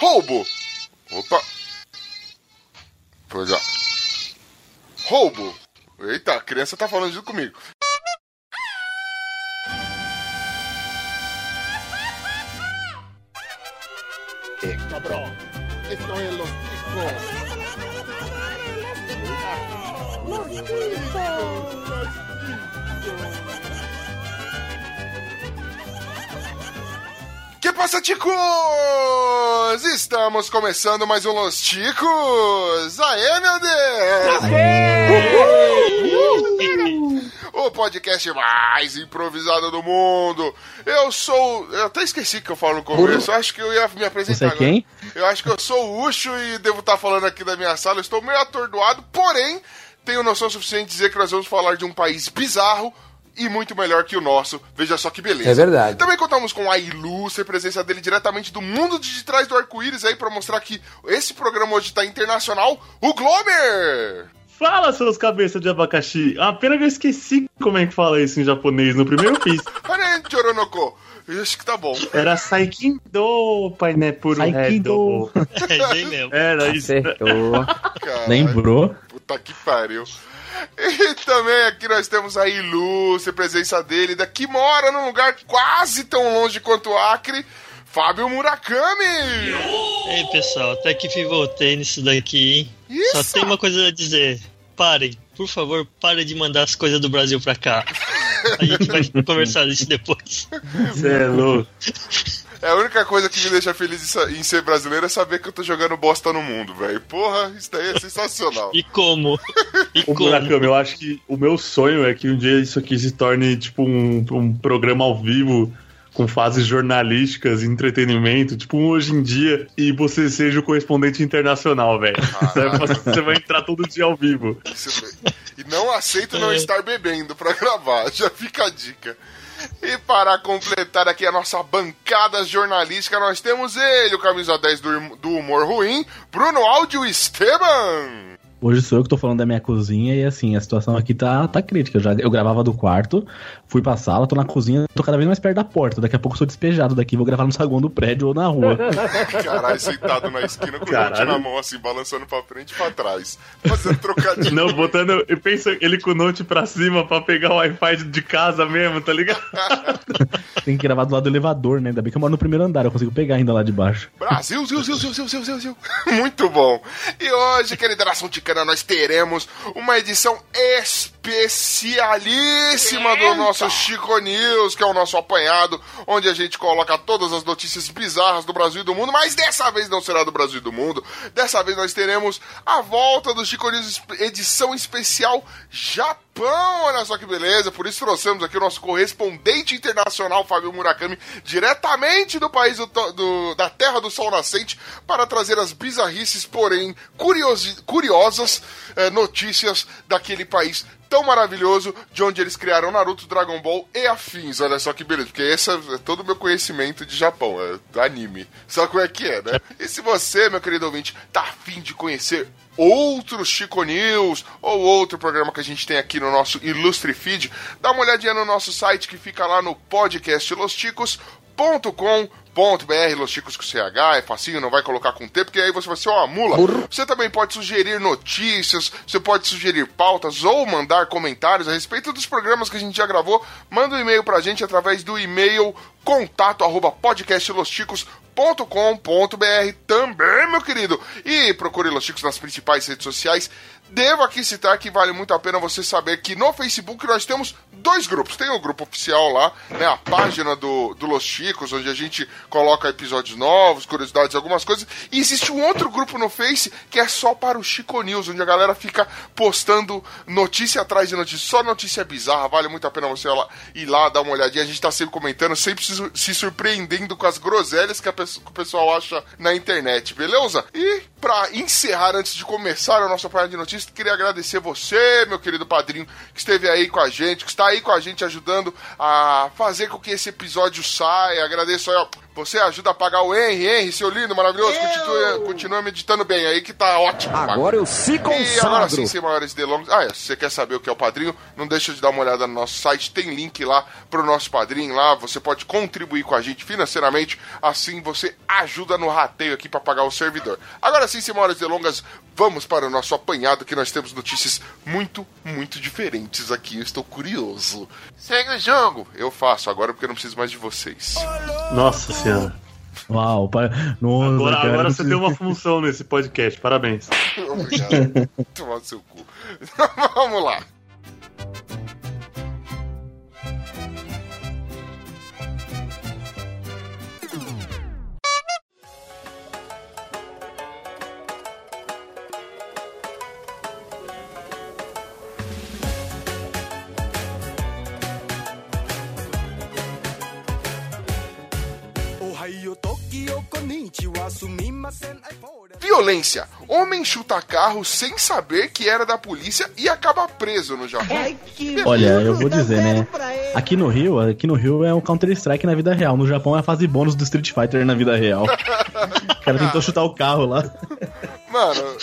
Roubo. Opa. Pois é. Roubo. Eita, a criança tá falando junto comigo. Eh, cabrón. Esto es los chicos. Que passa, ticos? Estamos começando mais um Los Ticos. Aê, meu Deus! O podcast mais improvisado do mundo. Eu sou. Eu até esqueci que eu falo no começo. Acho que eu ia me apresentar Você é agora. quem? Eu acho que eu sou o Ucho e devo estar falando aqui da minha sala. Eu estou meio atordoado, porém, tenho noção suficiente de dizer que nós vamos falar de um país bizarro e muito melhor que o nosso. Veja só que beleza. É verdade. Também contamos com a ilustre presença dele diretamente do mundo de trás do arco-íris aí para mostrar que esse programa hoje tá internacional, o Glomer! Fala, seus cabeças de abacaxi. Ah, pena que eu esqueci como é que fala isso em japonês. No primeiro eu fiz. Choronoko. Eu acho que tá bom. Era Saikindo, pai, né? Por Saikindo. É bem mesmo. Era isso. Acertou. Caralho, Lembrou? Puta que pariu. E também aqui nós temos a ilustre presença dele, da que mora num lugar quase tão longe quanto o Acre, Fábio Murakami! Ei, pessoal, até que voltei nisso daqui, hein? Isso! Só tem uma coisa a dizer. Parem, por favor, parem de mandar as coisas do Brasil pra cá. A gente vai conversar disso depois. Você é louco. É a única coisa que me deixa feliz em ser brasileiro é saber que eu tô jogando bosta no mundo, velho. Porra, isso daí é sensacional. E como? E Ô, como? Murakami, eu acho que o meu sonho é que um dia isso aqui se torne tipo um, um programa ao vivo com fases jornalísticas, entretenimento, tipo um hoje em dia, e você seja o correspondente internacional, velho. Você vai entrar todo dia ao vivo. Isso. E não aceito não É. estar bebendo pra gravar, já fica a dica. E para completar aqui a nossa bancada jornalística, nós temos ele, o camisa 10 do, do humor ruim, Bruno Áudio Esteban. Hoje sou eu que tô falando da minha cozinha e assim, a situação aqui tá, tá crítica. Eu, já, eu gravava do quarto, fui pra sala, tô na cozinha, tô cada vez mais perto da porta. Daqui a pouco eu sou despejado daqui, vou gravar no saguão do prédio ou na rua. Caralho, sentado na esquina com o Caralho. note na mão, assim, balançando pra frente e pra trás. Fazendo trocadilho. Não, botando. Eu penso ele com o note pra cima pra pegar o Wi-Fi de casa mesmo, tá ligado? Tem que gravar do lado do elevador, né? Ainda bem que eu moro no primeiro andar, eu consigo pegar ainda lá de baixo. Brasil, Zil, Zil, Zil, Zil, Zil, Zil, Zil. Muito bom. E hoje, querida nação ticana, nós teremos uma edição especialíssima do nosso Chico News, que é o nosso apanhado, onde a gente coloca todas as notícias bizarras do Brasil e do mundo, mas dessa vez não será do Brasil e do mundo. Dessa vez nós teremos a volta do Chico News edição especial Japão. Olha só que beleza, por isso trouxemos aqui o nosso correspondente internacional, Fábio Murakami, diretamente do país do, do- da Terra do Sol Nascente, para trazer as bizarrices, porém curiosi- curiosas eh, notícias daquele país tão maravilhoso de onde eles criaram Naruto, Dragon Ball e afins. Olha só que beleza, porque esse é todo o meu conhecimento de Japão, é anime. Só como é que é, né? E se você, meu querido ouvinte, tá afim de conhecer outros Chico News ou outro programa que a gente tem aqui no nosso ilustre feed, dá uma olhadinha no nosso site que fica lá no podcast losticos.com.br, Los Chicos com CH, é facinho, não vai colocar com T, porque aí você vai ser uma mula. Você também pode sugerir notícias, você pode sugerir pautas ou mandar comentários a respeito dos programas que a gente já gravou. Manda um e-mail pra gente através do e-mail contato arroba podcastlosticos.com.br também, meu querido. E procure Los Chicos nas principais redes sociais. Devo aqui citar que vale muito a pena você saber que no Facebook nós temos dois grupos. Tem o grupo oficial lá, né? A página do, do Los Chicos, onde a gente coloca episódios novos, curiosidades, algumas coisas. E existe um outro grupo no Face que é só para o Chico News, onde a galera fica postando notícia atrás de notícia. Só notícia bizarra, vale muito a pena você ir lá, dar uma olhadinha. A gente tá sempre comentando, sempre se, su- se surpreendendo com as groselhas que, que o pessoal acha na internet, beleza? E pra encerrar, antes de começar a nossa página de notícias, queria agradecer você, meu querido padrinho, que esteve aí com a gente, que está aí com a gente ajudando a fazer com que esse episódio saia. Agradeço aí, ó Você ajuda a pagar o Henry, Henry, seu lindo, maravilhoso, continua, continua meditando bem aí que tá ótimo. Agora eu se E agora consagro. sim, sem maiores delongas. Ah, é, se você quer saber o que é o padrinho, não deixa de dar uma olhada no nosso site, tem link lá pro nosso padrinho lá, você pode contribuir com a gente financeiramente, assim você ajuda no rateio aqui pra pagar o servidor. Agora sim, sem maiores delongas, vamos para o nosso apanhado que nós temos notícias muito, muito diferentes aqui. Eu estou curioso. Segue o jogo. Eu faço agora porque eu não preciso mais de vocês. Nossa senhora. Uau, pai. Nossa, Agora, cara, agora você deu uma função nesse podcast. Parabéns. Obrigado. Tomar seu cu. Vamos lá. Violência. Homem chuta carro sem saber que era da polícia e acaba preso no Japão. Olha, eu vou dizer, né? Aqui no Rio, aqui no Rio é um Counter-Strike na vida real. No Japão é a fase bônus do Street Fighter na vida real. O cara tentou chutar o carro lá. Mano,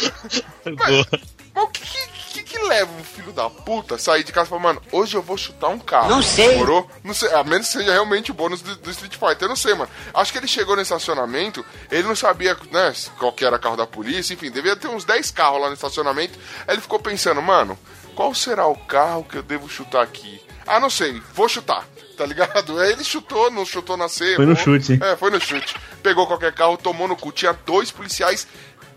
Boa. mas o que, que, que- leva um filho da puta a sair de casa e falar, mano, hoje eu vou chutar um carro? Não sei. Morou? Não sei, a menos que seja realmente o bônus do, do Street Fighter, eu não sei, mano. Acho que ele chegou no estacionamento, ele não sabia, né, qual que era carro da polícia, enfim, devia ter uns 10 carros lá no estacionamento. Aí ele ficou pensando, mano, qual será o carro que eu devo chutar aqui? Ah, não sei, vou chutar. Tá ligado? Aí ele chutou, não chutou na C. Foi no chute. É, foi no chute. Pegou qualquer carro, tomou no cu. Tinha dois policiais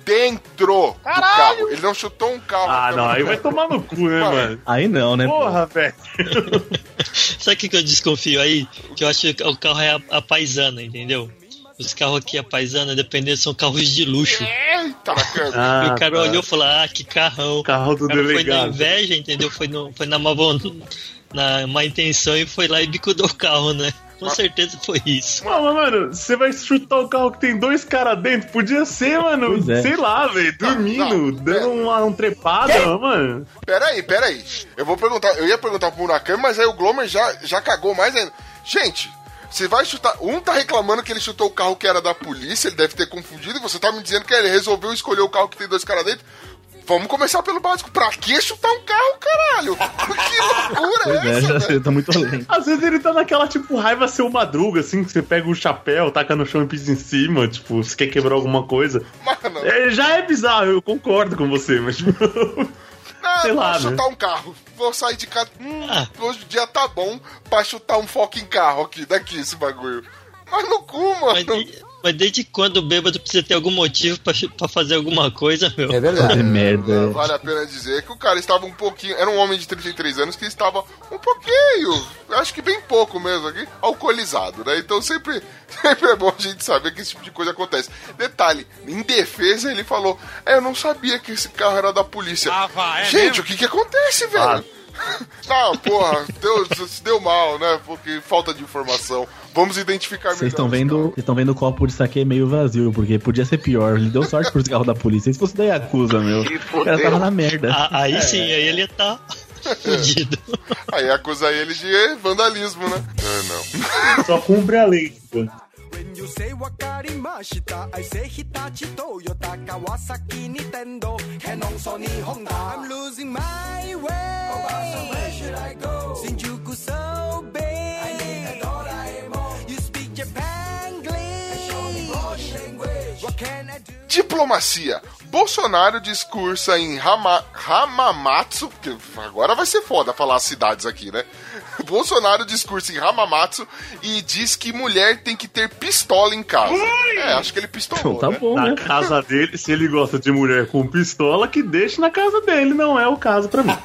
dentro do carro. Ele não chutou um carro. Ah, não. Aí vai tomar no cu, né, mano? Aí não, né? Porra, velho. Sabe o que, que eu desconfio aí? Que eu acho que o carro é a, a paisana, entendeu? Os carros aqui, a paisana, dependendo, são carros de luxo. Eita. Ah, e o cara tá. olhou e falou: Ah, que carrão. Carro do O cara foi na delegado. inveja, entendeu? Foi, no, foi na, má, na má intenção e foi lá e bicudou o carro, né? Com certeza foi isso. Não, mas, mano, você vai chutar o carro que tem dois caras dentro? Podia ser, mano, é. sei lá, velho, dormindo, não, dando uma, um trepada, mano. Peraí, peraí. Eu vou perguntar. Eu ia perguntar pro Murakami, mas aí o Glomer já, já cagou mais ainda. Gente, você vai chutar. Um tá reclamando que ele chutou o carro que era da polícia, ele deve ter confundido, e você tá me dizendo que ele resolveu escolher o carro que tem dois caras dentro. Vamos começar pelo básico. Pra que chutar um carro, caralho? Que loucura é é, essa, já velho? tá muito além. Às vezes ele tá naquela, tipo, raiva seu madruga, assim, que você pega o chapéu, taca no chão e pisa em cima, tipo, você quer quebrar alguma coisa. Mano, É, já é bizarro, eu concordo com você, mas, tipo, Ah, Sei vou lá, chutar né? um carro. Vou sair de casa. Hum, Ah. hoje o dia tá bom pra chutar um fucking carro aqui, daqui esse bagulho. Mas no cu, Mas, mano. de- mas desde quando o bêbado precisa ter algum motivo pra, pra fazer alguma coisa, meu? É verdade. Fazer merda. Vale a pena dizer que o cara estava um pouquinho. Era um homem de 33 anos que estava um pouquinho, acho que bem pouco mesmo aqui, alcoolizado, né? Então sempre, sempre é bom a gente saber que esse tipo de coisa acontece. Detalhe, em defesa ele falou: É, eu não sabia que esse carro era da polícia. gente, o que que acontece, velho? Não, porra, deu, se deu mal, né? Porque falta de informação. Vamos identificar melhor. Vocês estão vendo, estão vendo o copo de saque meio vazio, porque podia ser pior. Ele deu sorte por cigarro da polícia. Se fosse da Yakuza, meu. O cara tava na merda. A, aí é. sim, aí ele tá fudido. aí acusa ele de vandalismo, né? Ah, não. Só cumpre a lei. Né? When you say wakarimashita, I say Hitachi, Toyota, Kawasaki, Nintendo, Canon, Sony, Honda. I'm losing my way. Oh, where should I go? Shinjuku, so big. Diplomacia. Bolsonaro discursa em Hama, Hamamatsu, que agora vai ser foda falar as cidades aqui, né? Bolsonaro discursa em Hamamatsu e diz que mulher tem que ter pistola em casa. É, acho que ele pistolou, Então tá né? bom, Na né? casa dele, se ele gosta de mulher com pistola, que deixe na casa dele, não é o caso pra mim.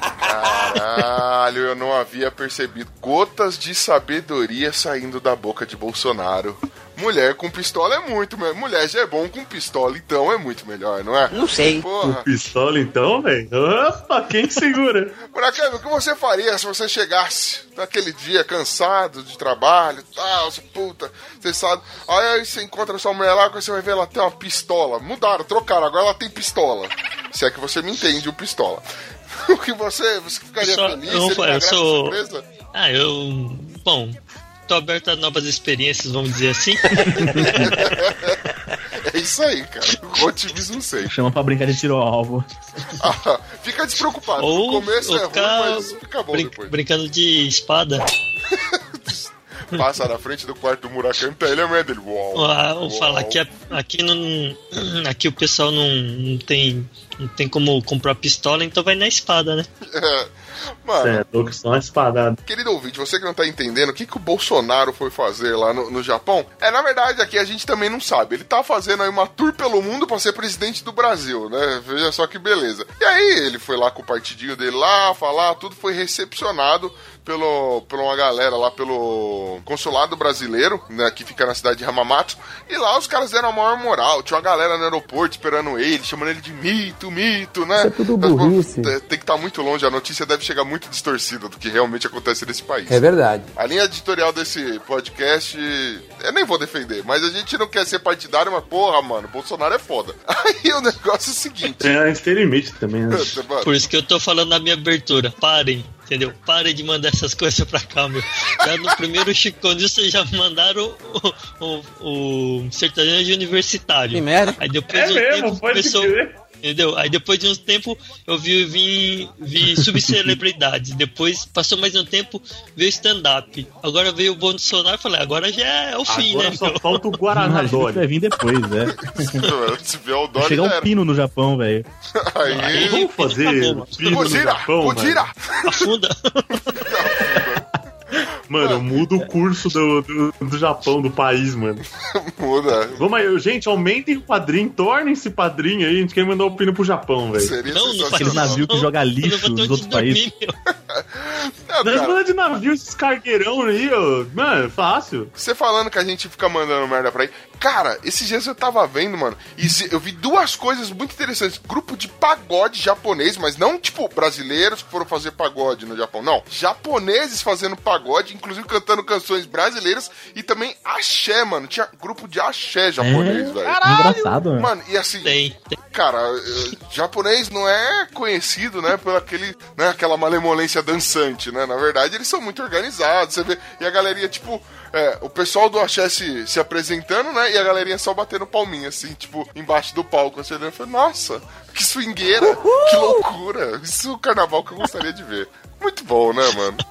Caralho, eu não havia percebido. Gotas de sabedoria saindo da boca de Bolsonaro. Mulher com pistola é muito melhor. Mulher já é bom com pistola, então é muito melhor, não é? Não sei. Porra. Pistola então, velho? Opa, quem que segura? Murakami, o que você faria se você chegasse naquele dia cansado de trabalho e tal, você, puta, você sabe. Aí, você encontra sua mulher lá, você vai ver ela tem uma pistola. Mudaram, trocaram, agora ela tem pistola. Se é que você me entende, o pistola. O que você, você ficaria Só- feliz? eu eu sou-? Ah, eu. Bom, tô aberto a novas experiências, vamos dizer assim. É isso aí, cara. Otimismo sei. Chama pra brincar de tiro ao alvo. Ah, fica despreocupado. no Ou, começo ou é ruim, ficar mas fica bom brin- depois. brincando de espada. Passa na frente do quarto do Murakami, tá ele a mulher dele. Uau, Vou uau. falar que a- aqui não. Aqui o pessoal não, não tem. Não tem como comprar pistola, então vai na espada, né? É. Mano, Você é louco, só uma espadada. Querido ouvinte, você que não tá entendendo o que, que o Bolsonaro foi fazer lá no, no Japão, é na verdade aqui a gente também não sabe. Ele tá fazendo aí uma tour pelo mundo pra ser presidente do Brasil, né? Veja só que beleza. E aí ele foi lá com o partidinho dele lá, falar, tudo foi recepcionado pelo, por uma galera lá pelo consulado brasileiro, né, que fica na cidade de Hamamatsu. E lá os caras deram a maior moral. Tinha uma galera no aeroporto esperando ele, chamando ele de mito, mito, né? Isso é tudo burrice. tem que estar muito longe, a notícia deve chegar muito distorcida do que realmente acontece nesse país. É verdade. A linha editorial desse podcast, eu nem vou defender, mas a gente não quer ser partidário, mas porra, mano, Bolsonaro é foda. Aí o negócio é o seguinte. Tem, a gente tem limite também, né? Por isso que eu tô falando na minha abertura. Parem, entendeu? Parem de mandar essas coisas pra cá, meu. Já no primeiro Chico News vocês já mandaram o, o, o sertanejo universitário. Que merda. Aí depois É mesmo, tempo pode crer. Entendeu? Aí depois de um tempo eu vi, vi, vi subcelebridades. Depois passou mais um tempo, veio stand-up. Agora veio o Bolsonaro e falei, agora já é o fim, Agora né? só meu? falta o Guaraná que vai vir depois, né? se vier o Vai Dória, chegar já um pino no Japão, velho. Aí. Vamos fazer Acabou, pino no! Japão. Gojira! Afunda. Mano, muda o curso do, do, do Japão, do país, mano. Muda. Vamos aí, gente, aumentem o padrinho, tornem-se padrinho aí, a gente quer mandar o pino pro Japão, velho. Seria Não, não sensacional. navios que joga lixo nos outros países. Não, Nós de navio esses cargueirão aí, ó. Mano, fácil. Você falando que a gente fica mandando merda pra aí. Cara, esses dias eu tava vendo, mano, e eu vi duas coisas muito interessantes. Grupo de pagode japonês, mas não tipo brasileiros que foram fazer pagode no Japão. Não. Japoneses fazendo pagode, inclusive cantando canções brasileiras e também axé, mano. Tinha grupo de axé japonês, É, velho. engraçado, mano. Mano, e assim, Tem, tem. cara, eh, japonês não é conhecido, né, por aquele, né, aquela malemolência dançante, né? Na verdade, eles são muito organizados, você vê. E a galerinha, tipo, é, o pessoal do axé se, se apresentando, né? E a galerinha só batendo palminha, assim, tipo, embaixo do palco. Você olhando e fala, nossa, que swingueira, que loucura. Isso é o carnaval que eu gostaria de ver. Muito bom, né, mano?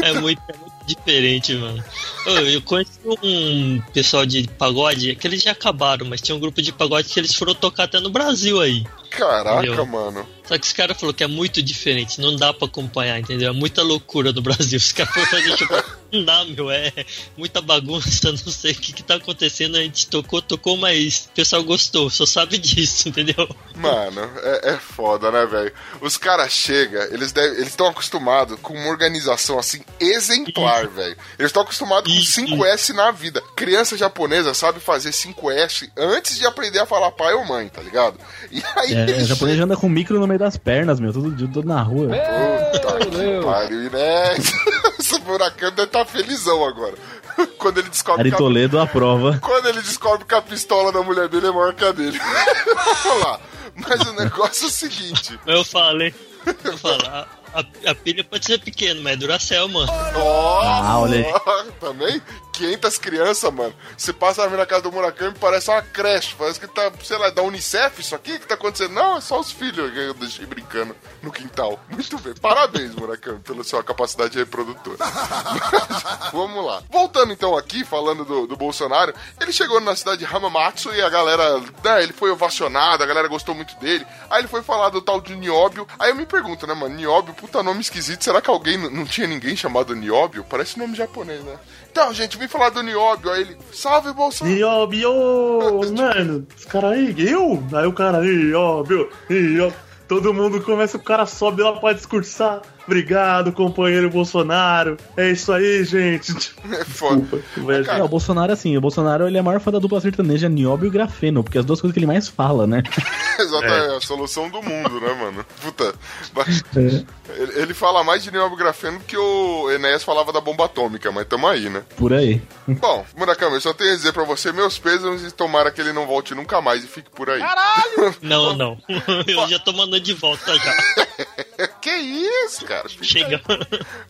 É muito, é muito diferente, mano. Ô, Eu conheci um pessoal de pagode, que eles já acabaram, mas tinha um grupo de pagode que eles foram tocar até no Brasil aí. Caraca, Entendeu? mano. Só que os caras falaram que é muito diferente, não dá pra acompanhar, entendeu? É muita loucura no Brasil. Os caras foram fazer tipo, não dá, meu, é muita bagunça, não sei o que que tá acontecendo. A gente tocou, tocou, mas o pessoal gostou, só sabe disso, entendeu? Mano, é, é foda, né, velho? Os caras chegam, eles estão acostumados com uma organização assim exemplar, velho. Eles estão acostumados com Isso. 5S na vida. Criança japonesa sabe fazer 5S antes de aprender a falar pai ou mãe, tá ligado? E aí É, japonês já anda com micro no meio das pernas, meu. Todo dia, todo na rua. Puta que pariu, né? Esse Murakami deve estar felizão agora. Quando ele descobre Ari que a Toledo aprova. Quando ele descobre que a pistola da mulher dele é maior que a dele. Vamos lá. Mas o negócio é o seguinte. Eu falei, eu falar, a, a pilha pode ser pequena, mas é Duracell, mano. Ó, Ah, olha aí. também 500 crianças, mano. Você passa na casa do Murakami parece uma creche. Parece que tá, sei lá, da Unicef isso aqui? O que tá acontecendo? Não, é só os filhos que eu deixei brincando no quintal. Muito bem. Parabéns, Murakami, pela sua capacidade reprodutora. Mas, vamos lá. Voltando então aqui, falando do, do Bolsonaro, ele chegou na cidade de Hamamatsu e a galera, né, ele foi ovacionado, a galera gostou muito dele. Aí ele foi falar do tal de Nióbio. Aí eu me pergunto, né, mano, Nióbio, puta nome esquisito. Será que alguém não tinha ninguém chamado Nióbio? Parece nome japonês, né? Então, gente, vim falar do Nióbio. Aí ele, salve Bolsonaro. Niobio, mano, os caras aí, eu? Aí o cara, Niobio, Niobio. Todo mundo começa, o cara sobe lá pra discursar. Obrigado, companheiro Bolsonaro. É isso aí, gente. É foda. Desculpa. É, o Bolsonaro, assim, o Bolsonaro ele é a maior fã da dupla sertaneja Nióbio e Grafeno, porque as duas coisas que ele mais fala, né? Exatamente, é a solução do mundo, né, mano? Puta. mas- Ele, ele fala mais de Nióbio Grafeno do que o Enéas falava da bomba atômica, mas tamo aí, né? Por aí. Bom, Murakami, eu só tenho a dizer pra você meus pêsames e tomara que ele não volte nunca mais e fique por aí. Não, não. Eu já tô mandando de volta já. Que que isso, cara? Chega.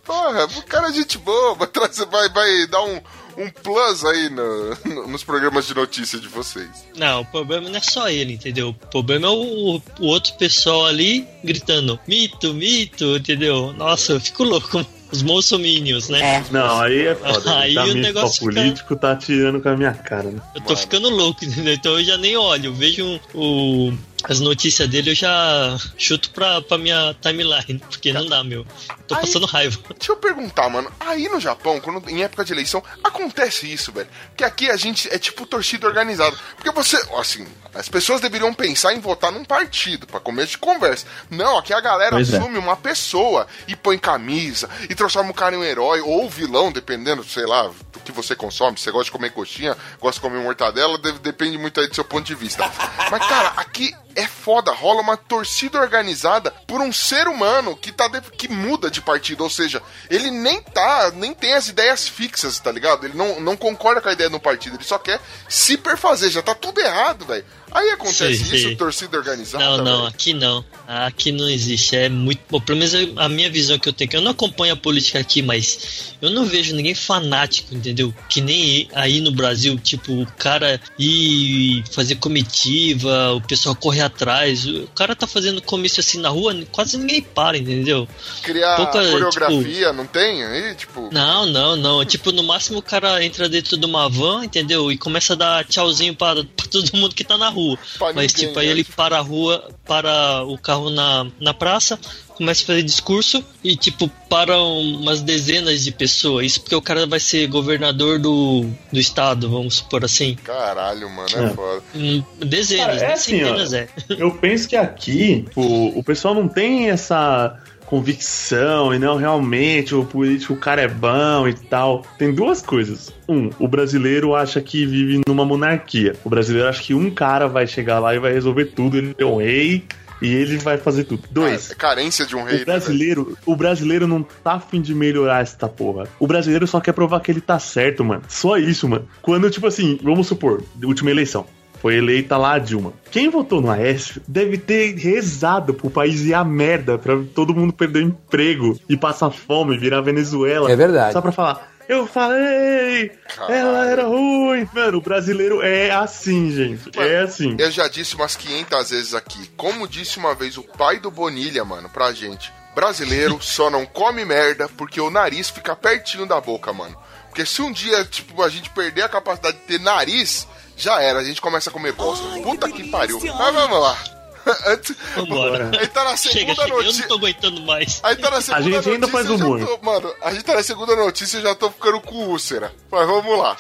Porra, o cara é gente boa, vai, trazer- vai, vai dar um, um plus aí no- no- nos programas de notícia de vocês. Não, o problema não é só ele, entendeu? O problema é o, o outro pessoal ali gritando mito, mito, entendeu? Nossa, eu fico louco. Os bolsominions, né? Não, aí é foda. Aí tá o negócio político tá tirando com a minha cara, né? Eu tô ficando louco, entendeu? Então eu já nem olho. Eu vejo o, as notícias dele, eu já chuto pra, pra minha timeline. Porque não dá, meu. Tô Aí- passando raiva. Deixa eu perguntar, mano. Aí no Japão, quando, em época de eleição, acontece isso, velho. Que aqui a gente é tipo torcida organizada. Porque você, assim, as pessoas deveriam pensar em votar num partido, pra começo de conversa. Não, aqui a galera Pois é. assume uma pessoa e põe camisa e transforma o cara em um herói ou vilão, dependendo, sei lá, do que você consome. Se você gosta de comer coxinha, gosta de comer mortadela, deve- depende muito aí do seu ponto de vista. Mas, cara, aqui é foda, rola uma torcida organizada por um ser humano que, tá de- que muda de partido, ou seja, ele nem tá, nem tem as ideias fixas, tá ligado? Ele não, não concorda com a ideia do partido, ele só quer se perfazer, já tá tudo errado, velho. Aí acontece Sim, isso, sim. torcida organizada. Não, não, velho. aqui não. Aqui não existe. É muito. Bom, pelo menos a minha visão que eu tenho, que eu não acompanho a política aqui, mas eu não vejo ninguém fanático, entendeu? Que nem aí no Brasil, tipo, o cara ir fazer comitiva, o pessoal corre atrás. O cara tá fazendo comício assim na rua, quase ninguém para, entendeu? Criar pouca, coreografia, não tem? Aí, tipo. Não, não, não. Tipo, no máximo o cara entra dentro de uma van, entendeu? E começa a dar tchauzinho para, pra todo mundo que tá na rua. Pra Mas, ninguém, tipo, aí né? ele para a rua, para o carro na, na praça, começa a fazer discurso e, tipo, para umas dezenas de pessoas. Isso porque o cara vai ser governador do, do estado, vamos supor assim. Caralho, mano, é, É. foda. Hum, Dezenas, Cara, é nem assim, ó. centenas é. Eu penso que aqui o, o pessoal não tem essa convicção e não realmente o político, o cara é bom e tal. Tem duas coisas. Um, o brasileiro acha que vive numa monarquia. O brasileiro acha que um cara vai chegar lá e vai resolver tudo, ele é um rei e ele vai fazer tudo. Dois. É carência de um rei. O né, velho? brasileiro, o brasileiro não tá afim de melhorar essa porra. O brasileiro só quer provar que ele tá certo, mano. Só isso, mano. Quando, tipo assim, vamos supor, última eleição. Foi eleita lá a Dilma. Quem votou no Aécio deve ter rezado pro país ir a merda, pra todo mundo perder o emprego e passar fome, virar Venezuela. É verdade. Só pra falar, eu falei, Caralho. ela era ruim. Mano, o brasileiro é assim, gente. É assim. Eu já disse umas 500 vezes aqui. Como disse uma vez o pai do Bonilha, mano, pra gente. Brasileiro só não come merda porque o nariz fica pertinho da boca, mano. Porque se um dia, tipo, a gente perder a capacidade de ter nariz, já era. A gente começa a comer bosta. Puta que pariu. Mas vamos lá. Antes, Vambora. aí tá na Chega, segunda chega, eu não notícia. tô aguentando mais. Aí tá na segunda gente notícia. ainda faz eu já humor. tô- mano, a gente tá na segunda notícia e eu já tô ficando com úlcera. Mas vamos lá.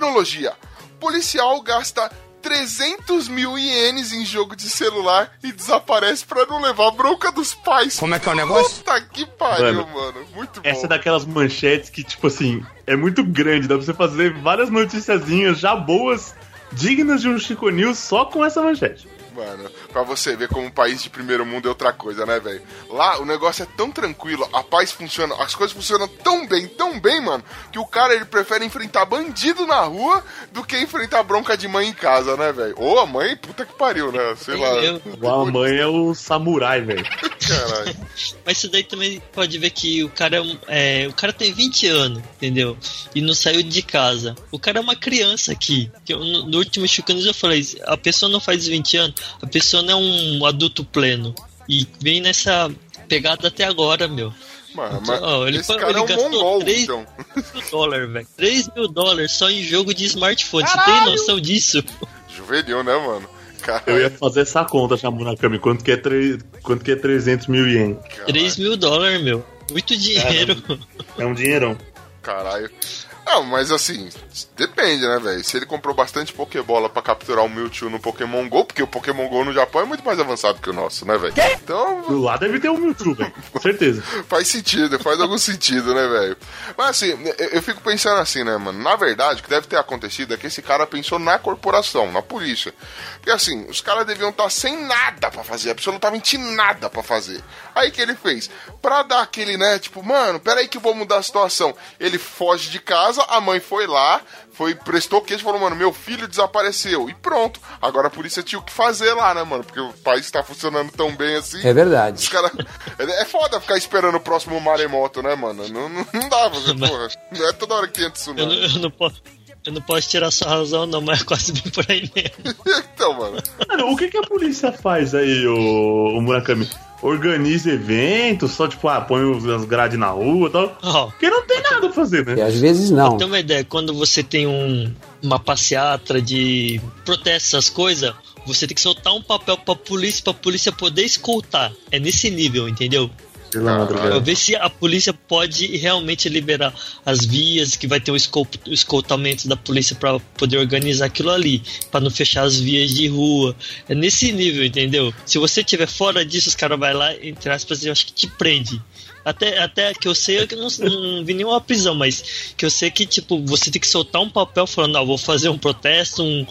Tecnologia. Policial gasta 300 mil ienes em jogo de celular e desaparece pra não levar bronca dos pais. Como é que é o negócio? Puta que pariu, Mano, mano. Muito bom. Essa é daquelas manchetes que, tipo assim, é muito grande. Dá pra você fazer várias noticiazinhas já boas, dignas de um Chico News só com essa manchete. Mano, pra você ver como um país de primeiro mundo é outra coisa, né, velho? Lá o negócio é tão tranquilo, a paz funciona, as coisas funcionam tão bem, tão bem, mano, que o cara ele prefere enfrentar bandido na rua do que enfrentar bronca de mãe em casa, né, velho? Ou a mãe, puta que pariu, né? Sei lá. Eu- A mãe é o samurai, velho. Caralho. Mas isso daí também pode ver que o cara é, um- é, o cara tem 20 anos, entendeu? E não saiu de casa. O cara é uma criança aqui. Que eu- no, no último News eu falei, a pessoa não faz 20 anos, a pessoa não é um adulto pleno. E vem nessa pegada até agora, meu. Mano, mas Ó, ele, esse cara ele é um gastou mongol, 3 então. mil dólares, velho. 3 mil dólares só em jogo de smartphone. Você tem Caralho! noção disso? Juvenil, né, mano? Eu Caralho. ia fazer essa conta, chamou na cama. Quanto que é, tre... Quanto que é 300 mil ien? 3 mil dólares, meu. Muito dinheiro. É um dinheirão. Caralho. Não, mas assim, depende, né, velho? Se ele comprou bastante Pokébola pra capturar o Mewtwo no Pokémon GO, porque o Pokémon GO no Japão é muito mais avançado que o nosso, né, velho? Então, Lá deve ter um Mewtwo, velho. Com certeza. faz sentido, faz algum sentido, né, velho? Mas assim, eu, eu fico pensando assim, né, mano? Na verdade, o que deve ter acontecido é que esse cara pensou na corporação, na polícia. Porque assim, os caras deviam estar sem nada pra fazer, absolutamente nada pra fazer. Aí que ele fez? Pra dar aquele, né, tipo, mano, peraí que eu vou mudar a situação. Ele foge de casa, a mãe foi lá, foi, prestou queijo e falou, mano, meu filho desapareceu. E pronto. Agora a polícia tinha o que fazer lá, né, mano? Porque o país tá funcionando tão bem assim. É verdade. Os caras. É é foda ficar esperando o próximo maremoto, né, mano? Não, não, não dá, você, porra. Não é toda hora que entra isso, Eu não. eu não posso. Eu não posso tirar sua razão, não, mas é quase bem por aí mesmo. então, mano. Mano, o que, que a polícia faz aí, o, o Murakami? Organiza eventos, só tipo, ah, põe os- as grades na rua e tal. Ó, Porque não tem nada pra fazer, E né? às vezes não. Tem uma ideia, quando você tem um, uma passeata de protesto, essas coisas, você tem que soltar um papel pra polícia, pra polícia poder escoltar. É nesse nível, entendeu? Pela madrugada. Ver se a polícia pode realmente liberar as vias, que vai ter o escoltamento da polícia pra poder organizar aquilo ali, pra não fechar as vias de rua. É nesse nível, entendeu? Se você tiver fora disso, os caras vai lá, entre aspas, eu acho que te prende. Até, até que eu sei, eu não, não vi nenhuma prisão, mas que eu sei que, tipo, você tem que soltar um papel falando, ah, vou fazer um protesto, um,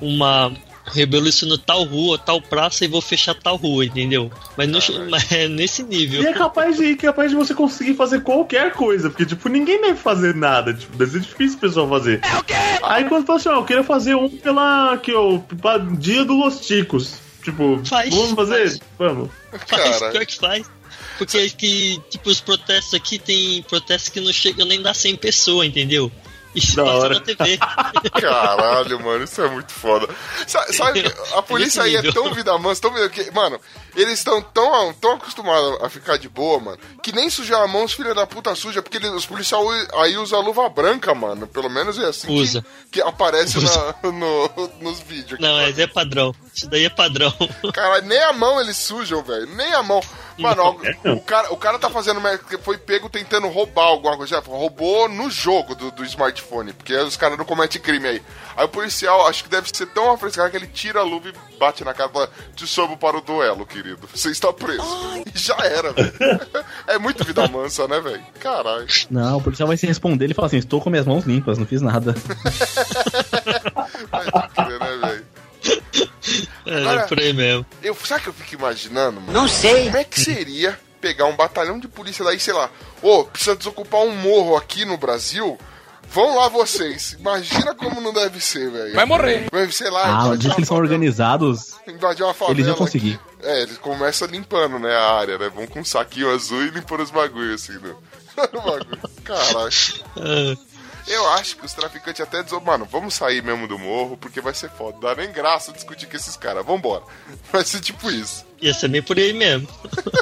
uma revolução no tal rua, tal praça e vou fechar tal rua, entendeu? Mas, no, mas é nesse nível. E é capaz de, capaz de você conseguir fazer qualquer coisa, porque, tipo, ninguém deve fazer nada. Tipo, deve ser difícil o pessoal fazer. É o quê? Aí quando fala assim, ó, eu queria fazer um pela. Que, ó, pra dia do Los Ticos. Tipo, Faz, vamos fazer? faz. Vamos. Faz, Cara. pior que faz. Porque é que, tipo, os protestos aqui tem protestos que não chegam nem dar 100 pessoas, entendeu? Isso Da hora. na TV. Caralho, mano, isso é muito foda. Sa- Sabe, a polícia aí é tão vida mansa, tão vida que, mano, eles estão tão, tão acostumados a ficar de boa, mano, que nem sujar a mão os filhos da puta suja, porque eles- os policiais aí usam luva branca, mano. Pelo menos é assim que- Usa. Que, aparece Usa. na- no- nos vídeos. Não, mas é padrão. Isso daí é padrão. Cara, nem a mão eles sujam, velho. Nem a mão. Mano, É, o, cara, o cara tá fazendo. Foi pego tentando roubar alguma coisa. Roubou no jogo do, do smartphone. Porque os caras não cometem crime aí. Aí o policial, acho que deve ser tão afrescado que ele tira a luva e bate na cara e fala: Te sobo para o duelo, querido. Você está preso. E já era, velho. É muito vida mansa, né, velho? Caralho. Não, o policial vai se responder, ele fala assim, estou com minhas mãos limpas, não fiz nada. Pode crer, né? É, Agora- é por aí mesmo. Eu, sabe o que eu fico imaginando, mano? Não sei. Como é que seria pegar um batalhão de polícia daí, sei lá, ô, precisa desocupar um morro aqui no Brasil? Vão lá vocês. Imagina como não deve ser, velho. Vai morrer. Sei lá, Ah, uma que eles são organizados. Invadir uma favela. Eles aqui. conseguir. É, eles começam limpando, né, a área, né? Vão com um saquinho azul e limpando os bagulhos, assim, né? Caralho. Eu acho que os traficantes até dizem, mano, vamos sair mesmo do morro, porque vai ser foda. Dá nem graça discutir com esses caras. Vambora. Vai ser tipo isso. ia ser bem por aí mesmo.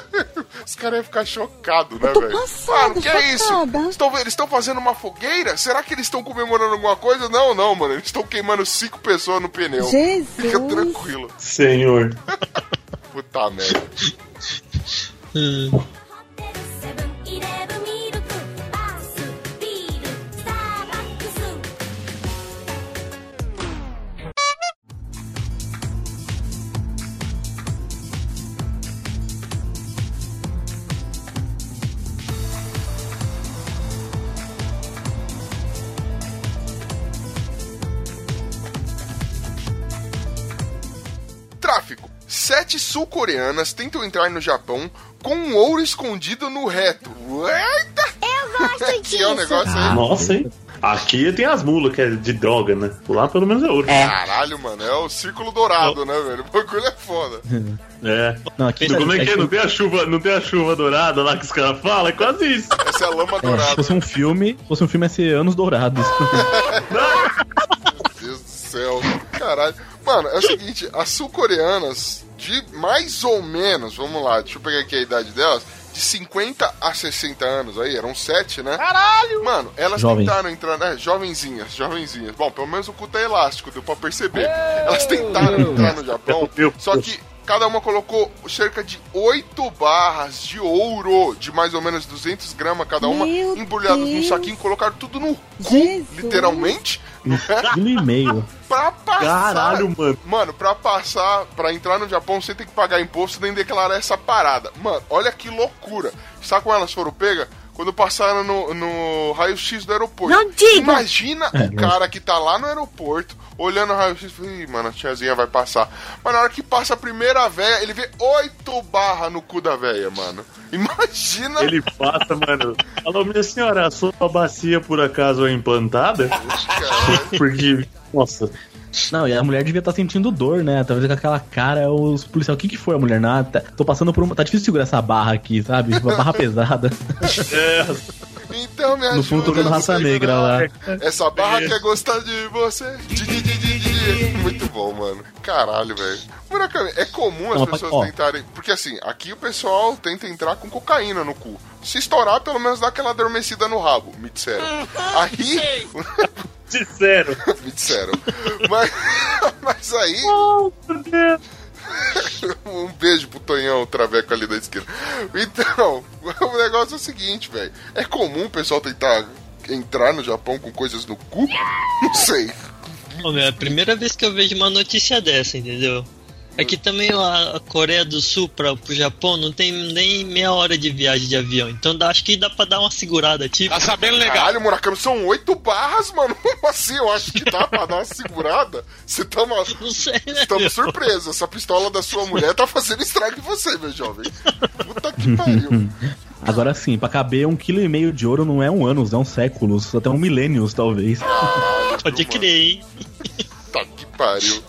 Os caras iam ficar chocados, né, velho? Mano, que é isso? Estão, eles estão fazendo uma fogueira? Será que eles estão comemorando alguma coisa? Não, não, mano. Eles estão queimando cinco pessoas no pneu. Fica tranquilo. Senhor. Puta merda. う Tráfico. Sete sul-coreanas tentam entrar no Japão com um ouro escondido no reto. Eita! Eu gosto Que é um negócio aí. Nossa, hein? Aqui tem as mulas, que é de droga, né? Lá pelo menos é ouro. Caralho, mano. É o círculo dourado, né, velho? O bagulho é foda. É. Não, aqui Como é que é? Não tem a chuva, não tem a chuva dourada lá que os caras falam? É quase isso. Essa é a lama É, se dourada. fosse um filme, se fosse um filme ia ser Anos Dourados. Meu Deus do céu. Caralho. Mano, é o seguinte, as sul-coreanas, de mais ou menos, vamos lá, deixa eu pegar aqui a idade delas, de 50 a 60 anos aí, eram sete, né? Caralho! Mano, elas Jovens. tentaram entrar, né? Jovenzinhas, jovenzinhas. Bom, pelo menos o cu tá elástico, deu pra perceber. Elas tentaram entrar no Japão, só que Cada uma colocou cerca de 8 barras de ouro, de mais ou menos 200 gramas cada uma, Meu embrulhadas num saquinho, colocaram tudo no cu, Jesus. literalmente, né? Quilo e meio. pra passar. Caralho, mano. Mano, pra passar, pra entrar no Japão, você tem que pagar imposto nem declarar essa parada. Mano, olha que loucura. Sabe como elas foram pegas? Quando passaram no, no raio-x do aeroporto. Não diga! Imagina É, o cara que tá lá no aeroporto, olhando o raio-x e fala, Ih, mano, a tiazinha vai passar. Mas na hora que passa a primeira véia, ele vê oito barras no cu da véia, mano. Imagina. Ele passa, mano. Alô, minha senhora, a sua bacia por acaso é implantada? Porque, nossa, Não, e a mulher devia estar sentindo dor, né? Talvez com aquela cara, os policiais. O que que foi a mulher? Não, tá- tô passando por uma. Tá difícil segurar essa barra aqui, sabe? Uma barra pesada. é, Então me No fundo tocando raça negra lá. Essa barra quer gostar de você. Di, di, di. Muito bom, mano. Caralho, velho. Murakami, é comum as Não, pessoas ó. tentarem. Porque assim, aqui o pessoal tenta entrar com cocaína no cu. Se estourar, pelo menos dá aquela adormecida no rabo, me disseram. Aí. sincero. me disseram. Mas, mas aí. Oh, meu Deus. Um beijo pro Tonhão, o traveco ali da esquerda. Então, o negócio é o seguinte, velho. É comum o pessoal tentar entrar no Japão com coisas no cu? Não sei. É a primeira vez que eu vejo uma notícia dessa, entendeu? Aqui também a, a Coreia do Sul para pro Japão não tem nem meia hora de viagem de avião. Então dá- acho que dá pra dar uma segurada, tipo. Tá sabendo legal. Caralho, Murakami, são oito barras, mano. Como assim? Eu acho que dá pra dar uma segurada. Você tá uma... Não sei, né? Estamos surpresos. Essa pistola da sua mulher tá fazendo estrago em você, meu jovem. Puta que pariu. Agora sim, pra caber um quilo e meio de ouro não é um anos, é um séculos, até um milênios, talvez. Pode crer, hein? Puta que pariu.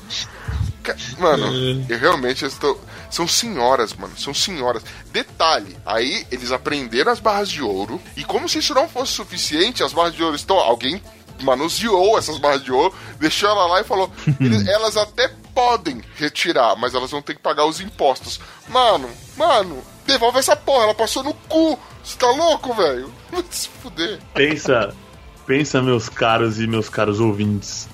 Mano, eu realmente estou. São senhoras, mano. São senhoras. Detalhe, aí eles aprenderam as barras de ouro. E como se isso não fosse suficiente, as barras de ouro estão. Alguém manuseou essas barras de ouro, deixou ela lá e falou: "Eles- elas até podem retirar, mas elas vão ter que pagar os impostos. Mano, mano, devolve essa porra, ela passou no cu. Você tá louco, velho? Vai se fuder. Pensa, pensa, meus caros e meus caros ouvintes.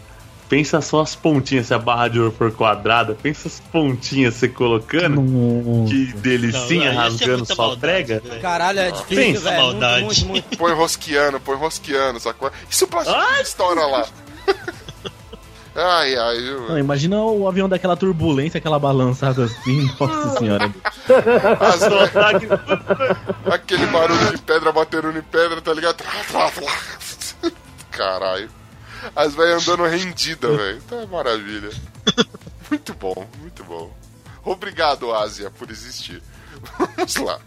Pensa só as pontinhas, se a barra de ouro for quadrada. Pensa as pontinhas você colocando. Nossa. Que delicinha Não, é rasgando sua maldade, prega. velho. Caralho, é difícil, Pensa, velho. Muito, maldade. muito, muito. Põe rosqueando, põe rosqueando, sacou? E se o plástico estoura lá? ai, ai, Não, viu? imagina o avião daquela turbulência, aquela balançada assim, nossa senhora. As aquele barulho de pedra batendo em pedra, tá ligado? Caralho. As velhas andando rendida, velho. Tá maravilha. Muito bom, muito bom. Obrigado, Ásia, por existir. Vamos lá.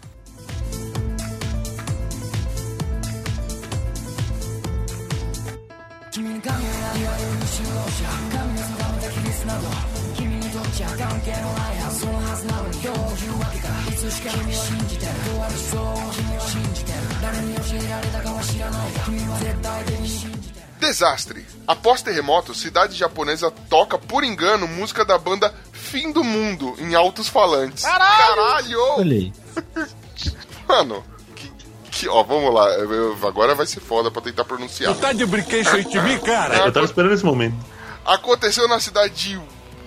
Desastre. Após terremoto, cidade japonesa toca por engano música da banda Fim do Mundo em altos falantes. Caralho! Olha aí. Mano, que, que- ó, vamos lá. eu- eu- agora vai ser foda pra tentar pronunciar. Tá de brinquedo de mim, cara? Eu tava esperando esse momento. Aconteceu na cidade de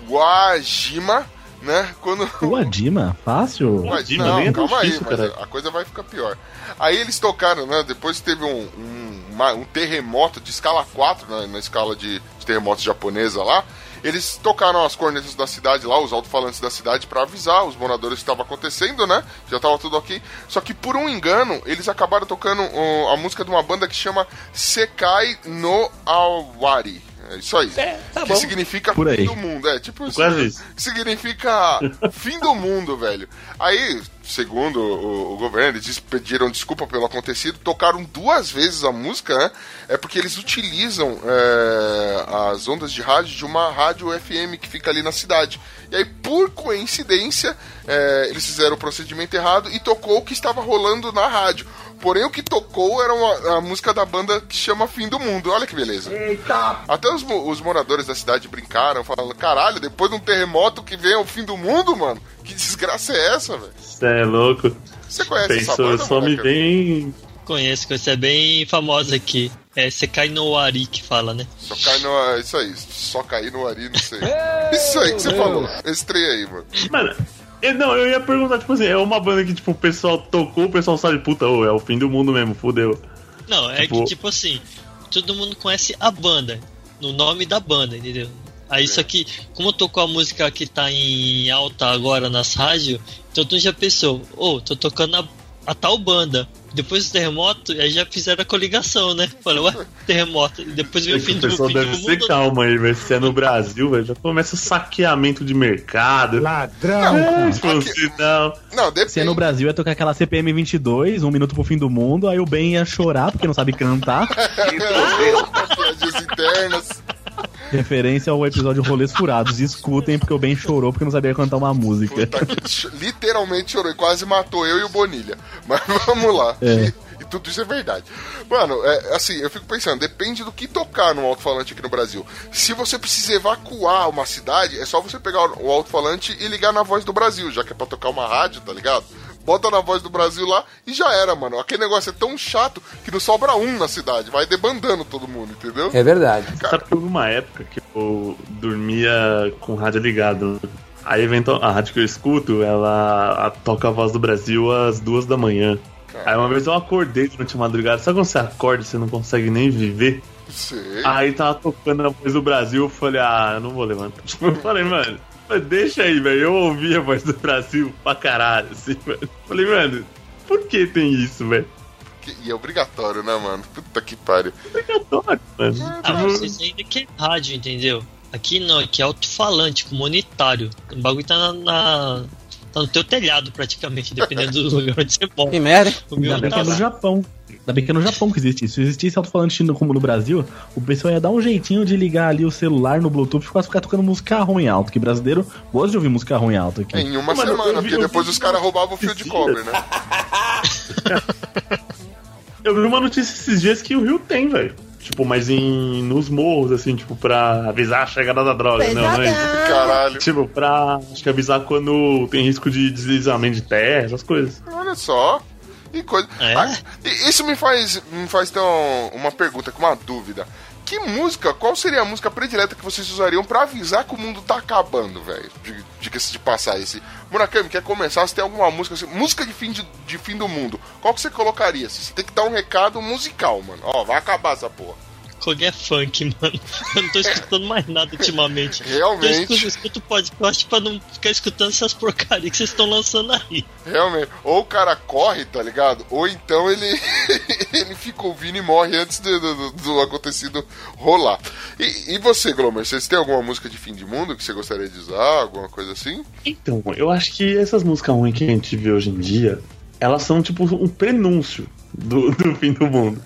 Wajima, né? Quando O Adima, fácil. Wajima, não, nem é calma aí, difícil, mas cara. a coisa vai ficar pior. Aí eles tocaram, né? Depois teve um, um, uma- um terremoto de escala 4, né, na escala de, de terremotos japonesa lá. Eles tocaram as cornetas da cidade lá, os alto-falantes da cidade, pra avisar os moradores que estava acontecendo, né? Já tava tudo ok. Só que por um engano, eles acabaram tocando ó, a música de uma banda que chama Sekai no Awari. É isso aí. tá que bom. significa Por aí. fim do mundo. É, tipo isso. Quase isso. Significa fim do mundo, velho. Aí, segundo o, o governo, eles pediram desculpa pelo acontecido, tocaram duas vezes a música, né? É porque eles utilizam é, as ondas de rádio de uma rádio FM que fica ali na cidade. E aí, por coincidência, é, eles fizeram o procedimento errado e tocou o que estava rolando na rádio. Porém, o que tocou era uma- a música da banda que chama Fim do Mundo. Olha que beleza. Até os, os moradores da cidade brincaram, falando: caralho, depois de um terremoto que vem o fim do mundo, mano. Que desgraça é essa, velho? Você é louco. Você conhece essa Pensou, banda, só me vem. Conheço, conheço. É bem famosa aqui. É Sekai no Wari que fala, né? Só cai no. Isso aí, só cair no Ari, não sei. Isso aí que você falou. Esse trem aí, mano. Mano, não, eu ia perguntar, tipo assim, é uma banda que, tipo, o pessoal tocou, o pessoal sabe, puta, ô, é o fim do mundo mesmo, fudeu. Não, é Tipo- que tipo assim, todo mundo conhece a banda, no nome da banda, entendeu? Aí isso aqui, como tocou a música que tá em alta agora nas rádios, então tu já pensou, ô, tô tocando a, a tal banda. Depois do terremoto, aí já fizeram a coligação, né? Falei, ué, terremoto. E depois veio É o fim o do, pessoal fim deve do ser mundo. calma aí, velho. Se é no Brasil, velho, já começa saqueamento de mercado. Ladrão. É, tipo, assim, não. Não, depende. Se é no Brasil, ia tocar aquela CPM 22, um minuto pro fim do mundo, aí o Ben ia chorar porque não sabe cantar. Piadinhas internas. Referência ao episódio Rolês Furados. Escutem, porque o Ben chorou porque não sabia cantar uma música. Puta literalmente chorou e quase matou eu e o Bonilha. Mas vamos lá. É. E, e tudo isso é verdade. Mano, é, assim, eu fico pensando, depende do que tocar no alto-falante aqui no Brasil. Se você precisa evacuar uma cidade, é só você pegar o alto-falante e ligar na voz do Brasil, já que é pra tocar uma rádio, tá ligado? Bota na voz do Brasil lá e já era, mano. Aquele negócio é tão chato que não sobra um na cidade. Vai debandando todo mundo, entendeu? É verdade. Sabe que houve uma época que eu dormia com o rádio ligado. Aí eventual, a rádio que eu escuto, ela toca a voz do Brasil às duas da manhã. Aí uma vez eu acordei durante a madrugada. Sabe quando você acorda e você não consegue nem viver? Sei. Aí tava tocando a voz do Brasil, eu falei, ah, eu não vou levantar. Tipo, eu falei, mano, mas deixa aí, velho. Eu ouvi a voz do Brasil pra caralho, assim, mano. Falei, mano, por que tem isso, velho? Que- E é obrigatório, né, mano? Puta que pariu. Obrigatório, mano. Ah, Tipo, mas vocês ainda que é rádio, entendeu? Aqui não, aqui é alto-falante, comunitário. O bagulho tá na, na- tá no teu telhado praticamente, dependendo do lugar onde você mora. Que merda, hein? O meu Ainda bem que tá é no lá. Japão. Ainda bem que é no Japão que existe isso. Se existisse alto-falante no- como no Brasil, o pessoal ia dar um jeitinho de ligar ali o celular no Bluetooth e ficar tocando música ruim alto. Que brasileiro gosta de ouvir música ruim alto aqui. Em uma eu semana, porque depois vi os caras uma roubavam o fio de notícia. cobre, né? Eu vi uma notícia esses dias que o Rio tem, velho. Tipo, mas em nos morros, assim, tipo, pra avisar a chegada da droga. Não, não é isso. Caralho. Tipo, pra acho que avisar quando tem risco de deslizamento de terra, essas coisas. Olha só. E coisa. É? Ah, isso me faz, me faz ter um- uma pergunta, com uma dúvida. Que música, qual seria a música predileta que vocês usariam pra avisar que o mundo tá acabando, velho? Diga- Diga-se de passar esse. Murakami, quer começar? Se tem alguma música assim, música de fim, de, de fim do mundo, qual que você colocaria? Você tem que dar um recado musical, mano. Ó, vai acabar essa porra. Qualquer funk, mano. Eu não tô escutando mais nada ultimamente. Realmente. Eu escuto, escuto podcast pra não ficar escutando essas porcarias que vocês estão lançando aí. Realmente. Ou o cara corre, tá ligado? Ou então ele, ele fica ouvindo e morre antes do, do- do acontecido rolar. E, e você, Glomer, vocês têm alguma música de fim de mundo que você gostaria de usar? Alguma coisa assim? Então, eu acho que essas músicas ruins que a gente vê hoje em dia, elas são tipo um prenúncio do, do fim do mundo.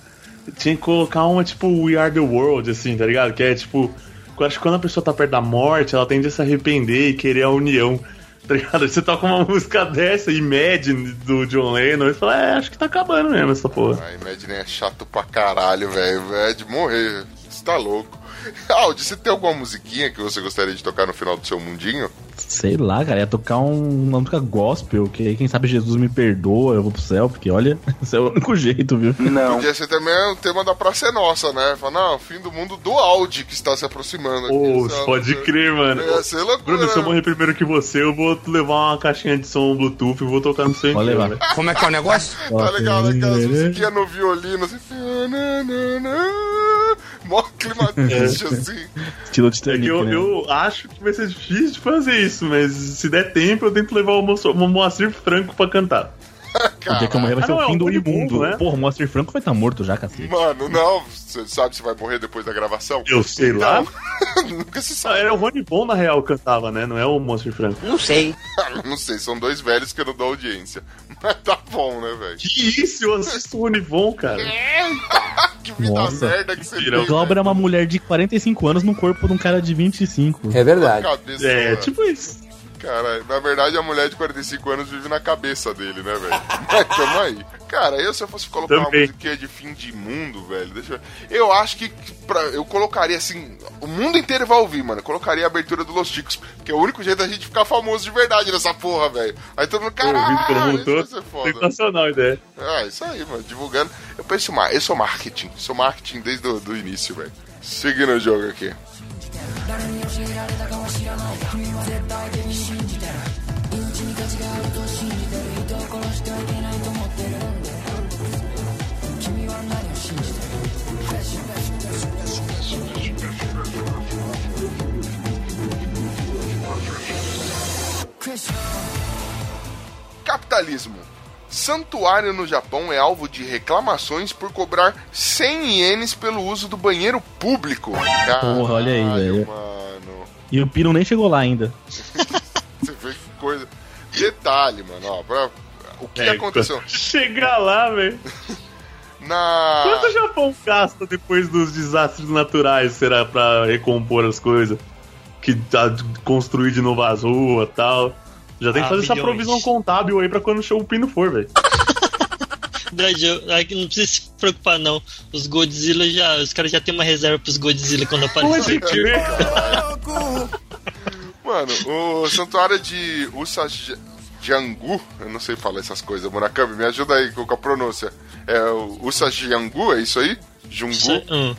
Tinha que colocar uma tipo We Are the World, assim, tá ligado? Que é tipo. Eu acho que quando a pessoa tá perto da morte, ela tende a se arrepender e querer a união. Tá ligado? Você toca uma música dessa, Imagine, do John Lennon, e fala, é, acho que tá acabando mesmo essa porra. A Imagine é chato pra caralho, velho. É de morrer. Você tá louco. Aldi, você tem alguma musiquinha que você gostaria de tocar no final do seu mundinho? Sei lá, cara, ia tocar um- uma música gospel, que aí quem sabe Jesus me perdoa, eu vou pro céu, porque olha, esse é o único jeito, viu? Podia ser também o tema da Praça é Nossa, né? Fala, não, fim do mundo do Audi que está se aproximando. aqui, Pô, sabe? pode crer, mano. Ia ser loucura. Bruno, se eu né? morrer primeiro que você, eu vou levar uma caixinha de som Bluetooth e vou tocar no seu Pode levar. velho. Como é que é o negócio? Tá ligado? Aquelas musiquinhas no violino, assim. Mó clima triste, assim. Estilo É que Titanic, eu, né? eu acho que vai ser difícil de fazer isso, mas se der tempo, eu tento levar o Moacir Franco pra cantar. O dia que eu morrer vai ser Ah, não, o é fim um do Tony imundo. Bom, né? Porra, o Moacir Franco vai estar morto já, cacete. Mano, não. Você sabe se vai morrer depois da gravação? Eu sei lá. Nunca se Ah, sabe. Era o Rony Bon, na real, que cantava, né? Não é o Moacir Franco. Não sei. Não sei, são dois velhos que eu não dou audiência. Mas tá bom, né, velho? Que isso? Eu assisto o Rony Bon, cara. Que vida Nossa. merda que você Virão. tem. O Glauber é uma mulher de 45 anos no corpo de um cara de 25. É verdade. Cabeça, É, mano. tipo isso. Cara, na verdade a mulher de 45 anos vive na cabeça dele, né, velho? Mas tamo aí. Cara, eu se eu fosse colocar uma Também. musiquinha de fim de mundo, velho, deixa eu... Eu acho que pra, eu colocaria assim, o mundo inteiro vai ouvir, mano. Eu colocaria a abertura do Los Ticos, que é o único jeito da gente ficar famoso de verdade nessa porra, velho. Aí todo mundo, caralho, isso vai ser foda. Sensacional a ideia. Ah, isso aí, mano, divulgando. Eu penso, mar- eu sou marketing, sou marketing desde o início, velho. Seguindo o jogo aqui. Capitalismo. Santuário no Japão é alvo de reclamações por cobrar 100 ienes pelo uso do banheiro público. Porra, olha aí, Caralho, velho. Mano, E o Piro nem chegou lá ainda. você vê que coisa. Detalhe, mano, ó, pra- o que É, aconteceu? Chegar lá, velho. Na. Quanto o Japão gasta depois dos desastres naturais, será pra recompor as coisas? Que tá, construir de novo as ruas e tal. Já tem que Ah, fazer essa provisão contábil aí pra quando o show o pino for, velho. Verdade, eu- aqui não precisa se preocupar, não. Os Godzilla já. Os caras já tem uma reserva pros Godzilla quando aparecer. Pode crer. Mano, o santuário de Usajangu, eu não sei falar essas coisas, Murakami, me ajuda aí com a pronúncia. É o Usajangu, é isso aí? Jungu? Sa- hum.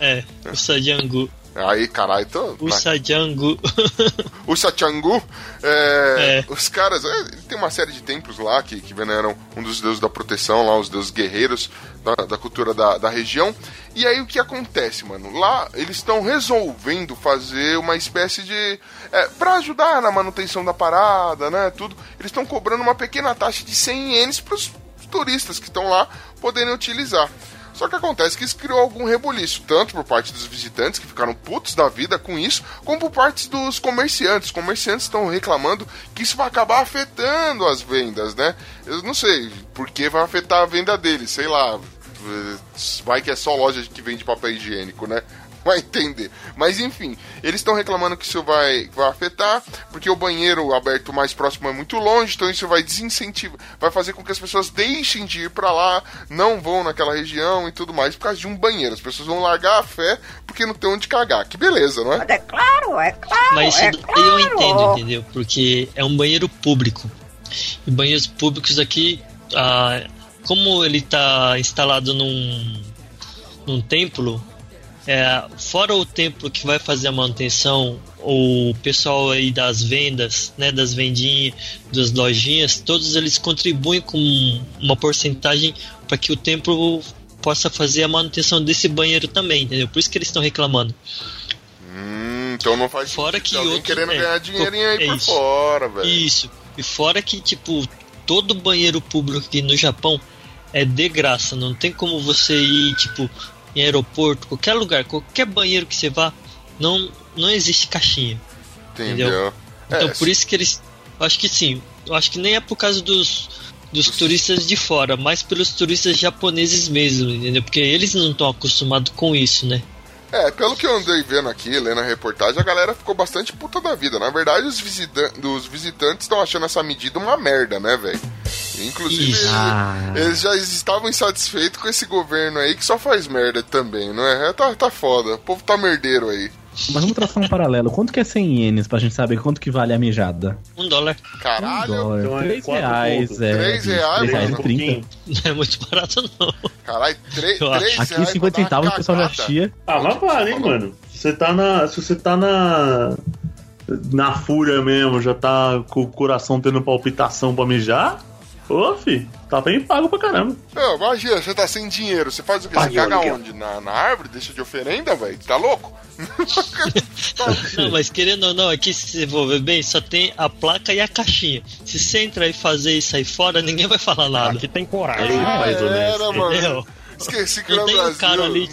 É, o Sajangu. Aí, caralho, tô. O Sajangu. O Sachangu, é, É. os caras, é, tem uma série de templos lá que, que veneram um dos deuses da proteção, lá os deuses guerreiros da, da cultura da, da região. E aí o que acontece, mano? Lá eles estão resolvendo fazer uma espécie de. É, para ajudar na manutenção da parada, né? Tudo. Eles estão cobrando uma pequena taxa de 100 ienes pros turistas que estão lá poderem utilizar. Só que acontece que isso criou algum rebuliço, tanto por parte dos visitantes, que ficaram putos da vida com isso, como por parte dos comerciantes. Os comerciantes estão reclamando que isso vai acabar afetando as vendas, né? Eu não sei por que vai afetar a venda deles, sei lá. Vai que é só loja que vende papel higiênico, né? Vai entender. Mas enfim, eles estão reclamando que isso vai, vai afetar, porque o banheiro aberto mais próximo é muito longe, então isso vai desincentivar, vai fazer com que as pessoas deixem de ir pra lá, não vão naquela região e tudo mais, por causa de um banheiro. As pessoas vão largar a fé porque não tem onde cagar. Que beleza, não é? É claro, é claro. Mas isso é claro. eu entendo, entendeu? Porque é um banheiro público. E banheiros públicos aqui, ah, como ele está instalado num, num templo, é, fora o templo que vai fazer a manutenção, o pessoal aí das vendas, né, das vendinhas, das lojinhas, todos eles contribuem com uma porcentagem para que o templo possa fazer a manutenção desse banheiro também, entendeu? Por isso que eles estão reclamando. Hum, então não faz Fora que alguém outro- querendo é, ganhar dinheirinho aí é por isso. fora, velho. Isso. E fora que, tipo, todo banheiro público aqui no Japão é de graça. Não tem como você ir, tipo, em aeroporto, qualquer lugar, qualquer banheiro que você vá, não, não existe caixinha. Entendeu? Então É, por isso que eles. Acho que sim. Eu acho que nem é por causa dos, dos turistas de fora, mas pelos turistas japoneses mesmo, entendeu? Porque eles não estão acostumados com isso, né? É, pelo que eu andei vendo aqui, lendo a reportagem, a galera ficou bastante puta da vida. Na verdade, os, visita os visitantes estão achando essa medida uma merda, né, velho? Inclusive, Isso. Ah. eles já estavam insatisfeitos com esse governo aí que só faz merda também, não é? É, Tá, tá foda. O povo tá merdeiro aí. Mas vamos traçar um paralelo. Quanto que é 100 ienes pra gente saber quanto que vale a mijada? Um dólar Um Caralho, dólar. Então é 3 quatro reais. pontos. É, Três reais, três reais mano. e 30. não é muito barato, não. caralho, três, Eu acho. três Aqui reais 50 pra dar uma centavos o pessoal já chia. Ah, mas vale, hein, mano. Você tá na. Se você tá na. Na fúria mesmo, já tá com o coração tendo palpitação pra mijar. Ô, fi, tá bem pago pra caramba. Não, imagina, você tá sem dinheiro, você faz o quê? Você caga aluguel. onde? Na, na árvore? Deixa de oferenda, velho? Tá louco? Não, mas querendo ou não, aqui se você for ver bem, só tem a placa e a caixinha. Se você entrar e fazer isso aí fora, ninguém vai falar nada. Aqui tem coragem. Aí, mais honesto. Era, mano. Entendeu? Esqueci que Não no tem um Brasil. cara ali,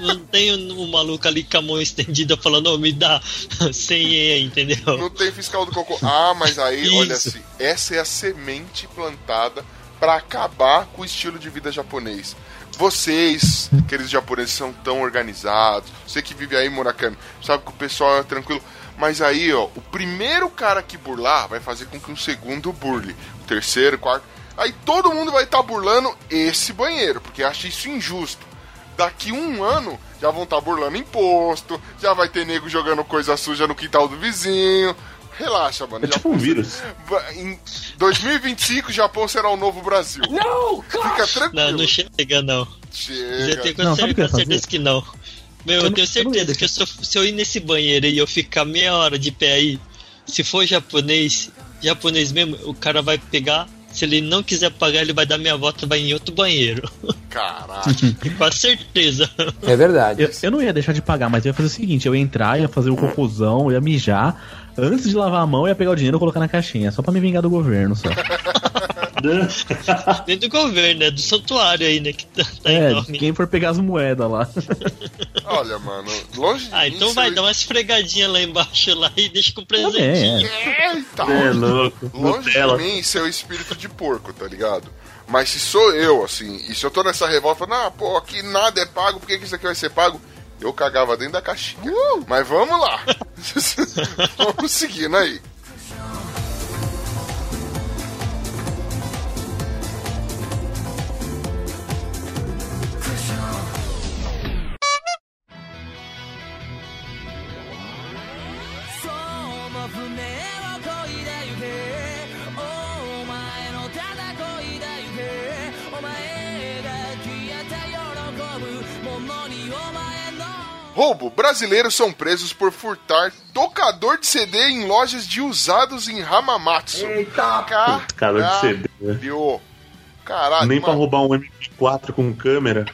não tem um, maluco ali com a mão estendida falando, ô, me dá 100 ien, entendeu? Não tem fiscal do cocô. Ah, mas aí, olha assim, essa é a semente plantada pra acabar com o estilo de vida japonês. Vocês, queridos japoneses, são tão organizados. Você que vive aí, Murakami, sabe que o pessoal é tranquilo. Mas aí, ó, o primeiro cara que burlar vai fazer com que um segundo burle. O terceiro, quarto. Aí todo mundo vai estar burlando esse banheiro, porque acha isso injusto. Daqui um ano já vão estar burlando imposto, já vai ter nego jogando coisa suja no quintal do vizinho. Relaxa, mano. É tipo um vírus. Em 2025, Japão será o novo Brasil. Não! Fica tranquilo. Não, não chega não. Eu Chega. tenho Não, sabe o que eu certeza, que não. Meu, eu, Eu tenho eu certeza que eu sou- se eu ir nesse banheiro e eu ficar meia hora de pé aí, se for japonês, japonês mesmo, o cara vai pegar. Se ele não quiser pagar, ele vai dar meia volta e vai em outro banheiro. Caraca. Com certeza. É verdade. Eu, eu não ia deixar de pagar, mas eu ia fazer o seguinte: eu ia entrar, ia fazer o cocôzão, ia mijar. Antes de lavar a mão, eu ia pegar o dinheiro e colocar na caixinha, só pra me vingar do governo, só. Nem do governo, é do santuário aí, né? Que tá, tá é, enorme. quem for pegar as moedas lá. Olha, mano, longe de Ah, então vai dar uma esfregadinha lá embaixo lá e deixa com Também, presentinho. é. Eita, É louco. longe Nutella. de mim ser o espírito de porco, tá ligado? Mas se sou eu, assim, e se eu tô nessa revolta, falando, ah, pô, aqui nada é pago, por que, que isso aqui vai ser pago? Eu cagava dentro da caixinha. Mas vamos lá. vamos seguindo aí. Roubo. Brasileiros são presos por furtar tocador de CD em lojas de usados em Hamamatsu. Eita! Cara de CD, né? Caralho. Nem pra mano. roubar um MP4 com câmera.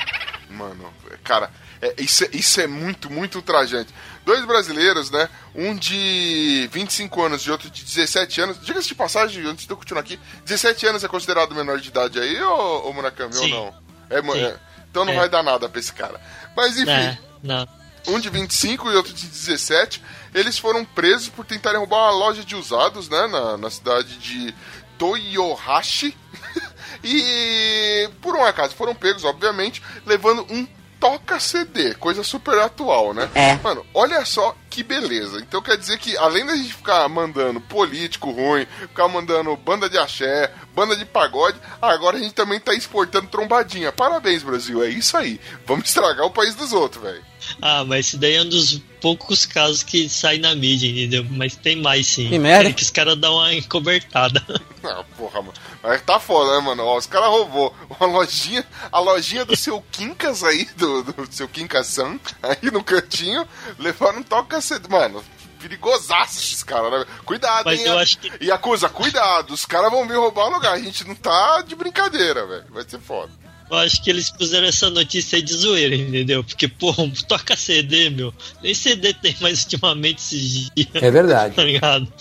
Mano, cara, é- isso, é, isso é muito, muito ultrajante. Dois brasileiros, né? Um de 25 anos e outro de 17 anos. Diga-se de passagem, antes de eu continuar aqui, 17 anos é considerado menor de idade aí, ô, ô Murakami, ou Sim. não? É, é. então não É. vai dar nada pra esse cara. Mas enfim, É, não. Um de 25 e outro de 17, eles foram presos por tentarem roubar uma loja de usados, né, na, na cidade de Toyohashi. e por um acaso foram pegos, obviamente, levando um toca CD, coisa super atual, né? É. Mano, olha só que beleza. Então quer dizer que além da gente ficar mandando político ruim, ficar mandando banda de axé, banda de pagode, agora a gente também tá exportando trombadinha. Parabéns, Brasil. É isso aí. Vamos estragar o país dos outros, velho. Ah, mas esse daí é um dos poucos casos que sai na mídia, entendeu? Mas tem mais sim. Que merda. É que os caras dão uma encobertada. Ah, porra, mano. Mas tá foda, né, mano? Ó, os caras roubou uma lojinha, a lojinha do seu Quincas aí, do, do seu Quincas-san, aí no cantinho, levaram um toca cedo. Mano, perigosaço esses caras, né? Cuidado, Mas hein? eu acho que- E acusa, cuidado, os caras vão vir roubar o lugar. A gente não tá de brincadeira, velho. Vai ser foda. Eu acho que eles puseram essa notícia aí de zoeira, entendeu? Porque, pô, toca CD, meu. Nem CD tem mais ultimamente esses dias. É verdade. Tá ligado?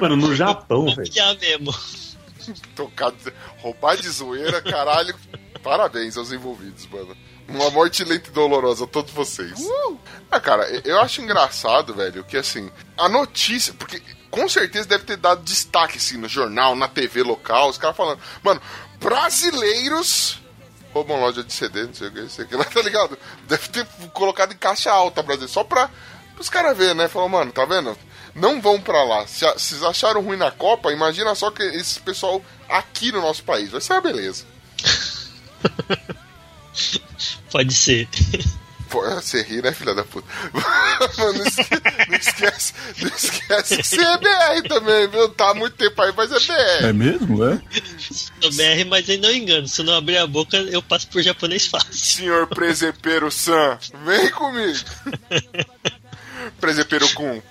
Mano, no Japão, velho. Mesmo. Tocar, roubar de zoeira, caralho. Parabéns aos envolvidos, mano. Uma morte lenta e dolorosa a todos vocês. Ah, cara, eu acho engraçado, velho, que assim, a notícia, porque com certeza deve ter dado destaque assim no jornal, na TV local, os caras falando, mano, brasileiros roubam loja de CD, não sei o que, não sei o que lá, tá ligado? Deve ter colocado em caixa alta, Brasil, só pra os caras verem, né? Falou, mano, tá vendo? Não vão pra lá. Se vocês acharam ruim na Copa, imagina só que esse pessoal aqui no nosso país. Vai ser uma beleza. Pode ser. Pô, você ri, né, filha da puta? Mano, não esque- não esquece, não esquece que você é BR também, viu? Tá há muito tempo aí, mas é BR. mesmo? É? Sou BR, mas aí não engano. Se eu não abrir a boca, eu passo por japonês fácil. Senhor Presepeiro San, vem comigo. Presepeiro Kun.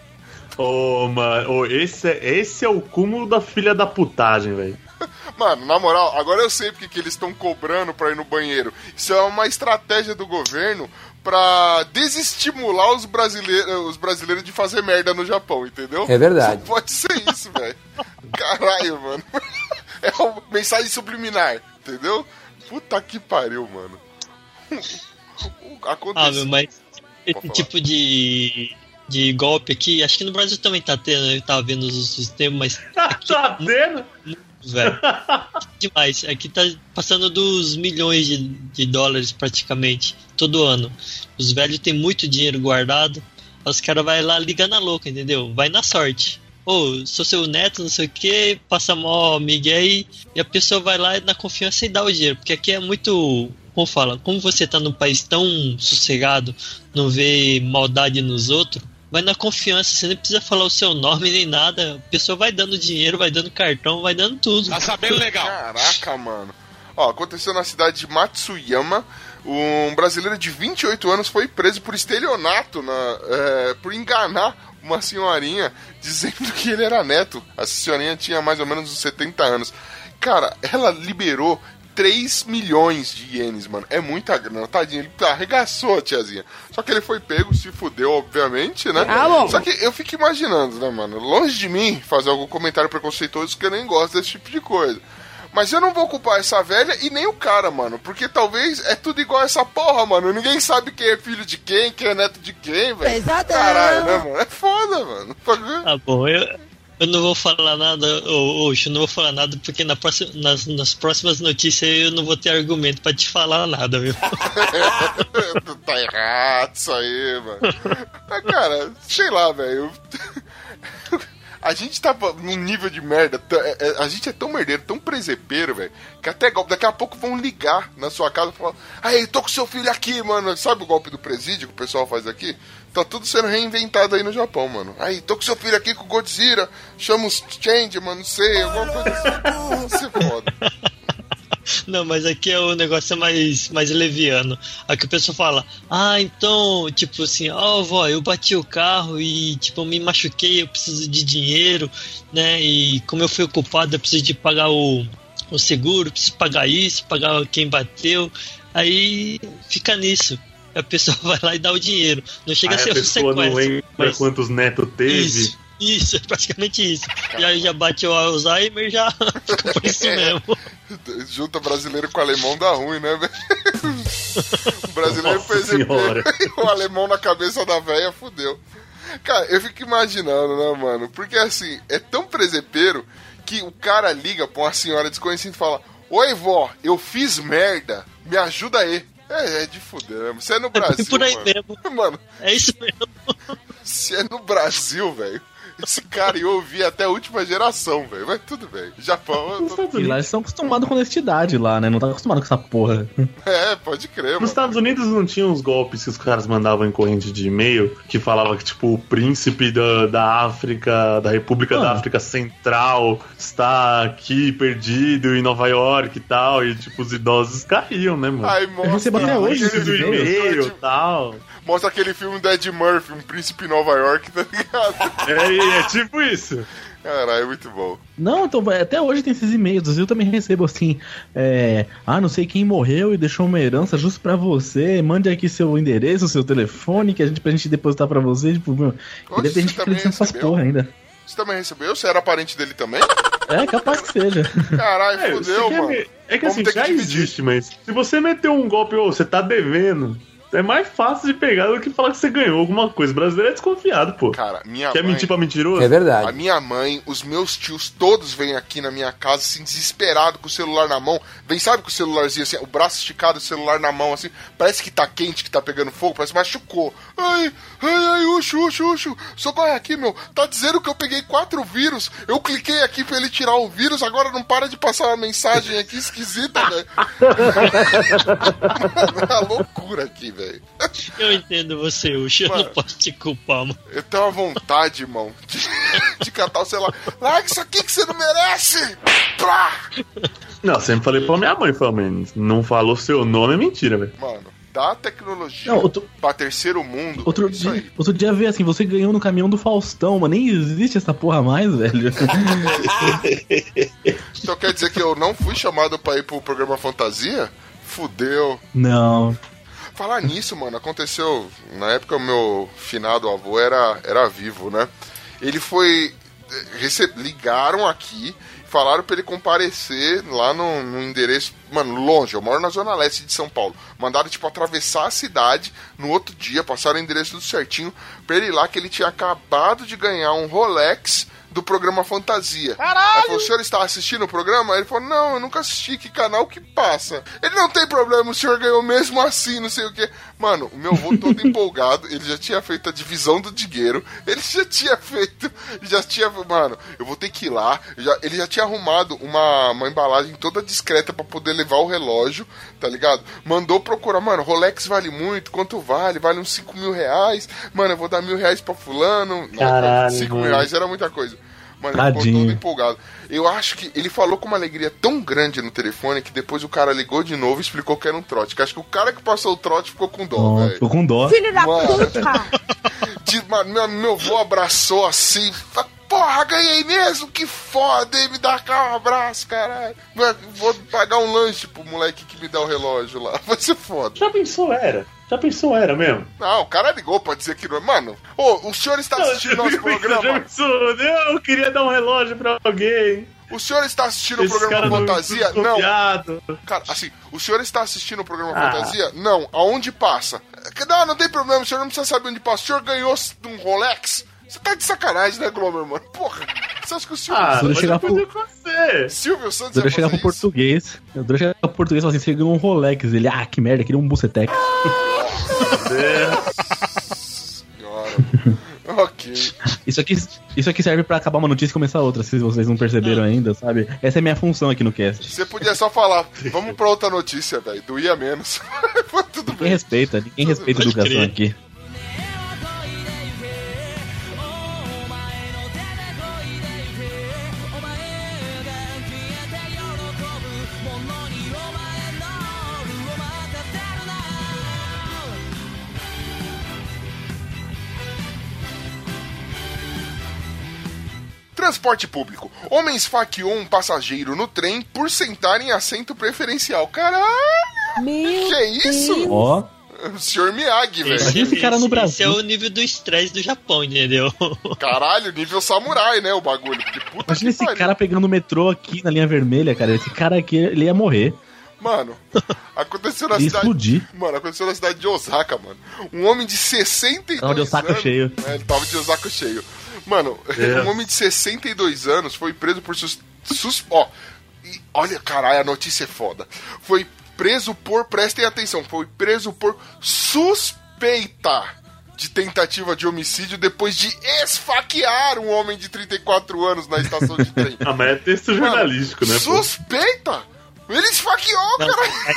Ô, mano, ô, esse, é, esse é o cúmulo da filha da putagem, velho. Mano, na moral, agora eu sei porque que eles estão cobrando pra ir no banheiro. Isso é uma estratégia do governo pra desestimular os brasileiros, os brasileiros de fazer merda no Japão, entendeu? É verdade. Só pode ser isso, velho. Caralho, mano. É uma mensagem subliminar, entendeu? Puta que pariu, mano. Ah, Aconteceu. meu, mas esse tipo de, de golpe aqui, acho que no Brasil também tá tendo, eu tava vendo os sistemas, mas tá vendo? velho. Demais. Aqui tá passando dos milhões de, de dólares praticamente todo ano. Os velhos têm muito dinheiro guardado. Os caras vai lá liga na louca, entendeu? Vai na sorte. Ô, sou seu neto, não sei o que, passa mó Miguel e e a pessoa vai lá na confiança e dá o dinheiro. Porque aqui é muito. Como fala? Como você tá num país tão sossegado, não vê maldade nos outros, vai na confiança, você nem precisa falar o seu nome nem nada. A pessoa vai dando dinheiro, vai dando cartão, vai dando tudo. Tá sabendo legal. Caraca, mano. Ó, aconteceu na cidade de Matsuyama. Um brasileiro de 28 anos foi preso por estelionato, na, é, por enganar uma senhorinha dizendo que ele era neto. A senhorinha tinha mais ou menos uns 70 anos. Cara, ela liberou 3 milhões de ienes, mano. É muita grana, tadinho. Ele arregaçou a tiazinha. Só que ele foi pego, se fudeu, obviamente, né? Ah, bom. Só que eu fico imaginando, né, mano? Longe de mim fazer algum comentário preconceituoso que eu nem gosto desse tipo de coisa. Mas eu não vou culpar essa velha e nem o cara, mano. Porque talvez é tudo igual essa porra, mano. Ninguém sabe quem é filho de quem, quem é neto de quem, velho. Exato. Caralho, né, mano? É foda, mano. Tá bom, eu, eu não vou falar nada, ô, eu não vou falar nada porque na próxima, nas, nas próximas notícias eu não vou ter argumento pra te falar nada, viu? tá errado isso aí, mano. Mas, cara, sei lá, velho. A gente tá num nível de merda. é- é- A gente é tão merdeiro, tão presepeiro, velho, que até golpe. Daqui a pouco vão ligar na sua casa e falar: Aí, tô com seu filho aqui, mano. Sabe o golpe do presídio que o pessoal faz aqui? Tá tudo sendo reinventado aí no Japão, mano. Aí, tô com seu filho aqui com o Godzilla. Chama os Change, mano, não sei, alguma coisa assim. Isso é foda. Não, mas aqui é o negócio é mais, mais leviano. Aqui o pessoal fala, ah, então, tipo assim, ó, vó, eu bati o carro e, tipo, eu me machuquei, eu preciso de dinheiro, né? E como eu fui ocupado, eu preciso de pagar o, o seguro, preciso pagar isso, pagar quem bateu. Aí fica nisso. A pessoa vai lá e dá o dinheiro. Não chega Aí a ser a um pessoa não sequestro. lembra mas- quantos netos teve. Isso, isso, é praticamente isso. E aí já bate o Alzheimer já fica por isso mesmo. Junta brasileiro com alemão dá ruim, né, velho? O brasileiro Nossa fez o alemão na cabeça da véia, fudeu. Cara, eu fico imaginando, né, mano? Porque assim, é tão presepeiro que o cara liga pra uma senhora desconhecida e fala: Oi, vó, eu fiz merda, me ajuda aí. É, é de fuder? Você é no Brasil. por aí mano. mesmo. Mano, É isso mesmo. se é no Brasil, velho. Esse cara ia ouvir até a última geração, velho. Mas tudo bem. Japão. eu tô- Estados E lá Unidos, eles estão acostumados com honestidade lá, né? Não tá acostumado com essa porra. É, pode crer, nos mano. Estados Unidos não tinha uns golpes que os caras mandavam em corrente de e-mail que falava que, tipo, o príncipe da, da África, da República da Ah. África Central está aqui perdido em Nova York e tal. E, tipo, os idosos caíam, né, mano? Aí mostra, recebo até hoje esses e-mails. e-mail Ed- e tal. Mostra aquele filme do Ed Murphy, Um Príncipe em Nova York, tá ligado? É, é tipo isso. Caralho, é muito bom. Não, então até hoje tem esses e-mails. Eu também recebo assim: é, ah, não sei quem morreu e deixou uma herança justo pra você. Mande aqui seu endereço, seu telefone, que a gente pra gente depositar pra você. Tipo, meu, e Oxe, deve ter gente você que nessas recebeu? porra ainda. Você também recebeu? Você era parente dele também? É capaz que seja. Caralho, É, quer mano. É que Vamos assim, que já dividir. existe, mas se você meter um golpe, ô, você tá devendo, é mais fácil de pegar do que falar que você ganhou alguma coisa. O brasileiro é desconfiado, pô. Cara, minha Quer mãe... mentir pra mentiroso? É A verdade. minha mãe, os meus tios, todos vêm aqui na minha casa, assim, desesperado, com o celular na mão. Vem, sabe, com o celularzinho, assim, o braço esticado, o celular na mão, assim. Parece que tá quente, que tá pegando fogo, parece que machucou. Ai, ai, ai, uxo, uxo, uxo. Socorre aqui, meu. Tá dizendo que eu peguei quatro vírus. Eu cliquei aqui pra ele tirar o vírus, agora não para de passar uma mensagem aqui esquisita, velho. É uma loucura aqui, velho. Eu entendo você, Ucho. Eu Mano. não posso te culpar, mano. Eu tenho uma vontade, irmão, de, de catar o celular. Larga isso aqui que você não merece! Plá! Não, sempre falei pra minha mãe, falei, mãe, não falou seu nome, é mentira, velho. Mano, dá tecnologia Não, outro, pra terceiro mundo. outro, dia, aí. outro dia veio assim: você ganhou no caminhão do Faustão, mas nem existe essa porra mais, velho. Então quer dizer que eu não fui chamado pra ir pro programa Fantasia? Fudeu. Não. Falar nisso, mano, aconteceu. Na época o meu finado avô era, era vivo, né? Ele foi. rece- ligaram aqui, falaram pra ele comparecer lá no, no endereço. Mano, longe, eu moro na zona leste de São Paulo. Mandaram, tipo, atravessar a cidade no outro dia, passaram o endereço tudo certinho, pra ele ir lá que ele tinha acabado de ganhar um Rolex do programa Fantasia. Caralho! Ela falou, o senhor está assistindo o programa? Ele falou, não, eu nunca assisti, que canal que passa? Ele não tem problema, o senhor ganhou mesmo assim, não sei o quê. Mano, o meu avô todo empolgado, ele já tinha feito a divisão do dinheiro, ele já tinha feito, já tinha, mano, eu vou ter que ir lá, já, ele já tinha arrumado uma, uma embalagem toda discreta pra poder levar o relógio, tá ligado? Mandou procurar, mano, Rolex vale muito, quanto vale? Vale uns 5 mil reais, mano, eu vou dar mil reais pra fulano. Caralho, 5 mil reais era muita coisa. Mano, ele ficou Tadinho. todo empolgado. Eu acho que ele falou com uma alegria tão grande no telefone que depois o cara ligou de novo e explicou que era um trote. Que acho que o cara que passou o trote ficou com dó, velho. ficou com dó. Mano, de- mano, meu, meu avô abraçou assim. fa- Porra, ganhei mesmo? Que foda, hein? Me dá cá um abraço, caralho. Mano, Vou pagar um lanche pro moleque que me dá o relógio lá. Vai ser foda. Já pensou, era? Já pensou, era mesmo? Não, o cara ligou pra dizer que não. Mano, ô, o senhor está assistindo nosso Já programa? pensou? Eu queria dar um relógio pra alguém. O senhor está assistindo o Esse programa cara não Fantasia? Não. desconfiado. Cara, assim, o senhor está assistindo o programa Ah. Fantasia? Não. Aonde passa? Não, não tem problema, o senhor não precisa saber onde passa. O senhor ganhou um Rolex? Você tá de sacanagem, né, Glomer, mano? Porra, você acha que o Silvio, Ah, Se eu mas chegar eu podia pro- com você. Silvio Santos Eu ia chegar pro português. Eu vou chegar pro português e falar assim: você ganhou um Rolex. Ele, ah, que merda, queria um Bucetec. Senhora. ok. Isso aqui, isso aqui serve pra acabar uma notícia e começar outra, se vocês não perceberam ainda, sabe? Essa é a minha função aqui no cast. Você podia só falar, vamos pra outra notícia, velho. Doía menos. Tudo Ninguém bem. respeita, ninguém respeita a educação aqui. Transporte público. Homem esfaqueou um passageiro no trem por sentar em assento preferencial. Caralho! Meu Que é isso? Ó, O senhor Miyagi, velho. Imagina esse cara no Esse- Brasil. Esse é o nível do estresse do Japão, entendeu? Caralho, nível samurai, né, o bagulho. Porque puta imagina que esse pariu. cara pegando o metrô aqui na linha vermelha, cara. Esse cara aqui, ele ia morrer. Mano, aconteceu na cidade... explodir. Mano, aconteceu na cidade de Osaka, mano. Um homem de 62 Tava de Osaka anos... cheio. É, ele tava de Osaka cheio. Mano, É. um homem de 62 anos foi preso por sus... sus... Ó, e olha, caralho, a notícia é foda. Foi preso por... Prestem atenção. Foi preso por suspeita de tentativa de homicídio depois de esfaquear um homem de 34 anos na estação de trem. Ah, mas é texto jornalístico, né? pô? Ele esfaqueou, Não, cara.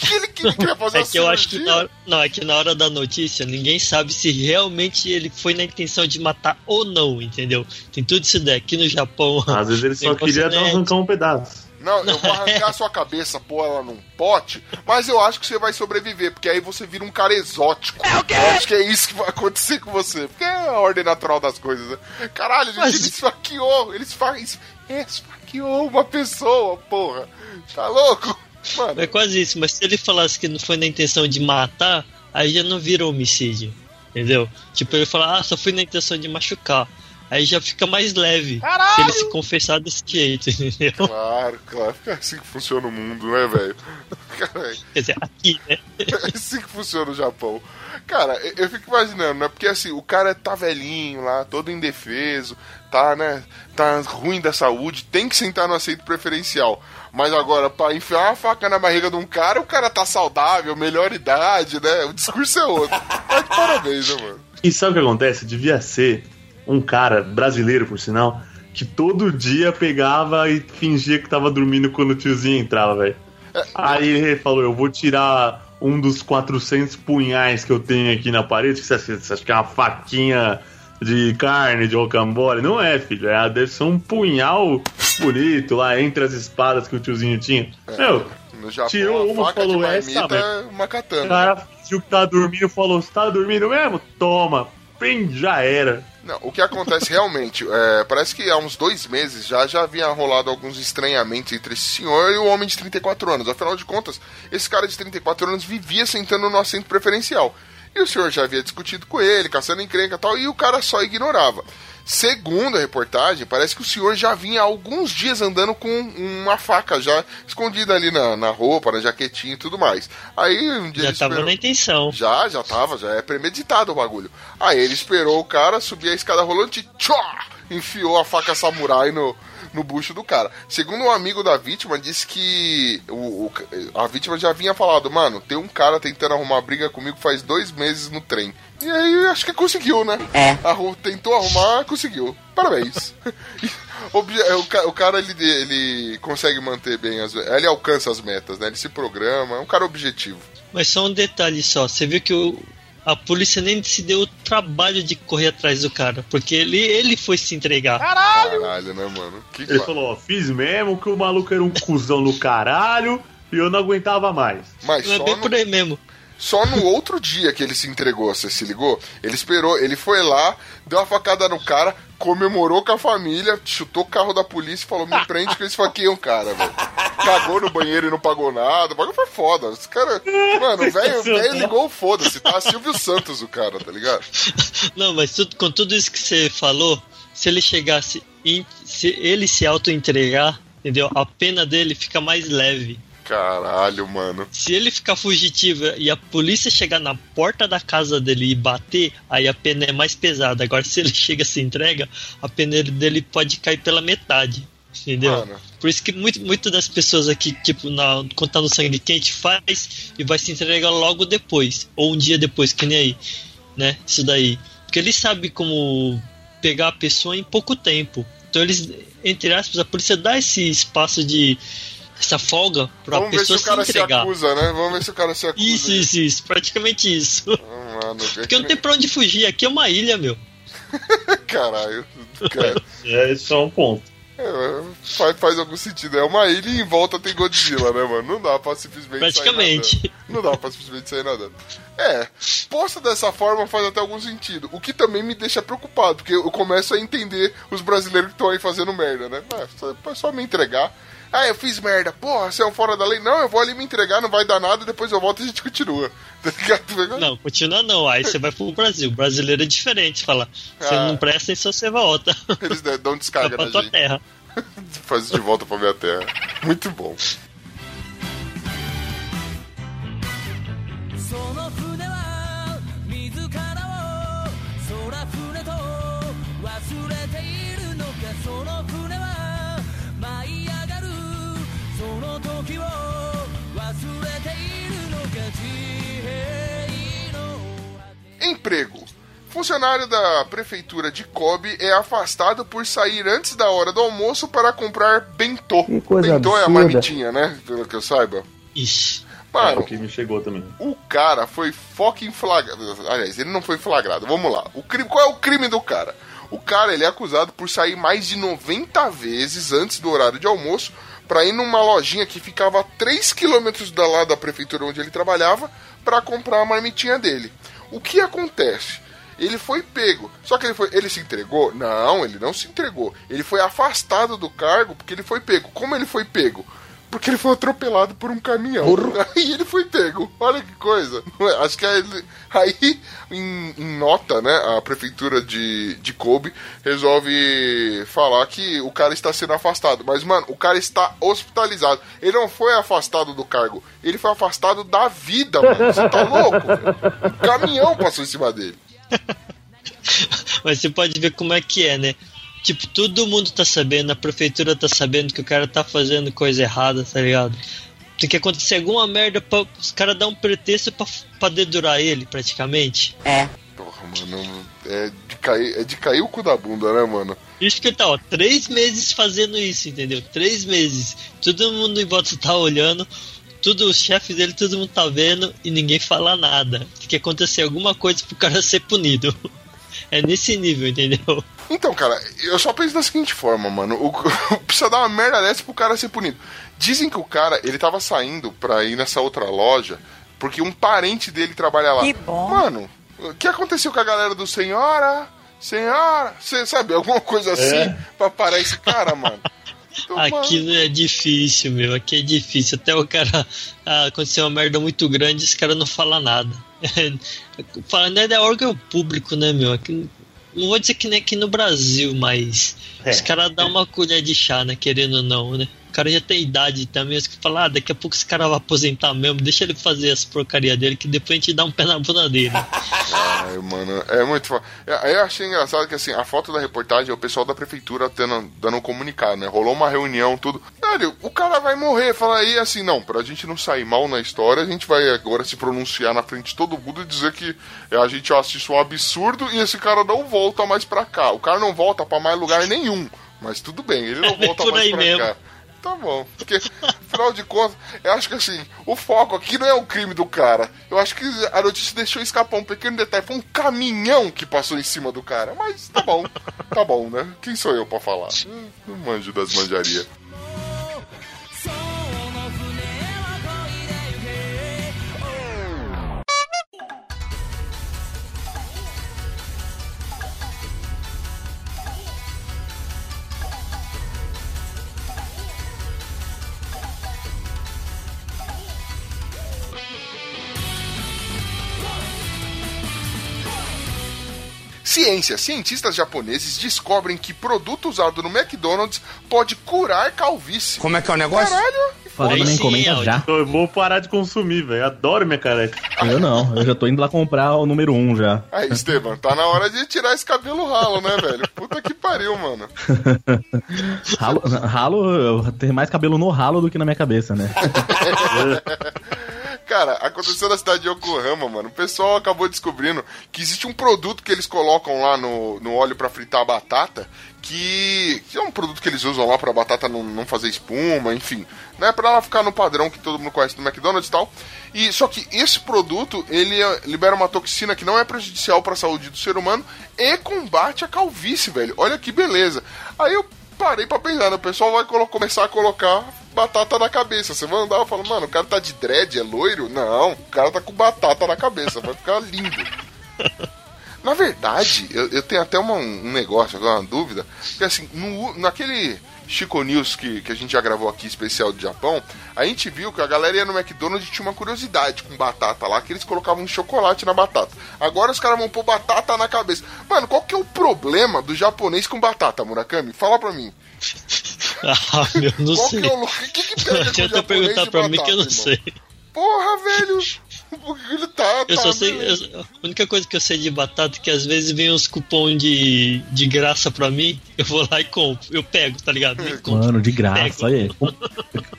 que ele, que ele queria fazer É que eu acho que na hora, não, é que na hora da notícia ninguém sabe se realmente ele foi na intenção de matar ou não, entendeu? Tem tudo isso daqui no Japão. Às vezes ele só queria dar net. arrancar um pedaço. Não, eu vou arrancar a sua cabeça, pôr ela num pote, mas eu acho que você vai sobreviver, porque aí você vira um cara exótico. É o quê? Eu acho que é isso que vai acontecer com você, porque é a ordem natural das coisas, né? Caralho, Mas- ele esfaqueou, ele esfa- es- esfaqueou uma pessoa, porra. Tá louco? Mano, É quase isso, mas se ele falasse que não foi na intenção de matar, aí já não vira homicídio. Entendeu? Tipo, ele falar, ah, só foi na intenção de machucar. Aí já fica mais leve. Se ele se confessar desse jeito, entendeu? claro, claro, é assim que funciona o mundo, né, velho? Caralho. Quer dizer, aqui, né? É assim que funciona o Japão. Cara, eu, eu fico imaginando, né? Porque assim, o cara tá velhinho lá, todo indefeso, tá, né? Tá ruim da saúde, tem que sentar no assento preferencial. Mas agora, pra enfiar uma faca na barriga de um cara, o cara tá saudável, melhor idade, né? O discurso é outro. Mas parabéns, né, mano? E sabe o que acontece? Devia ser um cara brasileiro, por sinal, que todo dia pegava e fingia que tava dormindo quando o tiozinho entrava, velho. Aí ele falou: Eu vou tirar um dos 400 punhais que eu tenho aqui na parede. que Você acha, você acha que é uma faquinha de carne, de rocambole? Não é, filho. É, deve ser um punhal bonito lá entre as espadas que o tiozinho tinha. Meu, No Japão, Tirou uma, falou, essa, velho. é uma o katana. cara fingiu que tava dormindo falou: Você tá dormindo mesmo? Toma. Bem, já era. Não, o que acontece realmente, é, parece que há uns dois meses já, já havia rolado alguns estranhamentos entre esse senhor e o homem de 34 anos. Afinal de contas, esse cara de 34 anos vivia sentando no assento preferencial. E o senhor já havia discutido com ele, caçando encrenca e tal, e o cara só ignorava. Segundo a reportagem, parece que o senhor já vinha há alguns dias andando com uma faca já escondida ali na, na roupa, na jaquetinha e tudo mais. Aí um dia Já ele tava esperou- na intenção. já, já tava, já é premeditado o bagulho. Aí ele esperou o cara subir a escada rolante e tchó! Enfiou a faca samurai no, no bucho do cara. Segundo um amigo da vítima, disse que o, o- a vítima já vinha falado, mano, tem um cara tentando arrumar briga comigo faz dois meses no trem. E aí acho que conseguiu, né? É. Arru- tentou arrumar, conseguiu. Parabéns. Obje- o, o cara, ele, ele consegue manter bem as... Ele alcança as metas, né? Ele se programa, é um cara objetivo. Mas só um detalhe só, você viu que o, a polícia nem se deu o trabalho de correr atrás do cara, porque ele, ele foi se entregar. Caralho, né, mano? Que Ele fa- falou, ó, fiz mesmo que o maluco era um cuzão do caralho e eu não aguentava mais. Mas Não é só bem no, por aí mesmo. Só no outro dia que ele se entregou, você se ligou? Ele esperou, ele foi lá, deu uma facada no cara, comemorou com a família, chutou o carro da polícia e falou: me prende que eu esfaqueei um cara, velho. Cagou no banheiro e não pagou nada. O bagulho foi foda. Os cara, mano, o velho velho ligou o foda-se, tá? Silvio Santos o cara, tá ligado? Não, mas tudo- com tudo isso que você falou, se ele chegasse e se ele se auto-entregar, entendeu? A pena dele fica mais leve. Caralho, mano. Se ele ficar fugitivo e a polícia chegar na porta da casa dele e bater, aí a pena é mais pesada. Agora, se ele chega e se entrega, a pena dele pode cair pela metade. Entendeu? Mano. Por isso que muito, muito das pessoas aqui, tipo, na, quando tá no sangue quente, faz e vai se entregar logo depois. Ou um dia depois, que nem aí. Né? Isso daí. Porque ele sabe como pegar a pessoa em pouco tempo. Então eles, entre aspas, a polícia dá esse espaço de. Essa folga pra Vamos ver se pessoa o se, cara se entregar. acusa, né? Vamos ver se o cara se acusa. Isso, isso, isso. Praticamente isso. Ah, Mano, é Porque não que- tem pra onde fugir. Aqui é uma ilha, meu. Caralho. Cara, É, isso é um ponto. é, faz, faz algum sentido. É uma ilha e em volta tem Godzilla, né, mano? Não dá pra simplesmente sair Praticamente. nadando. Não dá pra simplesmente sair nadando. É, posta dessa forma faz até algum sentido. O que também me deixa preocupado, porque eu começo a entender os brasileiros que estão aí fazendo merda, né? É, só, é só me entregar. Ah, eu fiz merda. Porra, você é um fora da lei. Não, eu vou ali me entregar, não vai dar nada, depois eu volto e a gente continua. Tá? Não, continua não. Aí você vai pro Brasil. O brasileiro é diferente. Fala, você Ah. não presta, então você volta. Eles dão Vai descarga pra na tua gente. terra. Faz de volta pra minha terra. Muito bom. 時を忘れているのか地平の Emprego. Funcionário da prefeitura de Kobe é afastado por sair antes da hora do almoço para comprar bentô. Que coisa bentô é a absurda. marmitinha, né? Pelo que eu saiba. Ixi. É Mano, o que me chegou também. o cara foi fucking flagrado. Aliás, ele não foi flagrado. Vamos lá. O crime, qual é o crime do cara? O cara ele é acusado por sair mais de 90 vezes antes do horário de almoço para ir numa lojinha que ficava a 3 quilômetros da lá da prefeitura onde ele trabalhava para comprar a marmitinha dele. O que acontece? Ele foi pego. Só que ele foi. Ele se entregou? Não, ele não se entregou. Ele foi afastado do cargo porque ele foi pego. Como ele foi pego? Porque ele foi atropelado por um caminhão. Aí ele foi pego. Olha que coisa. É? Acho que aí, aí em, em nota, né, a prefeitura de, de Kobe resolve falar que o cara está sendo afastado. Mas, mano, o cara está hospitalizado. Ele não foi afastado do cargo. Ele foi afastado da vida, mano. Você tá louco? Um caminhão passou em cima dele. Mas você pode ver como é que é, né? Tipo, todo mundo tá sabendo, a prefeitura tá sabendo que o cara tá fazendo coisa errada, tá ligado? Tem que acontecer alguma merda pra os caras dar um pretexto pra, pra dedurar ele, praticamente. Porra, mano. É de, cair, é de cair o cu da bunda, né, mano? Isso que tá, ó, três meses fazendo isso, entendeu? Três meses. Todo mundo em volta tá olhando, tudo, os chefes dele, todo mundo tá vendo e ninguém fala nada. Tem que acontecer alguma coisa pro cara ser punido. É nesse nível, entendeu? Então, cara, eu só penso da seguinte forma, mano. O, precisa dar uma merda dessa pro cara ser punido. Dizem que o cara, ele tava saindo pra ir nessa outra loja porque um parente dele trabalha lá. Que bom. Mano, o que aconteceu com a galera do Senhora? Senhora? Você sabe, alguma coisa assim É. pra parar esse cara, mano? Então, Aqui mano, não é difícil, meu. Aqui é difícil. Até o cara ah, aconteceu uma merda muito grande, esse cara não fala nada. Falando é da órgão público, né, meu? Aqui, não vou dizer que nem aqui no Brasil, mas É. os caras dão uma colher de chá, né? Querendo ou não, né? Cara já tem idade também, acho que fala, ah, daqui a pouco esse cara vai aposentar mesmo, deixa ele fazer as porcaria dele, que depois a gente dá um pé na bunda dele. Ai, mano, é muito foda. Eu achei engraçado que, assim, a foto da reportagem é o pessoal da prefeitura tendo, dando um comunicado, né? Rolou uma reunião, tudo. Velho, o cara vai morrer. Fala aí, assim, não, pra gente não sair mal na história, a gente vai agora se pronunciar na frente de todo mundo e dizer que a gente acha isso um absurdo e esse cara não volta mais pra cá. O cara não volta pra mais lugar nenhum. Mas tudo bem, ele não É volta mais pra mesmo. cá. Tá bom. Porque, afinal de contas, eu acho que assim, o foco aqui não é o crime do cara. Eu acho que a notícia deixou escapar um pequeno detalhe. Foi um caminhão que passou em cima do cara. Mas tá bom. Tá bom, né? Quem sou eu pra falar? Não manjo das manjarias. Ciência. Cientistas japoneses descobrem que produto usado no McDonald's pode curar calvície. Como é que é o negócio? Caralho! Sim, encomenda Aldi. já. Eu vou parar de consumir, velho. Adoro minha careca. Eu não, eu já tô indo lá comprar o número 1 um já. Aí, Esteban, tá na hora de tirar esse cabelo ralo, né, velho? Puta que pariu, mano. Ralo, ralo, eu tenho mais cabelo no ralo do que na minha cabeça, né? Cara, aconteceu na cidade de Yokohama, mano. O pessoal acabou descobrindo que existe um produto que eles colocam lá no, no óleo pra fritar a batata, que, que é um produto que eles usam lá pra batata não, não fazer espuma, enfim, né? Pra ela ficar no padrão que todo mundo conhece do McDonald's e tal. E só que esse produto, ele eh, libera uma toxina que não é prejudicial pra saúde do ser humano e combate a calvície, velho. Olha que beleza. Aí eu parei pra pensar, né? o pessoal vai começar a colocar batata na cabeça. Você vai andar e fala, mano, o cara tá de dread, é loiro? Não, o cara tá com batata na cabeça, vai ficar lindo. Na verdade, eu, eu tenho até uma- um negócio, agora uma dúvida, que assim, no, naquele Chico News que, que a gente já gravou aqui, especial do Japão, a gente viu que a galera ia no McDonald's e tinha uma curiosidade com batata lá, que eles colocavam chocolate na batata. Agora os caras vão pôr batata na cabeça. Mano, qual que é o problema do japonês com batata, Murakami? Fala pra mim. Ah, meu, não Qual sei. que é o que que pega perguntar pra mim que eu não irmão? sei. Porra, velho! Por que ele tá, Eu tá só sei. eu- a única coisa que eu sei de batata é que às vezes vem uns cupom de, de graça pra mim, eu vou lá e compro. Eu pego, tá ligado? Eu compro. Mano, de graça, olha aí. Como,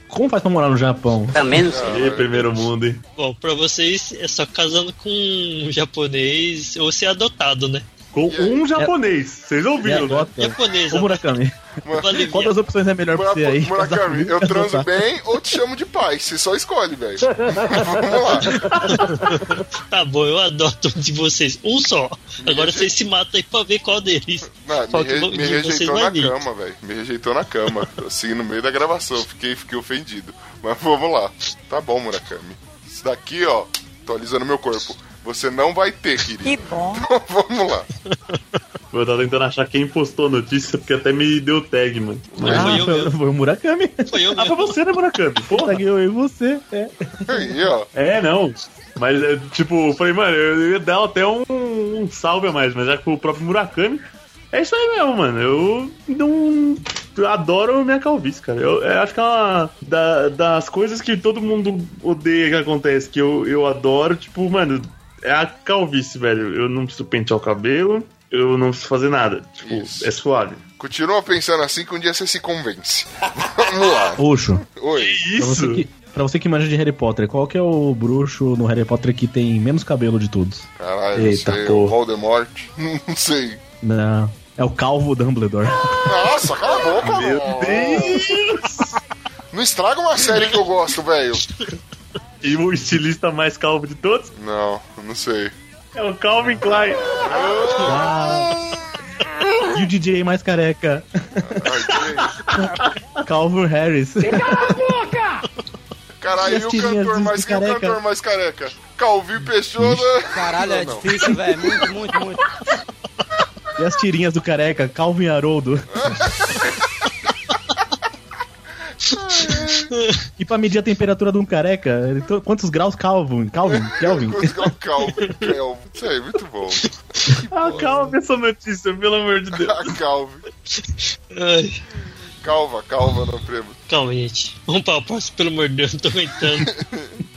como faz pra morar no Japão? Ê, primeiro mundo, hein? Bom, pra vocês é só casando com um japonês ou ser adotado, né? Com um japonês. Vocês ouviram, né? Japonês, Ô Murakami, qual das opções é melhor pra você aí? Murakami, eu transo bem ou te chamo de pai? Você só escolhe, velho. Vamos lá. Tá bom, eu adoto um de vocês. Um só. Agora vocês se matam aí pra ver qual deles. Não, me, re- me rejeitou na vir? cama, velho. Me rejeitou na cama. Assim, no meio da gravação. Fiquei, fiquei ofendido. Mas vamos lá. Tá bom, Murakami. Isso daqui, ó, tô alisando meu corpo. Você não vai ter, querido. Que bom. vamos lá. Eu tava tentando achar quem postou a notícia, porque até me deu tag, mano. Mas Ah, foi eu foi, mesmo. foi o Murakami. Foi eu Ah, foi mesmo. você, né, Murakami? Porra. Taguei eu e você. É. Aí, ó. É, não. Mas, é, tipo, eu falei, mano, eu ia dar até um, um salve a mais, mas já que o próprio Murakami. É isso aí mesmo, mano. Eu não. eu adoro minha calvície, cara. Eu, eu acho que é uma da- das coisas que todo mundo odeia que acontece, que eu, eu adoro, tipo, mano, é a calvície, velho. Eu não preciso pentear o cabelo, eu não preciso fazer nada. Tipo, Isso. é suave. Continua pensando assim que um dia você se convence. vamos lá. Oxo, Oi. pra você, Isso! que, pra você que manja de Harry Potter, qual que é o bruxo no Harry Potter que tem menos cabelo de todos? Caralho, Eita, sei. O porra. Voldemort. Não sei. Não, é o calvo Dumbledore. Nossa, cala a boca, Meu mano. Deus! Não estraga uma série que eu gosto, velho. E o estilista mais calvo de todos Não, não sei. é o Calvin Klein. E o DJ mais careca, que- Calvin Harris. Caralho, E e as o tirinhas cantor mais, e o cantor mais careca? Calvi Peixoto. Caralho, é Não, não. difícil, velho. Muito, muito, muito. E as tirinhas do careca, Calvin Haroldo. e pra medir a temperatura de um careca, to- quantos graus Calvin? Calvin? Kelvin? Calvin, Calvin. Isso aí, muito bom. Ah, calma essa notícia, pelo amor de Deus. A Calvin. Ai. Calva, calva, não primo. Calma, gente. Vamos para o próximo, pelo amor de Deus, não tô aguentando.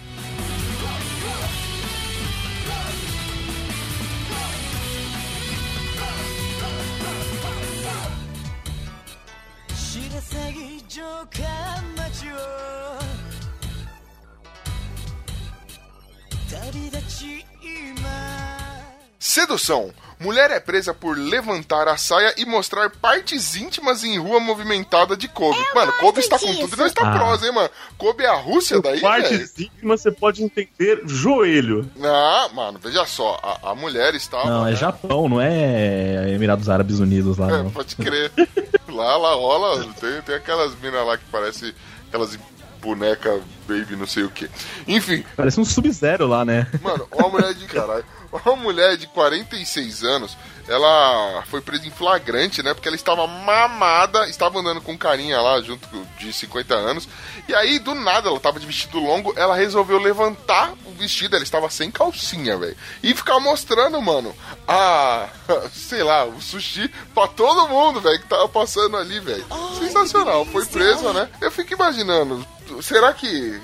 Sedução. Mulher é presa por levantar a saia e mostrar partes íntimas em rua movimentada de Kobe. mano, Kobe está com tudo e não está Ah. prosa, hein, mano? Kobe é a Rússia daí, velho? Partes íntimas você pode entender joelho. Ah, mano, veja só. A, a mulher estava... Não, é né? Japão, não é Emirados Árabes Unidos lá, É, não. pode crer. lá, lá rola. Tem, tem aquelas minas lá que parece aquelas boneca baby não sei o que. Enfim, Parece um Sub-Zero lá, né? mano, uma mulher de caralho. Uma mulher de 46 anos, ela foi presa em flagrante, né? Porque ela estava mamada, estava andando com um carinha lá, junto de 50 anos. E aí, do nada, ela tava de vestido longo, ela resolveu levantar o vestido, ela estava sem calcinha, velho. E ficar mostrando, mano, a. sei lá, o sushi pra todo mundo, velho, que tava passando ali, velho. Sensacional, foi presa, né? Eu fico imaginando, será que.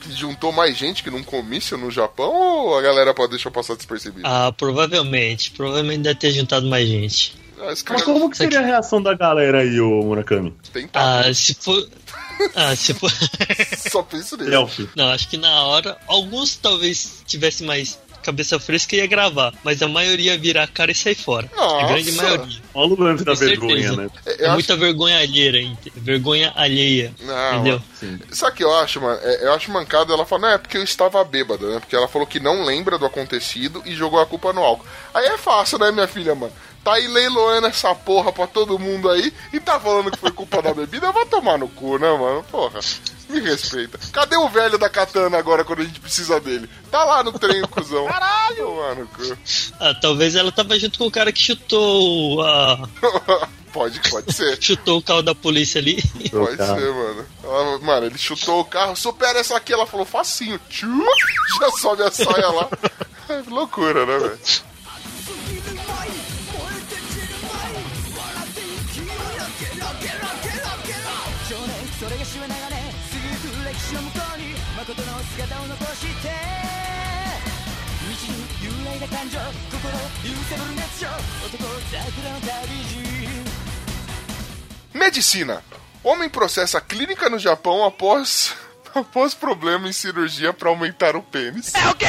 Que juntou mais gente que num comício no Japão ou a galera pode deixar passar despercebido? Ah, provavelmente. Provavelmente deve ter juntado mais gente. Ah, Mas como que seria a reação da galera aí, ô Murakami? tentar. Ah, se for. Ah, se for. Só penso nisso. Não, acho que na hora, alguns talvez tivessem mais cabeça fresca e ia gravar, mas a maioria ia virar a cara e sair fora. Nossa. A grande maioria. Olha o lance da vergonha, né? É, É muita vergonha alheia, ent- vergonha alheia. Não, entendeu? Sabe o que eu acho, mano? É, eu acho mancado. Ela fala, não, é porque eu estava bêbada, né? Porque ela falou que não lembra do acontecido e jogou a culpa no álcool. Aí é fácil, né, minha filha, mano? Tá aí leiloando essa porra pra todo mundo aí e tá falando que foi culpa da bebida? Vai tomar no cu, né, mano? Porra. Me respeita. Cadê o velho da katana agora quando a gente precisa dele? Tá lá no trem, cuzão. Caralho! Tomar no cu. Ah, talvez ela tava junto com o cara que chutou a. pode, pode ser. chutou o carro da polícia ali. Pode ser, mano. Ela- mano, ele chutou o carro, supera essa aqui. Ela falou, facinho. Tchu, já sobe a saia lá. É loucura, né, velho? れがしわ長ね過ぎく歴史の向こうに誠の姿を残して道に揺らいだ感情心揺さぶる熱情男桜の旅路 Medicina. Homem processa clínica no Japão após, após problema em cirurgia pra aumentar o pênis. É o quê?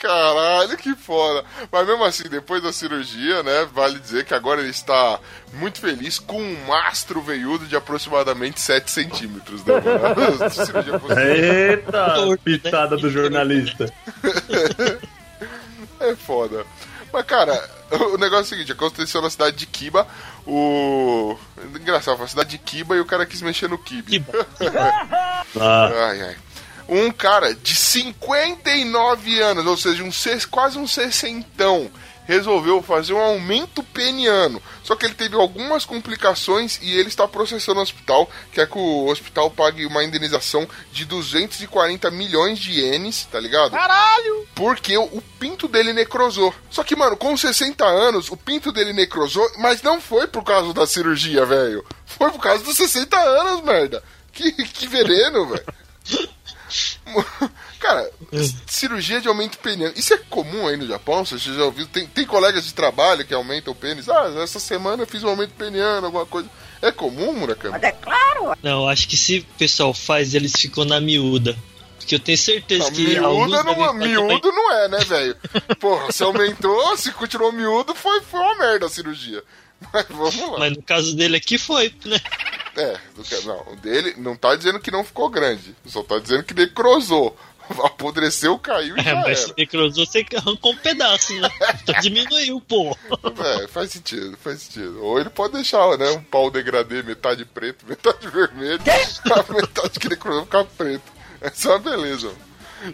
Caralho, que foda. Mas mesmo assim, depois da cirurgia, né, vale dizer que agora ele está muito feliz com um mastro veiudo de aproximadamente 7 centímetros, né. Eita, né? pitada do jornalista. É foda. Mas, cara, o negócio é o seguinte: aconteceu na cidade de Kiba. O. Engraçado, foi a cidade de Kiba e o cara quis mexer no kibe. Kiba. Ah, Ai, ai. Um cara de 59 anos, ou seja, um ses- quase um sessentão, resolveu fazer um aumento peniano. Só que ele teve algumas complicações e ele está processando o hospital, quer que o hospital pague uma indenização de 240 milhões de ienes, tá ligado? Caralho! Porque o, o pinto dele necrosou. Só que, mano, com 60 anos, o pinto dele necrosou, mas não foi por causa da cirurgia, velho. Foi por causa dos 60 anos, merda. Que, que veneno, velho. Cara, cirurgia de aumento peniano. Isso é comum aí no Japão? Você já ouviu? Tem, tem colegas de trabalho que aumentam o pênis? Ah, essa semana eu fiz um aumento peniano, alguma coisa. É comum, Murakami? Não, acho que se o pessoal faz, eles ficam na miúda. Porque eu tenho certeza Não, que. devem não, miúdo não é, né, velho? Porra, se aumentou, se continuou miúdo, foi, foi uma merda a cirurgia. Mas vamos lá. Mas no caso dele aqui foi, né? É, do que- não, o dele não tá dizendo que não ficou grande, só tá dizendo que necrosou. Apodreceu, caiu e É, já mas era. se necrosou, você arrancou um pedaço, né? Então diminuiu, pô. É, faz sentido, faz sentido. Ou ele pode deixar, né, um pau degradê, metade preto, metade vermelho, a metade que necrosou ficar preto. Essa é uma beleza.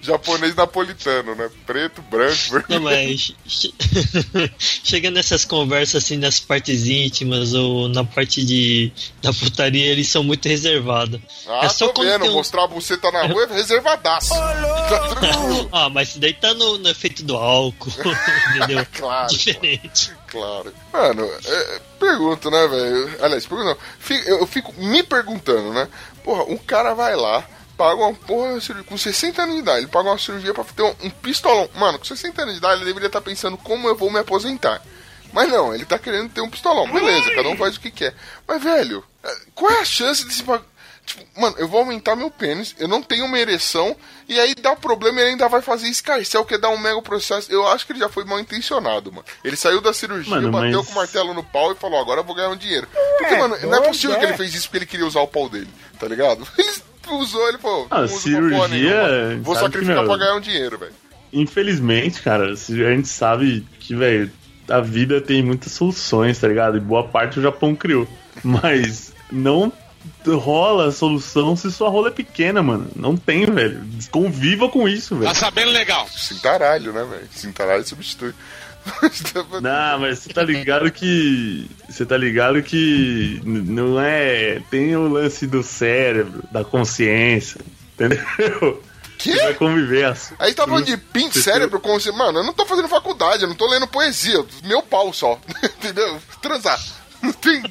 Japonês napolitano, né? Preto, branco, Não, vermelho. mas che- chega nessas conversas assim nas partes íntimas ou na parte de da putaria, eles são muito reservados. Ah, é só tô quando vendo. um- Mostrar a buceta na rua é reservadaço. Tá. Ah, mas isso daí tá no, no efeito do álcool, entendeu? Claro. Diferente. Claro. Mano, é, pergunto, né, velho? Aliás, pergunto não. Eu fico me perguntando, né? Porra, um cara vai lá, paga uma porra, cirurgia- com 60 anos de idade, ele paga uma cirurgia pra ter um, um pistolão. Mano, com 60 anos de idade, ele deveria estar pensando como eu vou me aposentar. Mas não, ele tá querendo ter um pistolão. Beleza, cada um faz o que quer. Mas, velho, é, qual é a chance desse bagulho? Tipo, mano, eu vou aumentar meu pênis, eu não tenho uma ereção, e aí dá problema e ele ainda vai fazer escarcel, que é dar um mega processo. Eu acho que ele já foi mal intencionado, mano. Ele saiu da cirurgia, Mano, bateu mas- com o martelo no pau e falou, agora eu vou ganhar um dinheiro. Porque, mano, não é possível que ele fez isso porque ele queria usar o pau dele, tá ligado? Ele usou, ele falou, Ah, cirurgia, nenhuma. Vou sabe que, sacrificar meu, pra ganhar um dinheiro, velho. Infelizmente, cara, se- a gente sabe que, velho, a vida tem muitas soluções, tá ligado? E boa parte o Japão criou. Mas não rola a solução se sua rola é pequena, mano. Não tem, velho. Conviva com isso, velho. sabendo legal. Cintaralho, né, velho? Cintaralho substitui. Não, mas você tá ligado que. Você tá ligado que não é. Tem o lance do cérebro, da consciência, entendeu? Que? Vai conviver assim. Aí tá falando de pin Você cérebro se. Mano, eu não tô fazendo faculdade, eu não tô lendo poesia. Meu pau só. Entendeu? Transar. Não tem.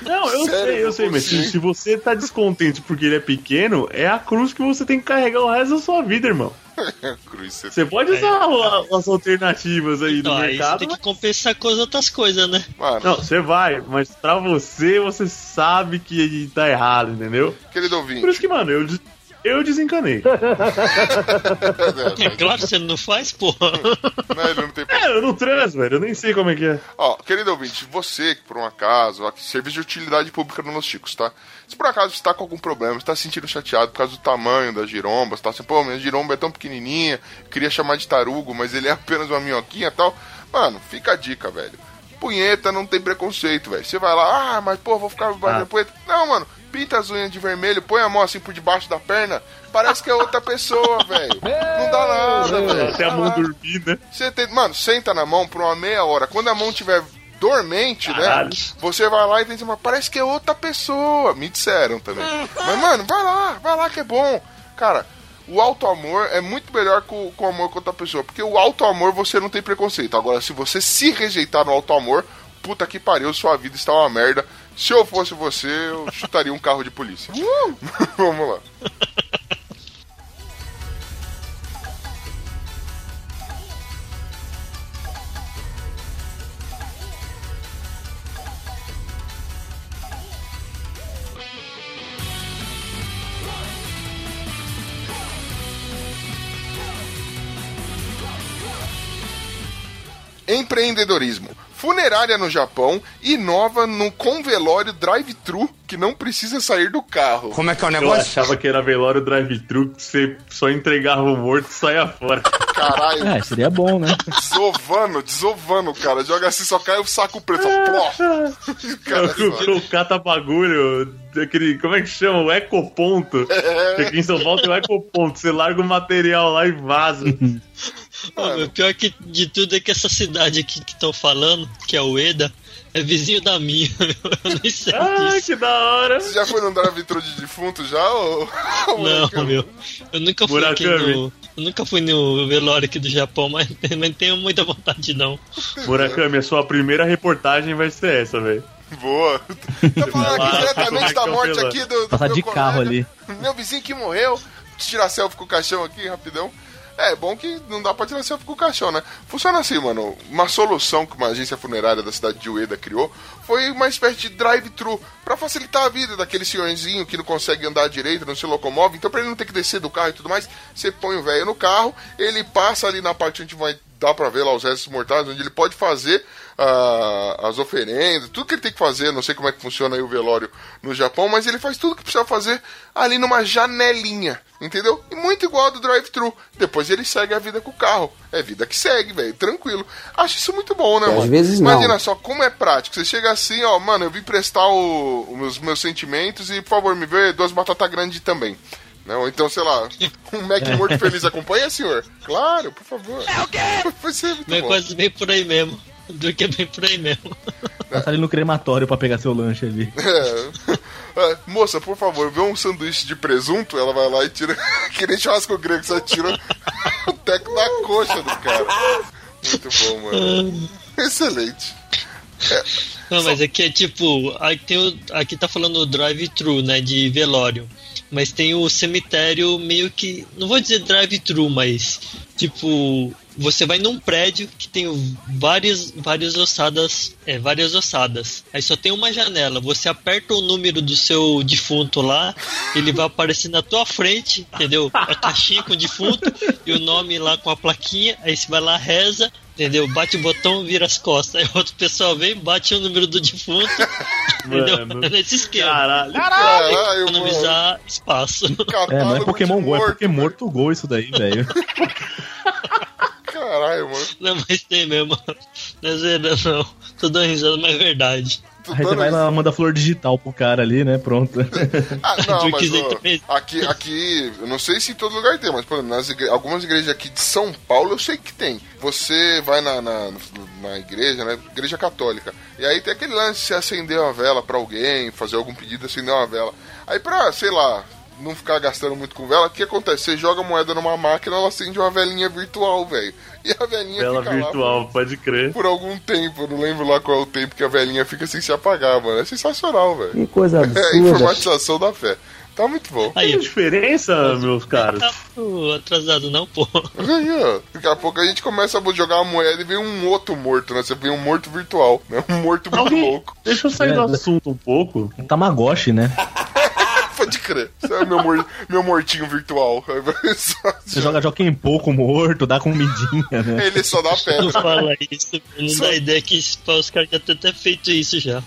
Não, eu Cérebro, sei, eu sei, mas se, se você tá descontente porque ele é pequeno, é a cruz que você tem que carregar o resto da sua vida, irmão. Cruz, você- Você pode usar as alternativas aí Então, do aí você mercado. tem que compensar com as outras coisas, né? Mano, Não, você vai, mas pra você, você sabe que tá errado, entendeu? querido Por ouvinte. isso que, mano, eu, eu desencanei. É claro que você não faz, porra. Não, ele não tem É, eu não transo, velho, eu nem sei como é que é. Ó, querido ouvinte, você que por um acaso, aqui, serviço de utilidade pública no Los Chicos, tá? Se por acaso você tá com algum problema, você tá se sentindo chateado por causa do tamanho das girombas, tá assim, pô, minha giromba é tão pequenininha, queria chamar de tarugo, mas ele é apenas uma minhoquinha e tal. Mano, fica a dica, velho. Punheta não tem preconceito, velho. Você vai lá, ah, mas pô, vou ficar batendo Ah. punheta. Não, mano, pinta as unhas de vermelho, põe a mão assim por debaixo da perna, parece que é outra pessoa, velho. Não dá nada, velho. Até a mão dormir, né? Você tem, mano, senta na mão por uma meia hora. Quando a mão tiver dormente, Caralho. né? Você vai lá e pensa, mas parece que é outra pessoa. Me disseram também. mas, mano, vai lá, vai lá que é bom. Cara, o auto-amor é muito melhor com, com o amor com outra pessoa. Porque o auto-amor você não tem preconceito. Agora, se você se rejeitar no auto-amor, puta que pariu, sua vida está uma merda. Se eu fosse você, eu chutaria um carro de polícia. Vamos lá. Empreendedorismo. Funerária no Japão inova no com velório drive-thru que não precisa sair do carro. Como é que é o Eu negócio? achava que era velório drive-thru, que você só entregava o morto e saia fora. Caralho, É, seria bom, né? desovando, desovando, cara. Joga assim, só cai o saco preto. Só, pló. Cara, o, o cata-bagulho, aquele, como é que chama? O ecoponto. Que aqui em São Paulo tem o ecoponto. Você larga o material lá e vaza. Ô, meu, pior que de tudo é que essa cidade aqui que estão falando, que é o Eda, é vizinho da minha, meu. Eu nem sei ah, disso. que da hora. Você já foi num drive-thru de defunto já? Ou... Não, meu. Eu nunca fui aqui Murakami. no. Eu nunca fui no velório aqui do Japão, mas não tenho muita vontade não. Murakami, a sua primeira reportagem vai ser essa, velho. Boa. Tá falando aqui diretamente da o morte aqui do, do Passar meu de carro colega. ali. Meu vizinho que morreu. Tirar selfie com o caixão aqui, rapidão. É, bom que não dá pra tirar selfie com o caixão, né? Funciona assim, mano. Uma solução que uma agência funerária da cidade de Ueda criou foi uma espécie de drive-thru pra facilitar a vida daquele senhorzinho que não consegue andar direito, não se locomove. Então, pra ele não ter que descer do carro e tudo mais, você põe o velho no carro, ele passa ali na parte onde vai dar pra ver lá os restos mortais, onde ele pode fazer ah, as oferendas, tudo que ele tem que fazer, não sei como é que funciona aí o velório no Japão, mas ele faz tudo que precisa fazer ali numa janelinha, entendeu? E muito igual a do drive-thru. Depois ele segue a vida com o carro. É vida que segue, velho, tranquilo. Acho isso muito bom, né, Às mano? vezes não. Imagina só como é prático. Você chega assim, ó, mano, eu vim prestar os meus, meus sentimentos e, por favor, me vê duas batatas grandes também. Né? Ou então, sei lá, um Mac morto feliz acompanha, senhor? Claro, por favor. É o quê? Vai ser muito É bom. quase bem por aí mesmo. Do que é bem por aí mesmo. Passa ali no crematório pra pegar seu lanche ali. É. É, Moça, por favor, vê um sanduíche de presunto, ela vai lá e tira. que nem churrasco grego, você tira o teco da coxa do cara. Muito bom, mano. Excelente. Não, mas aqui é tipo. Aqui, tem o, aqui tá falando o drive-thru, né? De velório. Mas tem o cemitério meio que. Não vou dizer drive-thru, mas. Tipo. Você vai num prédio que tem várias, várias ossadas. É, várias ossadas. Aí só tem uma janela. Você aperta o número do seu defunto lá, ele vai aparecer na tua frente, entendeu? A caixinha com o defunto e o nome lá com a plaquinha. Aí você vai lá, reza, entendeu? Bate o botão, vira as costas. Aí outro pessoal vem, bate o número do defunto, entendeu? Mano. É nesse esquema. Caralho. Caralho. Economizar espaço. É, não é Pokémon Go, é Pokémon Morto Go isso daí, velho. Caralho, mano. Não, mas tem mesmo. Não é zoeira, não. Tô dando risada, mas é verdade. Aí você vai lá, manda flor digital pro cara ali, né? Pronto. Ah, não, mas ó, aqui, aqui, eu não sei se em todo lugar tem, mas por exemplo, nas igre- algumas igrejas aqui de São Paulo eu sei que tem. Você vai na, na, na igreja, né? Igreja católica. E aí tem aquele lance de você acender uma vela pra alguém, fazer algum pedido, acender uma vela. Aí pra, sei lá, não ficar gastando muito com vela, o que acontece? Você joga a moeda numa máquina, ela acende uma velinha virtual, velho. E a velinha Tela fica lá virtual, pode crer. por algum tempo. Eu não lembro lá qual é o tempo que a velinha fica sem se apagar, mano. É sensacional, velho. Que coisa É absurda. informatização da fé. Tá muito bom. Aí, diferença, meus caras? tá muito atrasado, não, pô. Aí, ó. Daqui a pouco a gente começa a jogar uma moeda e vem um outro morto, né? Você vem um morto virtual, né? Um morto muito Alguém, louco. deixa eu sair do É, assunto um pouco. Tamagotchi, né? Pode crer. Isso é meu, mor- meu mortinho virtual. Só- Você joga Joaquim pouco morto, dá comidinha, né? Ele só dá Não pedra. fala isso, não dá ideia que os caras já têm até feito isso já.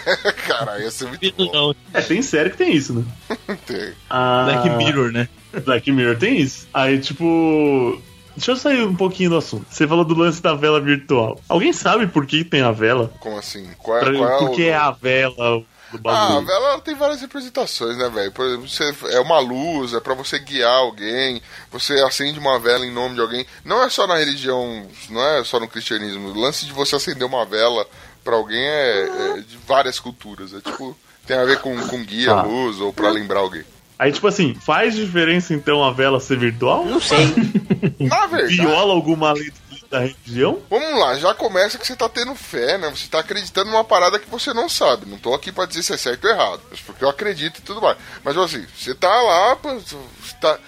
Caralho, ia ser muito Duvido bom. não. É, tem série que tem isso, né? Tem. Ah, Black Mirror, né? Black Mirror tem isso. Aí, tipo. Deixa eu sair um pouquinho do assunto. Você falou do lance da vela virtual. Alguém sabe por que tem a vela? Como assim? Qual é, Pra- qual é por o... que é a vela Ah, vela ela tem várias representações, né, velho? Por exemplo, você, é uma luz, é pra você guiar alguém, você acende uma vela em nome de alguém. Não é só na religião, não é só no cristianismo. O lance de você acender uma vela pra alguém é, é de várias culturas. É tipo, tem a ver com, com guia, Ah. luz, ou pra lembrar alguém. Aí, tipo assim, faz diferença então a vela ser virtual? Não sei. Na verdade, Viola alguma lei da religião? vamos lá, já começa que você tá tendo fé, né? Você tá acreditando numa parada que você não sabe. Não tô aqui pra dizer se é certo ou errado, porque eu acredito e tudo mais. Mas assim, você tá lá, você tá.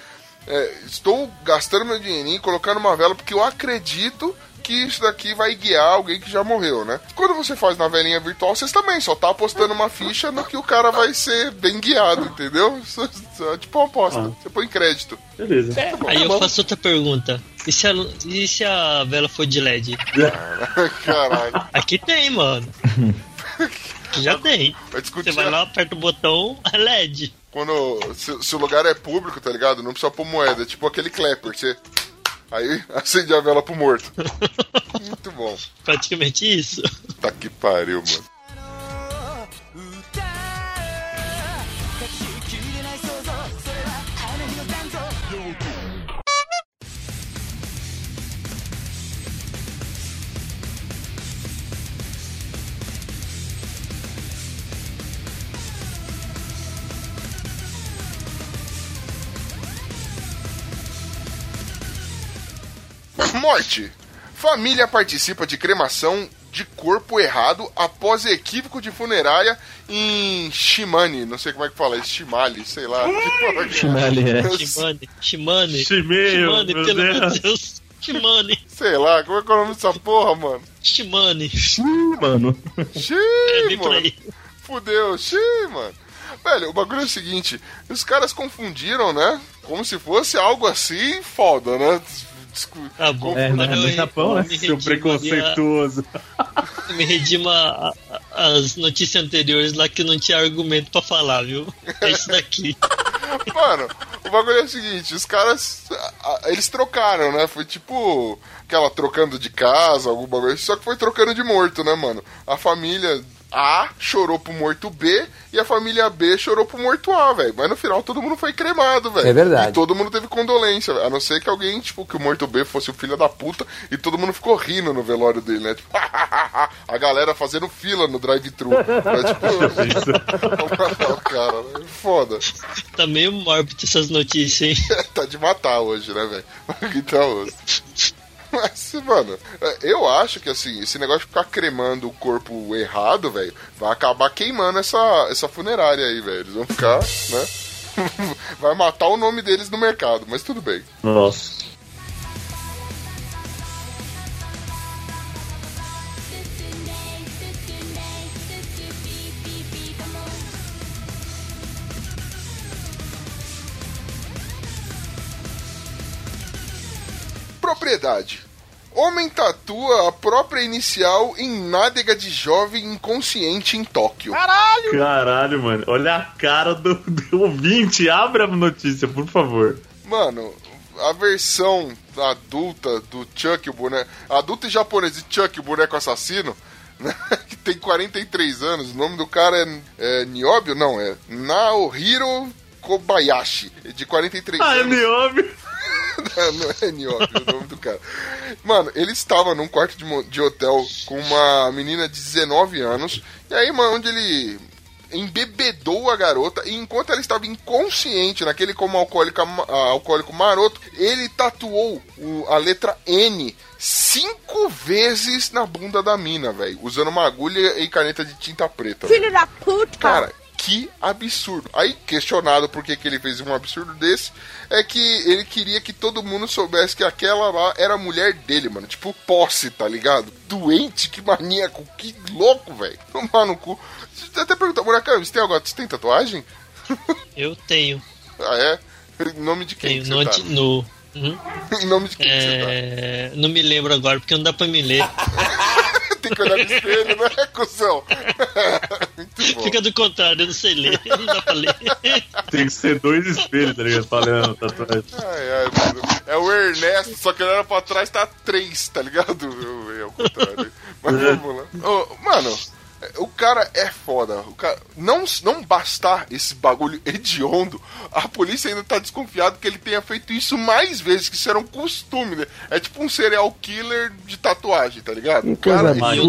é, estou gastando meu dinheirinho, colocando uma vela, porque eu acredito que isso daqui vai guiar alguém que já morreu, né? Quando você faz na velinha virtual, vocês também só tá apostando uma ficha no que o cara vai ser bem guiado, entendeu? Isso É tipo uma aposta. Ah. Você põe crédito. Beleza. Aí eu faço outra pergunta. E se a, e se a vela for de LED? Caralho. Aqui tem, mano. Aqui já tem. Vai discutir. Você vai lá, aperta o botão, é LED. Quando. Se, se o lugar é público, tá ligado? Não precisa pôr moeda. É tipo aquele clapper. Você. Aí acende a vela pro morto. Muito bom. Praticamente isso. Tá que pariu, mano. Morte. Família participa de cremação de corpo errado após equívoco de funerária em Shimane. Não sei como é que fala, Shimali, sei lá. Que porra que é. Shimali, é. Shimane, Shimane. Shimane, meu pelo amor Deus. de Deus. Shimane, Sei lá, como é que é o nome dessa porra, mano? Shimane. Ih, mano. Xiii, É mano. aí. Fudeu, xiii, mano. Velho, o bagulho é o seguinte: os caras confundiram, né? Como se fosse algo assim foda, né? Descu- Tá bom. É, Mas né, no Japão, né? me Seu redima preconceituoso. a- Me redima as notícias anteriores lá que não tinha argumento pra falar, viu? É isso daqui. Mano, o bagulho é o seguinte, os caras. Eles trocaram, né? Foi tipo aquela trocando de casa, algum bagulho. Só que foi trocando de morto, né, mano? A família A chorou pro morto B e a família B chorou pro morto A, velho. Mas no final todo mundo foi cremado, velho. É verdade. E todo mundo teve condolência, velho. A não ser que alguém, tipo, que o morto B fosse o filho da puta e todo mundo ficou rindo no velório dele, né? Tipo, a galera fazendo fila no drive-thru. Mas, tipo, o cara, né? Foda. Tá meio mórbido essas notícias, hein? tá de matar hoje, né, velho? Então, mas, mano, eu acho que assim, esse negócio de ficar cremando o corpo errado, velho, vai acabar queimando essa, essa funerária aí, velho. Eles vão ficar, né? vai matar o nome deles no mercado, mas tudo bem. Nossa. Propriedade. Homem tatua a própria inicial em nádega de jovem inconsciente em Tóquio. Caralho, mano. Olha a cara do, do ouvinte. Abra a notícia, por favor. Mano, a versão adulta do Chuck, o boneco. Adulta e japonês de Chuck, o boneco assassino, né, que tem 43 anos. O nome do cara é, é Niobio? Não, é Naohiro Kobayashi, de 43 Ah, é anos. Niobio. Não, não é Niobio o nome do cara. Mano, ele estava num quarto de, de hotel com uma menina de 19 anos. E aí, mano, onde ele embebedou a garota e enquanto ela estava inconsciente naquele como alcoólico, alcoólico maroto, ele tatuou o- a letra N cinco vezes na bunda da mina, velho, usando uma agulha e caneta de tinta preta. Filho da puta! Cara, que absurdo. Aí, questionado por que, que ele fez um absurdo desse, é que ele queria que todo mundo soubesse que aquela lá era a mulher dele, mano. Tipo, posse, tá ligado? Doente, que maníaco, que louco, velho. Tomar no cu. Eu até perguntar, Murakami, você tem agora, você tem tatuagem? Eu tenho. Ah, é? Em nome de quem Tenho que no, você tá? no Uhum. em nome de quem que você tá? É, não me lembro agora, porque não dá pra me ler. Tem que olhar no espelho, né, cuzão? Muito bom. Fica do contrário, eu não sei ler. Não dá pra ler. Tem que ser dois espelhos, tá ligado? Falando tatuagem. Ai, ai, mano. É o Ernesto, só que olhando pra trás tá três, tá ligado? Eu, é o contrário. Mas vamos lá. Ô, mano, o cara é foda. O cara, não, não bastar esse bagulho hediondo, a polícia ainda tá desconfiada que ele tenha feito isso mais vezes, que isso era um costume, né? É tipo um serial killer de tatuagem, tá ligado? O cara, E eu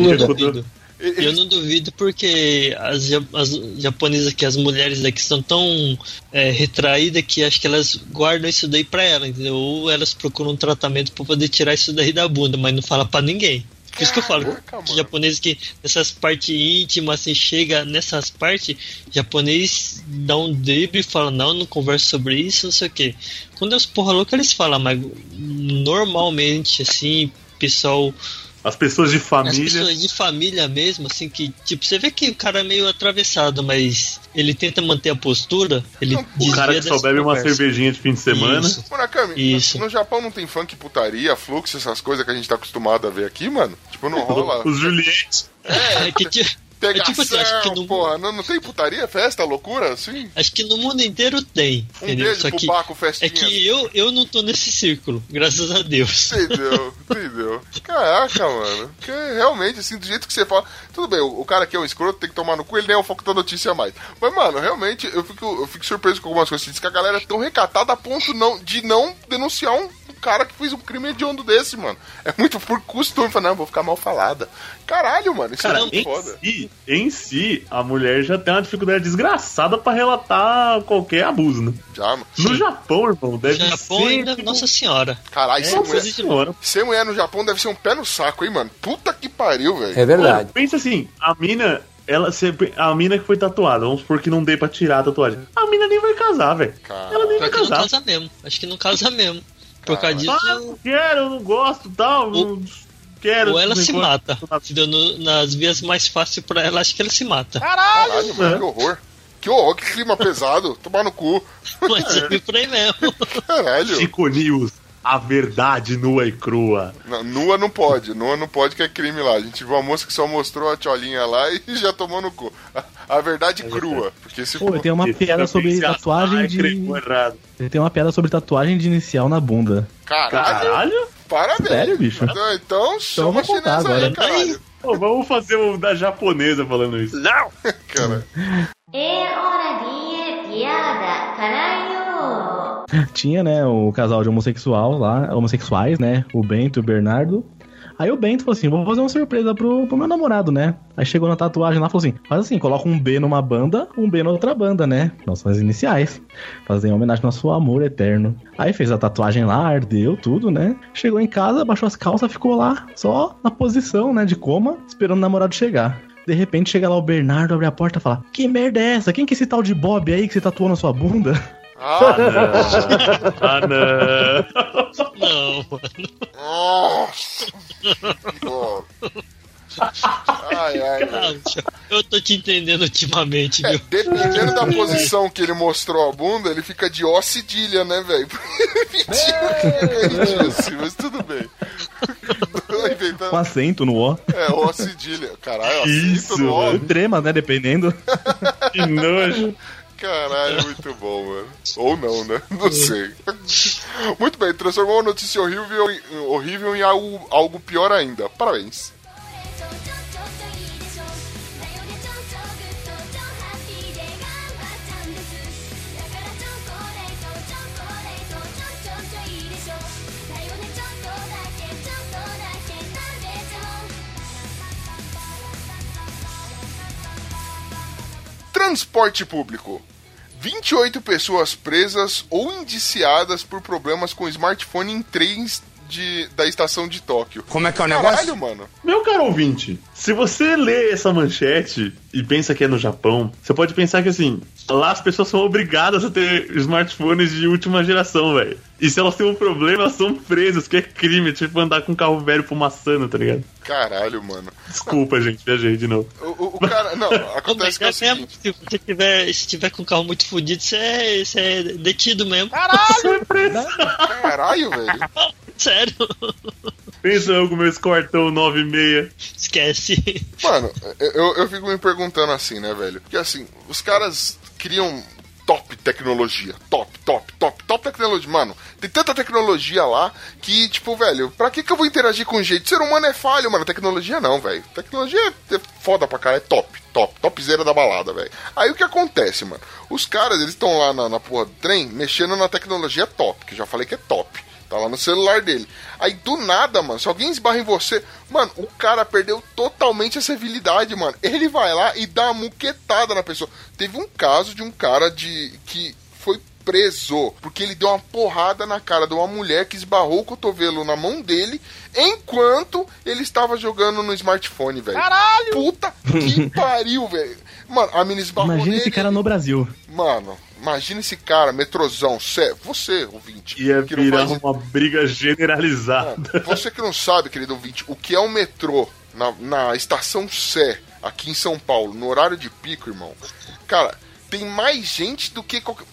Eu não duvido porque as, as japonesas aqui, as mulheres daqui são tão é, retraídas que acho que elas guardam isso daí pra elas, entendeu? Ou elas procuram um tratamento pra poder tirar isso daí da bunda, mas não fala pra ninguém. Por isso que eu falo, Caraca, que japonês que nessas partes íntimas, assim, chega nessas partes, japonês dá um drible e fala, não, não converso sobre isso, não sei o que. Quando é os porra louca, eles falam, mas normalmente, assim, pessoal As pessoas de as família. pessoas de família mesmo, assim, que, tipo, você vê que o cara é meio atravessado, mas ele tenta manter a postura, ele Não, o cara que só bebe uma conversa. cervejinha de fim de semana. Isso. Murakami, no- Isso. No, Japão não tem funk, putaria, fluxo, essas coisas que a gente tá acostumado a ver aqui, mano? Tipo, não rola. Os Juliette. É que, ti- Pegação, é tipo assim, acho que no- porra. Não, não tem putaria, festa, loucura, assim? acho que no mundo inteiro tem, Um entendeu? beijo Só pro que Baco, é festinha. que eu, eu não tô nesse círculo, graças a Deus. Entendeu, entendeu. Caraca, mano. Que realmente, assim, do jeito que você fala. Tudo bem, o, o cara que é um escroto tem que tomar no cu, ele nem é o foco da notícia mais. Mas, mano, realmente, eu fico, eu fico surpreso com algumas coisas. Você diz que a galera é tão recatada a ponto não, de não denunciar um cara que fez um crime hediondo desse, mano. É muito por costume. Falar, não, vou ficar mal falada. Caralho, mano, isso Cara, é muito em foda. si, em si, a mulher já tem uma dificuldade desgraçada pra relatar qualquer abuso, né? Já, mano. No Japão, irmão, deve Japão ser. ainda, tipo, Nossa Senhora. Caralho, ser, Nossa mulher, senhora. ser mulher no Japão deve ser um pé no saco, hein, mano. Puta que pariu, velho. É verdade. Mano, pensa assim, a mina, ela sempre, a mina que foi tatuada, vamos supor que não dê pra tirar a tatuagem. A mina nem vai casar, velho. Ela nem vai que não casar. casa mesmo. Acho que não casa mesmo. Por causa Caralho. Ah, disso, não quero, eu não gosto, tal, não quero. ou ela se mata. No- nas vias mais fáceis pra ela, acho que ela se mata. Caralho, mano, que horror. Que horror, que clima pesado. Tomar no cu. Mas é por aí mesmo. Caralho. Chico News, a verdade nua e crua. Não, nua não pode, nua não pode que é crime lá. A gente viu uma moça que só mostrou a tiolinha lá e já tomou no cu. A, a verdade crua. Porque se Pô, tem uma piada sobre se tatuagem de. Tem uma piada sobre tatuagem de inicial na bunda. Caralho, Caralho? Parabéns. Sério, bicho? Então, então, chama a chinesa aí. Pô, vamos fazer o da japonesa falando isso. Não! Cara. É hora de piada, caralho! Tinha, né, o casal de homossexual lá, homossexuais, né? O Bento e o Bernardo. Aí o Bento falou assim: vou fazer uma surpresa pro, pro meu namorado, né? Aí chegou na tatuagem lá e falou assim: faz assim, coloca um B numa banda, um B na outra banda, né? Nossas iniciais. Fazer em homenagem ao nosso amor eterno. Aí fez a tatuagem lá, ardeu tudo, né? Chegou em casa, baixou as calças, ficou lá, só na posição, né, de coma, esperando o namorado chegar. De repente chega lá o Bernardo, abre a porta e fala: Que merda é essa? Quem que é esse tal de Bob aí que você tatuou na sua bunda? ah, Ah, não. Não, mano. nossa. Ai, ai. Calma, eu tô te entendendo ultimamente, É, viu? dependendo da posição que ele mostrou a bunda, ele fica de ó cedilha, né, velho? Mentira, assim, mas tudo bem. Inventando. Com acento no O. É, ó cedilha. Caralho, acento Isso, no ó. Trema, né? Dependendo. Que nojo. Caralho, muito bom, mano. Ou não, né? Não sei. Muito bem, transformou uma notícia horrível em, horrível em algo, algo pior ainda. Parabéns. Transporte público. 28 pessoas presas ou indiciadas por problemas com smartphone em trens de, da estação de Tóquio. Como é que é o negócio? Caralho, mano. Meu caro ouvinte, se você lê essa manchete e pensa que é no Japão, você pode pensar que assim, lá as pessoas são obrigadas a ter smartphones de última geração, velho. E se elas têm um problema, elas são presas, que é crime, tipo andar com um carro velho fumaçando, tá ligado? Caralho, mano. Desculpa, gente, viajei de novo. O, o- o cara. Não, acontece que é o é mesmo, se você tiver, se tiver com o carro muito fodido, você é, você é detido mesmo. Caralho, velho. Sério. Pensa eu com meu escortão 96. Esquece. Mano, eu, eu fico me perguntando assim, né, velho? Porque assim, os caras criam top tecnologia. Top, top, top, top tecnologia. Mano, tem tanta tecnologia lá que, tipo, velho, pra que, que eu vou interagir com gente? Ser humano é falho, mano. Tecnologia não, velho. Tecnologia é foda pra cara, é top, top, topzera da balada, velho. Aí o que acontece, mano? Os caras, eles estão lá na, na porra do trem mexendo na tecnologia top, que eu já falei que é top. Tá lá no celular dele. Aí do nada, mano, se alguém esbarra em você, mano, o cara perdeu totalmente a civilidade, mano. Ele vai lá e dá uma muquetada na pessoa. Teve um caso de um cara de que foi preso porque ele deu uma porrada na cara de uma mulher que esbarrou o cotovelo na mão dele enquanto ele estava jogando no smartphone, velho. Caralho! Puta que pariu, velho. Mano, a menina esbarrou Imagina esse nele, cara no Brasil. Mano, imagina esse cara, metrozão, cê, você, ouvinte. Ia que não virar faz- uma briga generalizada. Mano, você que não sabe, querido ouvinte, o que é um metrô na, na estação Sé, aqui em São Paulo, no horário de pico, irmão. Cara, tem mais gente do que qualquer.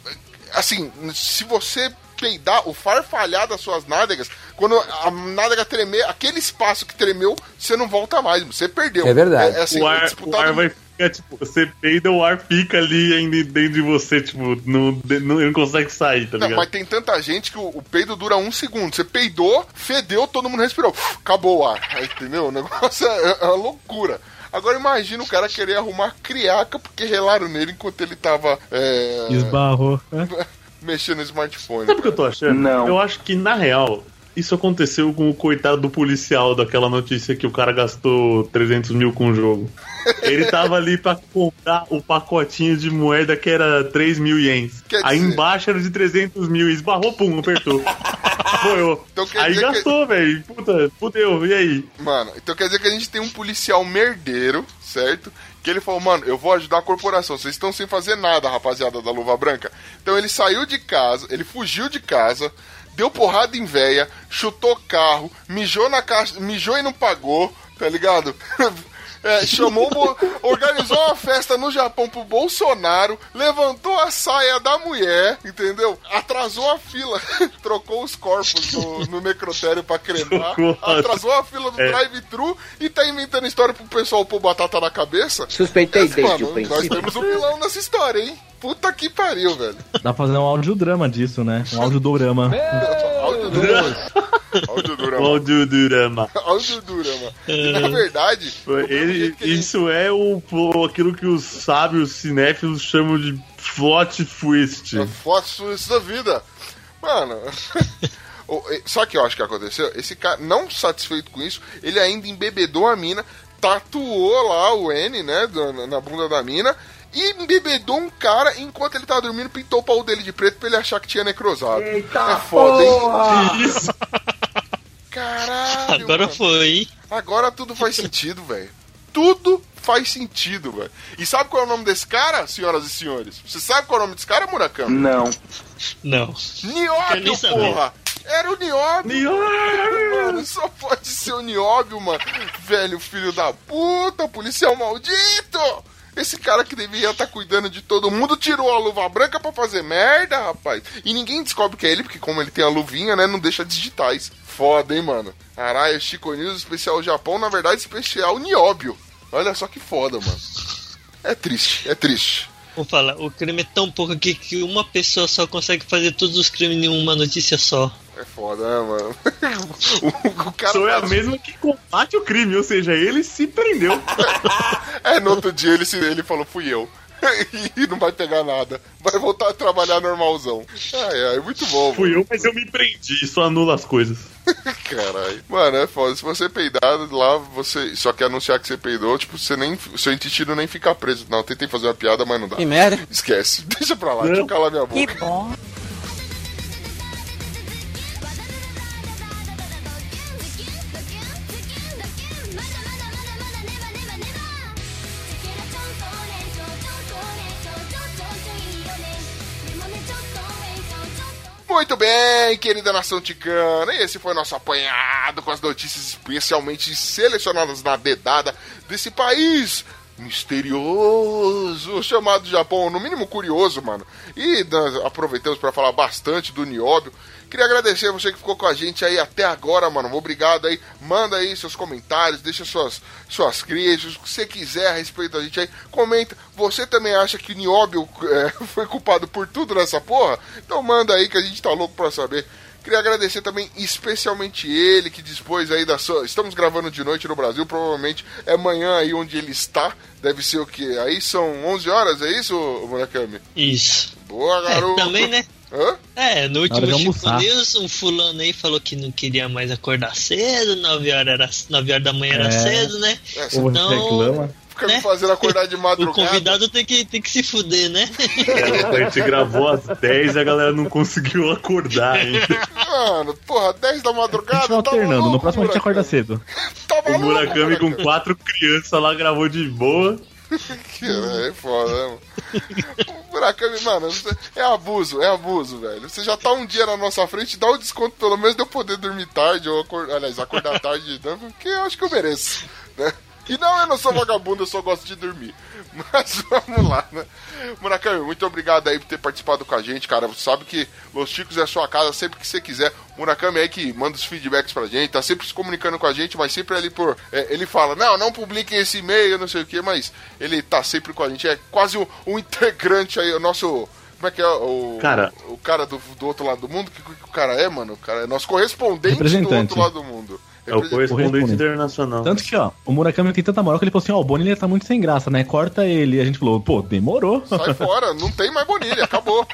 Assim, se você peidar, o farfalhar das suas nádegas, quando a nádega tremer, aquele espaço que tremeu, você não volta mais, você perdeu. É verdade. É, assim, o, ar, o disputado- ar vai tipo, você peida, o ar fica ali ainda dentro de você, tipo, não, não, ele não consegue sair, tá Não, ligado? mas tem tanta gente que o, o peido dura um segundo. Você peidou, fedeu, todo mundo respirou. Acabou o ar. Aí, entendeu? O negócio é, é uma loucura. Agora imagina o cara querer arrumar criaca porque relaram nele enquanto ele tava é, Esbarrou. mexendo no smartphone. Sabe o que eu tô achando? Não. Eu acho que, na real, isso aconteceu com o coitado do policial daquela notícia que o cara gastou 300 mil com o jogo. Ele tava ali pra comprar o pacotinho de moeda que era 3 mil ienes. Quer Aí dizer- embaixo era de 300 mil, esbarrou, pum, apertou. Boiou. Então aí dizer que- gastou, velho. Puta, fudeu, e aí? Mano, então quer dizer que a gente tem um policial merdeiro, certo? Que ele falou, mano, eu vou ajudar a corporação. Vocês estão sem fazer nada, rapaziada da Luva Branca. Então ele saiu de casa, ele fugiu de casa, deu porrada em véia, chutou carro, mijou na caixa, mijou e não pagou, tá ligado? É, chamou, organizou uma festa no Japão pro Bolsonaro, levantou a saia da mulher, entendeu? Atrasou a fila, trocou os corpos no, no necrotério pra cremar, atrasou a fila do É. drive-thru e tá inventando história pro pessoal pôr batata na cabeça. Suspeitei Esse, desde mano, o nós princípio. temos um vilão nessa história, hein? Puta que pariu, velho. Dá pra fazer um audiodrama disso, né? Um do- Audiodurama. Audiodurama. Audiodurama. E, na verdade, Ele, gente- isso é o, aquilo que os sábios cinéfilos chamam de plot twist. É foto isso da vida. Mano. o- Só que eu acho que aconteceu. Esse cara, não satisfeito com isso, ele ainda embebedou a mina, tatuou lá o N, né, na bunda da mina. E embebedou um cara enquanto ele tava dormindo, pintou o pau dele de preto pra ele achar que tinha necrosado. é foda, hein? Isso. Caralho. Agora mano. foi, hein? Agora tudo faz sentido, velho. Tudo faz sentido, velho. E sabe qual é o nome desse cara, senhoras e senhores? Você sabe qual é o nome desse cara, Murakami? Não. Não. Nióbio, porra! Era o Nióbio! Mano, só pode ser o Nióbio, mano. Velho filho da puta, policial maldito! Esse cara que devia estar cuidando de todo mundo tirou a luva branca pra fazer merda, rapaz. E ninguém descobre que é ele, porque como ele tem a luvinha, né, não deixa digitais. Foda, hein, mano. Araia, Chico News, especial Japão, na verdade, especial Nióbio. Olha só que foda, mano. É triste, é triste. Vou falar, o crime é tão pouco aqui que uma pessoa só consegue fazer todos os crimes em uma notícia só. É foda, né, mano? o, o cara Sou é a mesma que combate o crime, ou seja, ele se prendeu. É, no outro dia ele, se, ele falou, fui eu. e não vai pegar nada. Vai voltar a trabalhar normalzão. Ai, ai, muito bom. mano. Fui eu, mas eu me prendi, isso anula as coisas. Caralho. Mano, é foda. Se você peidar lá, você só quer anunciar que você peidou, tipo, você nem. O seu intestino nem fica preso. Não, tentei fazer uma piada, mas não dá. Que merda. Esquece. Deixa pra lá, deixa eu calar minha boca. bom.「Muito bem, querida nação ticana. Esse foi nosso apanhado com as notícias especialmente selecionadas na dedada desse país misterioso chamado Japão, no mínimo curioso, mano. E aproveitamos para falar bastante do Nióbio. Queria agradecer a você que ficou com a gente aí até agora, mano. Obrigado aí. Manda aí seus comentários, deixa suas, suas críticas, o que você quiser a respeito da gente aí. Comenta. Você também acha que o Nióbio é, foi culpado por tudo nessa porra? Então manda aí que a gente tá louco pra saber. Queria agradecer também especialmente ele que dispôs aí da sua. Estamos gravando de noite no Brasil, provavelmente é amanhã aí onde ele está. Deve ser o quê? Aí são 11 horas, é isso, Murakami? Isso. Boa, É, garoto. também, né? Hã? É, no último Chico. News, um fulano aí falou que não queria mais acordar cedo, 9 horas, era, 9 horas da manhã era É. cedo, né? É, O povo Então, reclama. Fica me né? fazendo acordar de O madrugada. convidado tem que, tem que se fuder, né? A gente gravou às 10 e a galera não conseguiu acordar ainda. Mano, porra, 10 da A madrugada. tá alternando. No próximo a gente acorda cedo. Tá O maluco, Murakami com quatro crianças lá gravou de boa. É foda, né, mano? O Murakami, mano, é abuso, é abuso, velho. Você já tá um dia na nossa frente, dá o desconto pelo menos de eu poder dormir tarde, ou acordar, aliás, acordar tarde, né? porque eu acho que eu mereço, né? E não, eu não sou vagabundo, eu só gosto de dormir. Mas vamos lá, né? Murakami, muito obrigado aí por ter participado com a gente, cara. Você sabe que Los Chicos é a sua casa sempre que você quiser. Murakami aí que manda os feedbacks pra gente, tá sempre se comunicando com a gente, mas sempre ali por. é, ele fala, não, não publiquem esse e-mail, não sei o que, mas ele tá sempre com a gente. É quase um, um integrante aí, o nosso. Como é que é o. Cara. O cara do, do outro lado do mundo? O que, que o cara é, mano? O cara é nosso correspondente do outro lado do mundo. É o correspondente internacional. Tanto que, ó, o Murakami tem tanta moral que ele falou assim, ó, o Bonilha tá muito sem graça, né? Corta ele. E a gente falou, pô, demorou. Sai fora, não tem mais Bonilha, acabou.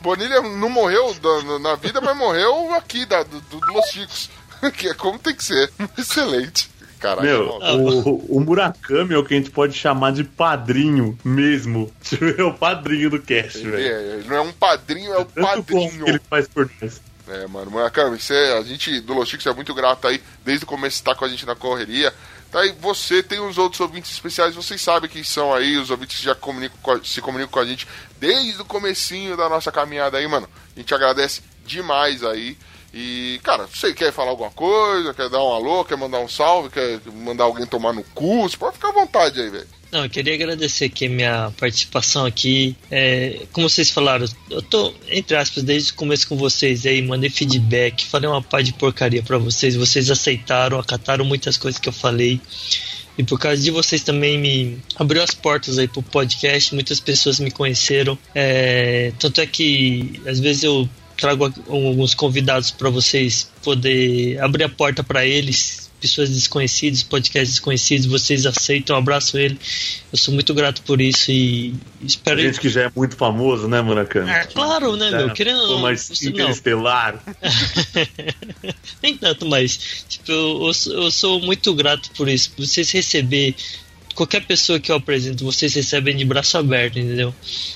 Bonilha não morreu da- na vida, mas morreu aqui, da, do, do Los Chicos. Que é como tem que ser. Excelente. Caralho, Meu, mano. o, o Murakami é o que a gente pode chamar de padrinho mesmo. É o padrinho do cast, velho. é- ele não é um padrinho, é o Tanto padrinho. que ele faz por nós. É, mano, Murakami, você, a gente do Los é muito grato aí, desde o começo tá com a gente na correria. Tá aí, você tem os outros ouvintes especiais, vocês sabem quem são aí, os ouvintes que já comunicam com a- se comunicam com a gente desde o comecinho da nossa caminhada aí, mano. A gente agradece demais aí. E, cara, você quer falar alguma coisa, quer dar um alô, quer mandar um salve, quer mandar alguém tomar no cu, você pode ficar à vontade aí, velho. Não, eu queria agradecer aqui a minha participação aqui. É, como vocês falaram, eu tô, entre aspas, desde o começo com vocês aí, mandei feedback, falei uma pá de porcaria pra vocês, vocês aceitaram, acataram muitas coisas que eu falei. E por causa de vocês também me abriu as portas aí pro podcast, muitas pessoas me conheceram. É, tanto é que às vezes eu trago alguns convidados para vocês poder abrir a porta para eles, pessoas desconhecidas, podcasts desconhecidos, vocês aceitam, abraço ele. Eu sou muito grato por isso e espero. Gente que já é muito famoso, né, Murakami? É, claro, né, meu? Querendo Pô, mas não. interestelar. Nem tanto, mas tipo, eu, eu sou- eu sou muito grato por isso. Vocês receber qualquer pessoa que eu apresento, vocês recebem de braço aberto, entendeu?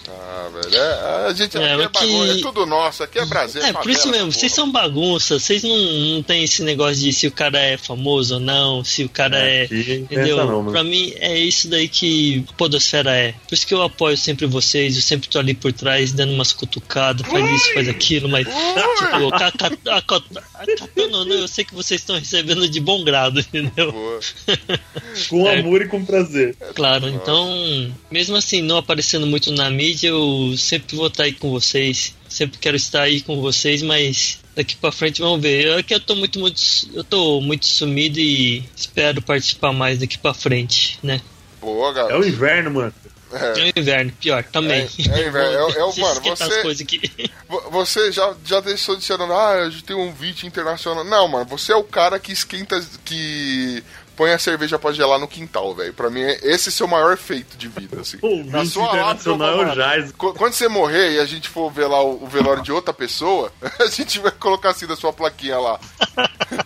Ah, velho. É, a gente É, aqui é, mas que- bagunça, é tudo nosso, aqui é Brasil. É, por isso mesmo, porra. vocês são bagunça, vocês não, não tem esse negócio de se o cara é famoso ou não, se o cara é. Aqui, Entendeu? não, pra mim é isso daí que a Podosfera é. Por isso que eu apoio sempre vocês, eu sempre tô ali por trás, dando umas cutucadas, faz isso, faz aquilo, mas. Tipo, ca- aca- acatando, né, eu sei que vocês estão recebendo de bom grado, entendeu? Boa. Com É. amor e com prazer. Claro, então, mesmo assim, não aparecendo muito na mídia, eu sempre vou estar aí com vocês. Sempre quero estar aí com vocês, mas daqui pra frente vamos ver. É que eu tô muito, muito eu tô muito sumido e espero participar mais daqui pra frente, né? Boa, É galera. o inverno, mano. É o inverno, pior, também. É, é inverno. É o- é o- eu mano, você- aqui. Você já, já deixou de ser, ah, gente tem um VIT internacional. Não, mano, você é o cara que esquenta, que põe a cerveja pra gelar no quintal, velho. Pra mim, esse é seu maior feito de vida, assim. O Na sua internacional é o Jais. Qu- Quando você morrer e a gente for ver lá o, velório de outra pessoa, a gente vai colocar assim na sua plaquinha lá.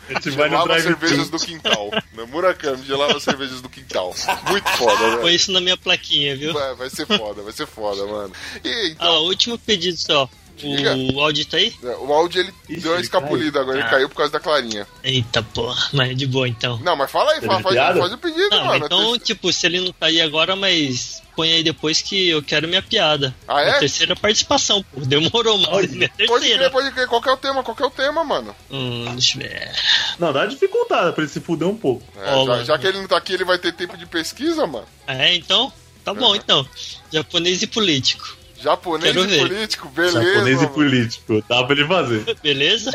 A gente vai no Gelava cervejas do quintal. Na Murakami, gelava cervejas do quintal. Muito foda, Põe velho. isso na minha plaquinha, viu? Vai, vai ser foda, vai ser foda, mano. E então, Ah, último pedido só. Diga. O áudio tá aí? o áudio ele Ixi, deu uma ele escapulida agora, ele Ah. caiu por causa da Clarinha. Eita porra, mas de boa então. Não, mas fala aí, Teve fala, faz, faz o pedido, Não, mano. então, tipo, se ele não tá aí agora, mas põe aí depois que eu quero minha piada. Ah, é? Minha terceira participação, pô. Demorou, mas Olha, minha Pode terceira. crer, pode crer. Qual que é o tema? Qual que é o tema, mano? Hum, deixa eu ver. Não, dá uma dificultada pra ele se fuder um pouco. É, Ó, já, já que ele não tá aqui, ele vai ter tempo de pesquisa, mano. É, então? Tá bom, então. Japonês e político. Japonês e político, beleza. Japonês e mano. político. Dá pra ele fazer. Beleza?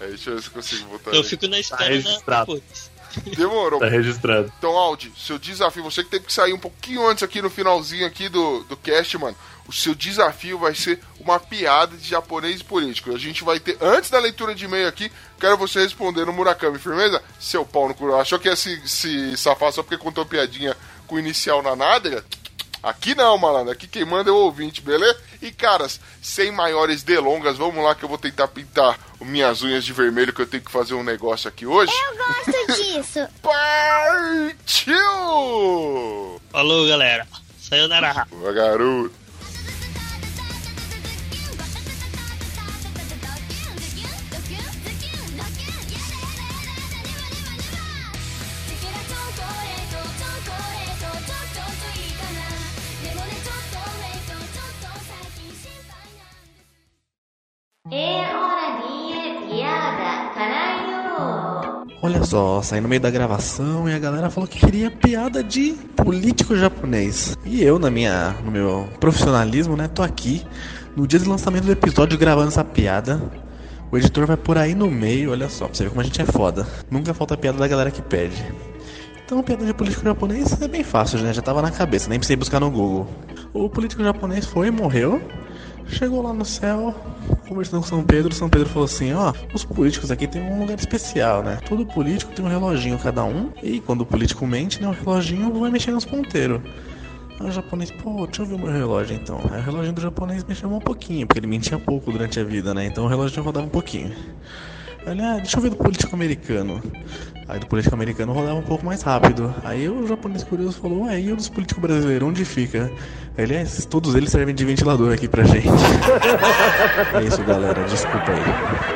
É, deixa eu ver se eu consigo botar Eu aí. fico na espera Tá né, registrado. depois. Demorou. Tá registrado. Então, Aldi, seu desafio, você que teve que sair um pouquinho antes aqui no finalzinho aqui do, do cast, mano. O seu desafio vai ser uma piada de japonês e político. A gente vai ter, antes da leitura de e-mail aqui, quero você responder no Murakami, firmeza? Seu pau no cu. Achou que ia se, se safar só porque contou piadinha com inicial na nádega? Aqui não, malandro. Aqui quem manda é o ouvinte, beleza? E, caras, sem maiores delongas, vamos lá que eu vou tentar pintar minhas unhas de vermelho, que eu tenho que fazer um negócio aqui hoje. Eu gosto disso. Partiu! Falou, galera. Sayonara. Boa, garoto. Olha só, saí no meio da gravação e a galera falou que queria piada de político japonês. E eu, na minha, no meu profissionalismo, né, tô aqui no dia do lançamento do episódio gravando essa piada. O editor vai por aí no meio, olha só, pra você ver como a gente é foda. Nunca falta piada da galera que pede. Então, piada de político japonês é bem fácil, né? Já tava na cabeça, nem precisei buscar no Google. O político japonês foi, morreu, chegou lá no céu, conversando com São Pedro. São Pedro falou assim: Ó, os políticos aqui tem um lugar especial, né? Todo político tem um reloginho cada um, e quando o político mente, né? O reloginho vai mexer nos ponteiros. Aí o japonês, pô, deixa eu ver o meu relógio então. Aí o reloginho do japonês mexeu um pouquinho, porque ele mentia pouco durante a vida, né? Então o reloginho rodava um pouquinho. Ele, ah, deixa eu ver do político americano. Aí do político americano rodava um pouco mais rápido. Aí o japonês curioso falou, ué, e o dos políticos brasileiros, onde fica? Ele, é, todos eles servem de ventilador aqui pra gente. é isso, galera, desculpa aí.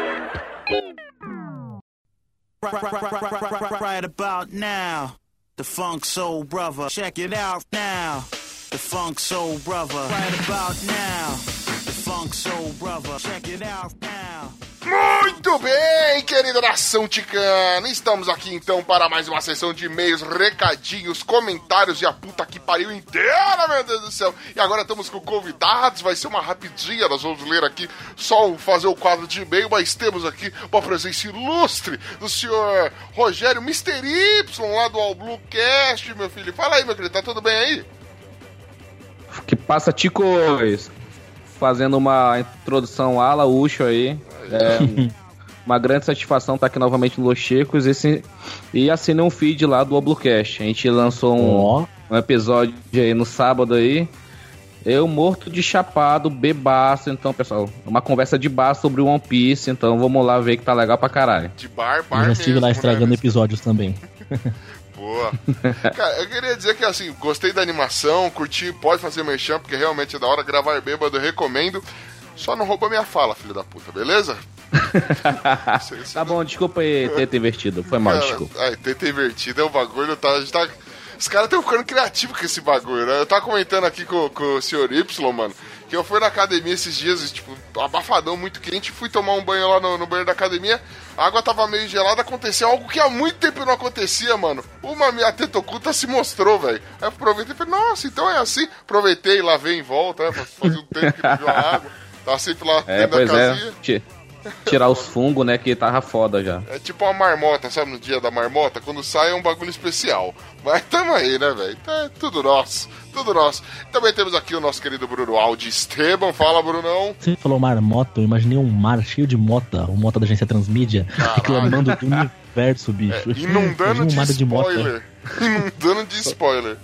Right about now, the Funk Soul Brother. Check it out now, the Funk Soul Brother. Right about now, the Funk Soul Brother. Check it out now. Muito bem, querida nação ticana. Estamos aqui então para mais uma sessão de e-mails, recadinhos, comentários e a puta que pariu inteira, meu Deus do céu. E agora estamos com convidados, vai ser uma rapidinha, nós vamos ler aqui, só fazer o quadro de e-mail, mas temos aqui uma presença ilustre do senhor Rogério Mr. Y, lá do All Blue Cast, meu filho. Fala aí, meu querido, tá tudo bem aí? Que passa, ticos? Fazendo uma introdução ala Ucho aí. É, uma grande satisfação estar aqui novamente no Los Chicos e, se- e assine um feed lá do Oblocast. A gente lançou um, Ó. um episódio aí no sábado aí. Eu morto de chapado, bebaço. Então, pessoal, uma conversa de bar sobre One Piece. Então vamos lá ver que tá legal pra caralho. De bar, bar Eu já mesmo, estive lá né, estragando episódios também. Boa. Cara, eu queria dizer que assim, gostei da animação, curti, pode fazer merchan, porque realmente é da hora gravar bêbado, eu recomendo. Só não rouba minha fala, filho da puta, beleza? Tá bom, desculpa aí ter te invertido. Foi mal, Cara, desculpa. Tenta invertido é o bagulho, tá? A gente tá os caras estão ficando criativos com esse bagulho, né? Eu tava comentando aqui com, com o senhor Y, mano, que eu fui na academia esses dias, tipo, abafadão, muito quente, fui tomar um banho lá no, no banheiro da academia, a água tava meio gelada, aconteceu algo que há muito tempo não acontecia, mano. Uma minha teta oculta se mostrou, velho. Aí eu aproveitei e falei, nossa, então é assim. Aproveitei, lavei em volta, né? Fazia um tempo que não viu a água. Tava sempre lá É, dentro da pois é. Tirar os fungos, né? Que tava foda já. É tipo uma marmota, sabe? No dia da marmota, quando sai é um bagulho especial. Mas tamo aí, né, velho? Tá tudo nosso, tudo nosso. Também temos aqui o nosso querido Bruno Aldi Esteban. Fala, Brunão. Você falou marmota, eu imaginei um mar cheio de mota, o mota da agência Transmídia, reclamando do universo, bicho. É, inundando um de mar de mota. spoiler. Inundando de spoiler.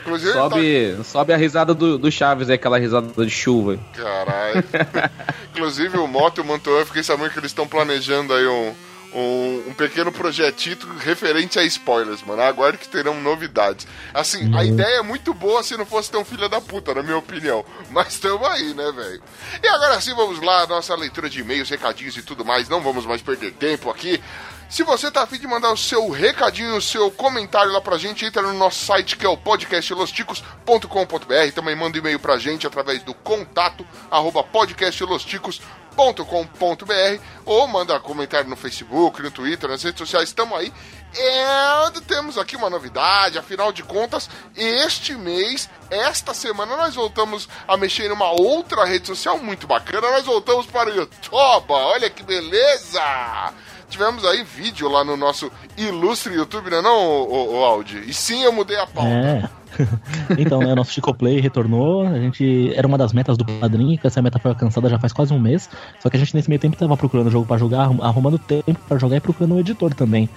Inclusive, Sobe, sobe a risada do, do Chaves, é aquela risada de chuva. tá... Caralho. Inclusive, o Moto e o Mantuan, fiquei sabendo que eles estão planejando aí um, um, um pequeno projetito referente a spoilers, mano. Aguarde que terão novidades. Assim, a ideia é muito boa se não fosse tão filha da puta, na minha opinião. Mas tamo aí, né, velho? E agora sim, vamos lá, nossa leitura de e-mails, recadinhos e tudo mais. Não vamos mais perder tempo aqui. Se você tá afim de mandar o seu recadinho, o seu comentário lá pra gente, entra no nosso site que é o podcastlosticos.com.br. Também manda um e-mail pra gente através do contato arroba podcastlosticos.com.br ou manda comentário no Facebook, no Twitter, nas redes sociais, estamos aí. E temos aqui uma novidade, afinal de contas, este mês, esta semana, nós voltamos a mexer em uma outra rede social muito bacana. Nós voltamos para o YouTube. Olha que beleza! Tivemos aí vídeo lá no nosso ilustre YouTube, não é não, ô, ô, Audi? E sim, eu mudei a pauta. É. então, né, o nosso Chico Play retornou. A gente era uma das metas do padrinho, que essa meta foi alcançada já faz quase um mês. Só que a gente nesse meio tempo tava procurando jogo pra jogar, arrum- arrumando tempo pra jogar e procurando um editor também.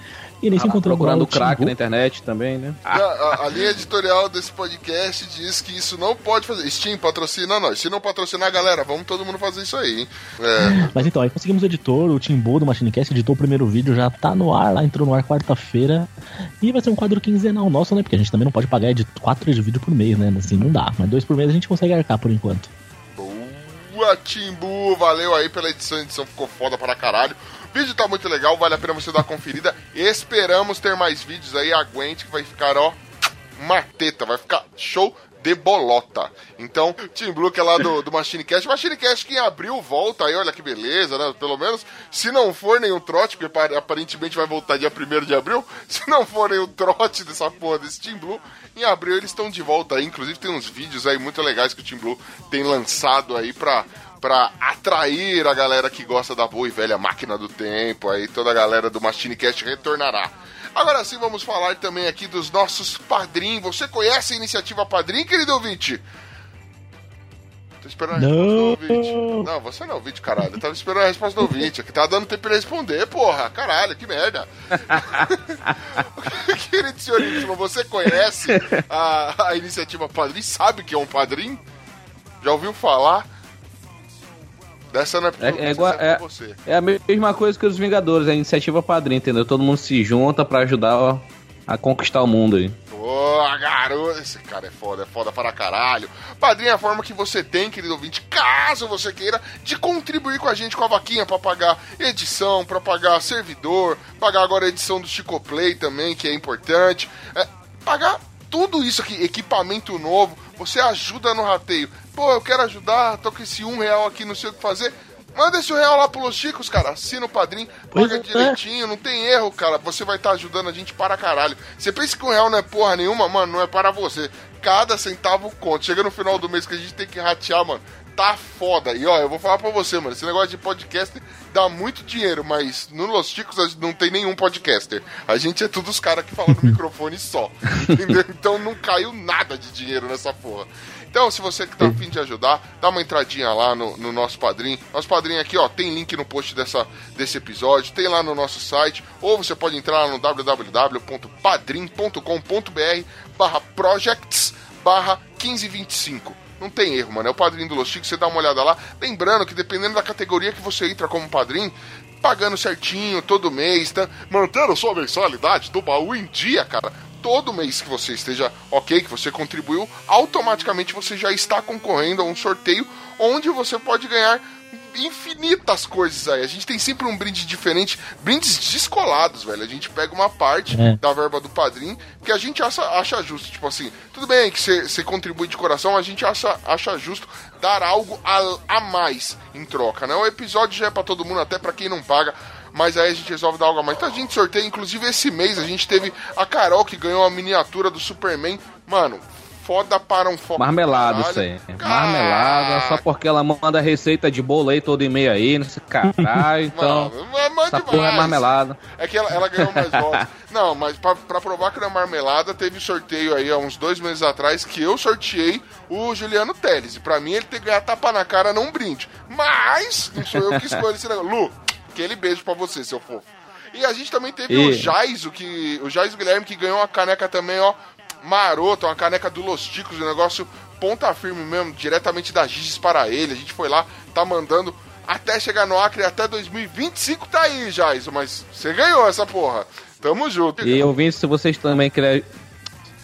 E nesse Ah, encontrou procurando o crack na internet também, né? A, a- a linha editorial desse podcast diz que isso não pode fazer. Steam patrocina nós. Se não patrocinar, galera, vamos todo mundo fazer isso aí, hein? É, Mas então, aí conseguimos o editor, o Timbu do MachineCast, editou o primeiro vídeo, já tá no ar, lá entrou no ar quarta-feira. E vai ser um quadro quinzenal nosso, né? Porque a gente também não pode pagar de quatro de vídeo por mês, né? Assim, não dá. Mas dois por mês a gente consegue arcar por enquanto. Boa, Timbu! Valeu aí pela edição. A edição ficou foda para caralho. Vídeo tá muito legal, vale a pena você dar uma conferida. Esperamos ter mais vídeos aí. Aguente que vai ficar, ó, uma teta. Vai ficar show de bolota. Então, Team Blue, que é lá do, do Machine Cast. Machine Cast que em abril volta aí, olha que beleza, né? Pelo menos, se não for nenhum trote, porque pa- aparentemente vai voltar dia 1 de abril. Se não for nenhum trote dessa porra desse Team Blue, em abril eles estão de volta aí. Inclusive, tem uns vídeos aí muito legais que o Team Blue tem lançado aí pra pra atrair a galera que gosta da boa e velha máquina do tempo, aí toda a galera do MachineCast retornará. Agora sim, vamos falar também aqui dos nossos padrinhos. Você conhece a iniciativa Padrim, querido ouvinte? Tô esperando a resposta do Não. ouvinte. Não, você não é ouvinte, caralho. Eu tava esperando a resposta do ouvinte. Que tá dando tempo pra responder, porra. Caralho, que merda. Querido senhor Y, você conhece a, a iniciativa Padrim? Sabe que é um padrim? Já ouviu falar? Dessa não é É, é igual, é, você. é a mesma coisa que os Vingadores, é a iniciativa padrinho, entendeu? Todo mundo se junta pra ajudar ó, a conquistar o mundo aí. Boa, garoto. Esse cara é foda, é foda para caralho. Padrinho é a forma que você tem, querido ouvinte, caso você queira, de contribuir com a gente com a vaquinha pra pagar edição, pra pagar servidor, pagar agora a edição do Chico Play também, que é importante. É, pagar tudo isso aqui, equipamento novo, você ajuda no rateio. Pô, eu quero ajudar, tô com esse um real aqui, não sei o que fazer. Manda esse real lá pros Chicos, cara. Assina o padrinho, paga é. direitinho, não tem erro, cara. Você vai estar ajudando a gente para caralho. Você pensa que um real não é porra nenhuma, mano, não é para você. Cada centavo conta. Chega no final do mês que a gente tem que ratear, mano. Tá foda. E ó, eu vou falar pra você, mano, esse negócio de podcast dá muito dinheiro, mas no Los gente não tem nenhum podcaster. A gente é todos os caras que falam no microfone só. Entendeu? Então não caiu nada de dinheiro nessa porra. Então, se você que tá afim de ajudar, dá uma entradinha lá no, no nosso padrinho. Nosso padrinho aqui, ó, tem link no post dessa, desse episódio, tem lá no nosso site, ou você pode entrar lá no www.padrim.com.br barra projects barra 1525. Não tem erro, mano. É o padrinho do Los Chicos, você dá uma olhada lá. Lembrando que dependendo da categoria que você entra como padrinho, pagando certinho todo mês, tá? mantendo sua mensalidade do baú em dia, cara. Todo mês que você esteja ok, que você contribuiu, automaticamente você já está concorrendo a um sorteio onde você pode ganhar infinitas coisas aí. A gente tem sempre um brinde diferente, brindes descolados, velho. A gente pega uma parte É. da verba do padrinho que a gente acha, acha justo. Tipo assim, tudo bem que você contribui de coração, a gente acha, acha justo dar algo a, a mais em troca, né? O episódio já é pra todo mundo, até pra quem não paga. Mas aí a gente resolve dar algo a mais. Então a gente sorteia, inclusive esse mês a gente teve a Carol que ganhou a miniatura do Superman. Mano, foda para um foco. Marmelada isso aí. Marmelada, só porque ela manda receita de bolo aí todo e-mail aí, nesse caralho, então. Mano, é essa porra é marmelada. É que ela, ela ganhou mais votos. Não, mas pra, pra provar que não é marmelada, teve sorteio aí há uns dois meses atrás que eu sorteei o Juliano Teles. E pra mim ele ter ganhado tapa na cara não brinde. Mas, não sou eu que escolho esse negócio. Lu, aquele beijo pra você, seu fofo. E a gente também teve E- o Jaiso, que, o Jaiso Guilherme, que ganhou uma caneca também, ó, maroto, uma caneca do Los Ticos, um negócio ponta firme mesmo, diretamente da Giges para ele. A gente foi lá, tá mandando até chegar no Acre, até 2025 tá aí, Jaiso, mas você ganhou essa porra. Tamo junto. E ouvindo, se vocês também querem.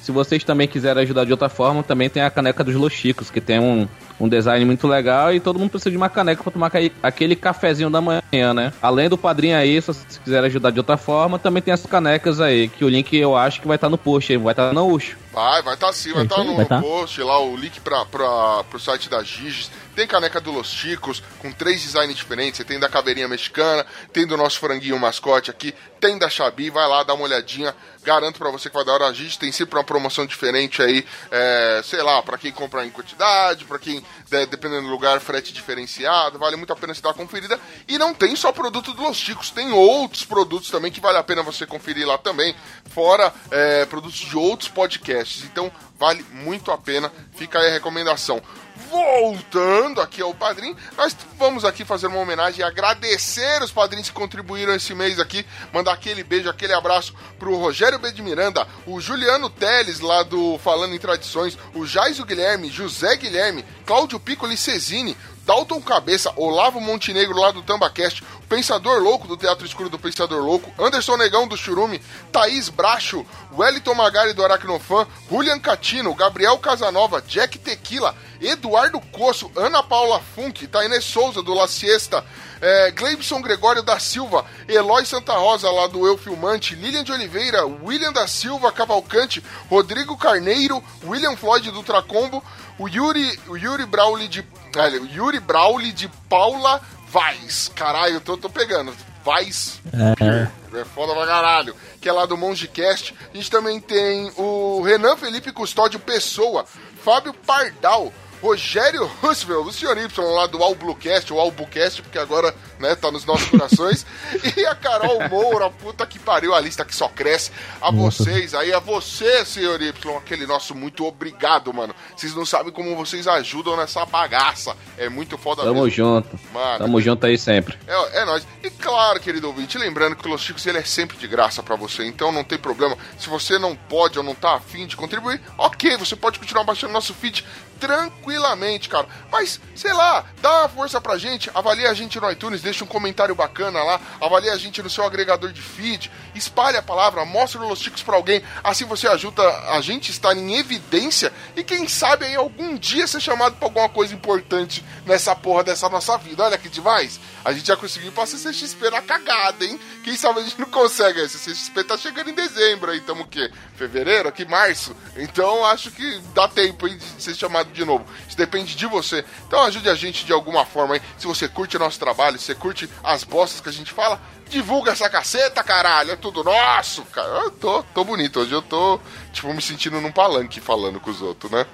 Se vocês também quiserem ajudar de outra forma, também tem a caneca dos Los Chicos, que tem um, um design muito legal e todo mundo precisa de uma caneca pra tomar aquele cafezinho da manhã, né? Além do padrinho aí, se vocês quiserem ajudar de outra forma, também tem as canecas aí, que o link eu acho que vai estar no post aí, vai estar no Ucho. Vai, vai tá sim, vai estar isso aí, no vai tá. post lá, o link pra, pra, pro site da Giges. Tem caneca do Los Chicos, com três designs diferentes. Você tem da caveirinha mexicana, tem do nosso franguinho mascote aqui, tem da Xabi, vai lá, dá uma olhadinha. Garanto pra você que vai dar hora a Giges. Tem sempre uma promoção diferente aí, é, sei lá, pra quem comprar em quantidade, pra quem, de- dependendo do lugar, frete diferenciado. Vale muito a pena você dar uma conferida. E não tem só produto do Los Chicos, tem outros produtos também que vale a pena você conferir lá também. Fora é, produtos de outros podcasts. Então, vale muito a pena. Fica aí a recomendação. Voltando aqui ao padrinho, nós vamos aqui fazer uma homenagem e agradecer os padrinhos que contribuíram esse mês aqui. Mandar aquele beijo, aquele abraço pro Rogério B. de Miranda, o Juliano Teles, lá do Falando em Tradições, o Jaiso Guilherme, José Guilherme, Cláudio Piccoli Cesini, Dalton Cabeça, Olavo Montenegro lá do Tambacast, Pensador Louco do Teatro Escuro do Pensador Louco, Anderson Negão do Churume, Thaís Bracho, Wellington Magari do Aracnofan, Julian Catino, Gabriel Casanova, Jack Tequila, Eduardo Coço, Ana Paula Funk, Tainê Souza do La Siesta, é, Gleibson Gregório da Silva, Eloy Santa Rosa lá do Eu Filmante, Lilian de Oliveira, William da Silva Cavalcante, Rodrigo Carneiro, William Floyd do Tracombo, o Yuri, o Yuri Brauli de. olha, Yuri Brauli de Paula Vaz. Caralho, eu tô, tô pegando. Vaz. É. foda pra caralho. Que é lá do Mongecast. A gente também tem o Renan Felipe Custódio Pessoa, Fábio Pardal. Rogério Roosevelt, o senhor Y lá do Albucast, ou Albucast, porque agora, né, tá nos nossos corações. e a Carol Moura, puta que pariu, a lista que só cresce. A Nossa. vocês aí, a você, senhor Y, aquele nosso muito obrigado, mano. Vocês não sabem como vocês ajudam nessa bagaça. É muito foda Tamo mesmo. junto. Mano, Tamo junto aí sempre. é, é nóis. E claro, querido ouvinte, lembrando que o Los Chicos ele é sempre de graça pra você, então não tem problema. Se você não pode ou não tá afim de contribuir, ok, você pode continuar baixando nosso feed tranquilamente, cara. Mas, sei lá, dá uma força pra gente, avalia a gente no iTunes, deixa um comentário bacana lá, avalia a gente no seu agregador de feed, espalhe a palavra, mostre o Los Chicos pra alguém, assim você ajuda a gente a estar em evidência e quem sabe aí algum dia ser chamado pra alguma coisa importante nessa porra dessa nossa vida. Olha que demais. A gente já conseguiu pra CCXP na cagada, hein? Quem sabe a gente não consegue. A CCXP tá chegando em dezembro aí, tamo o quê? Fevereiro? Aqui, março. Então acho que dá tempo aí de ser chamado de novo. Isso depende de você. Então ajude a gente de alguma forma aí. Se você curte o nosso trabalho, se você curte as bostas que a gente fala, divulga essa caceta, caralho. É tudo nosso, cara. Eu tô, tô bonito. Hoje eu tô, tipo, me sentindo num palanque falando com os outros, né?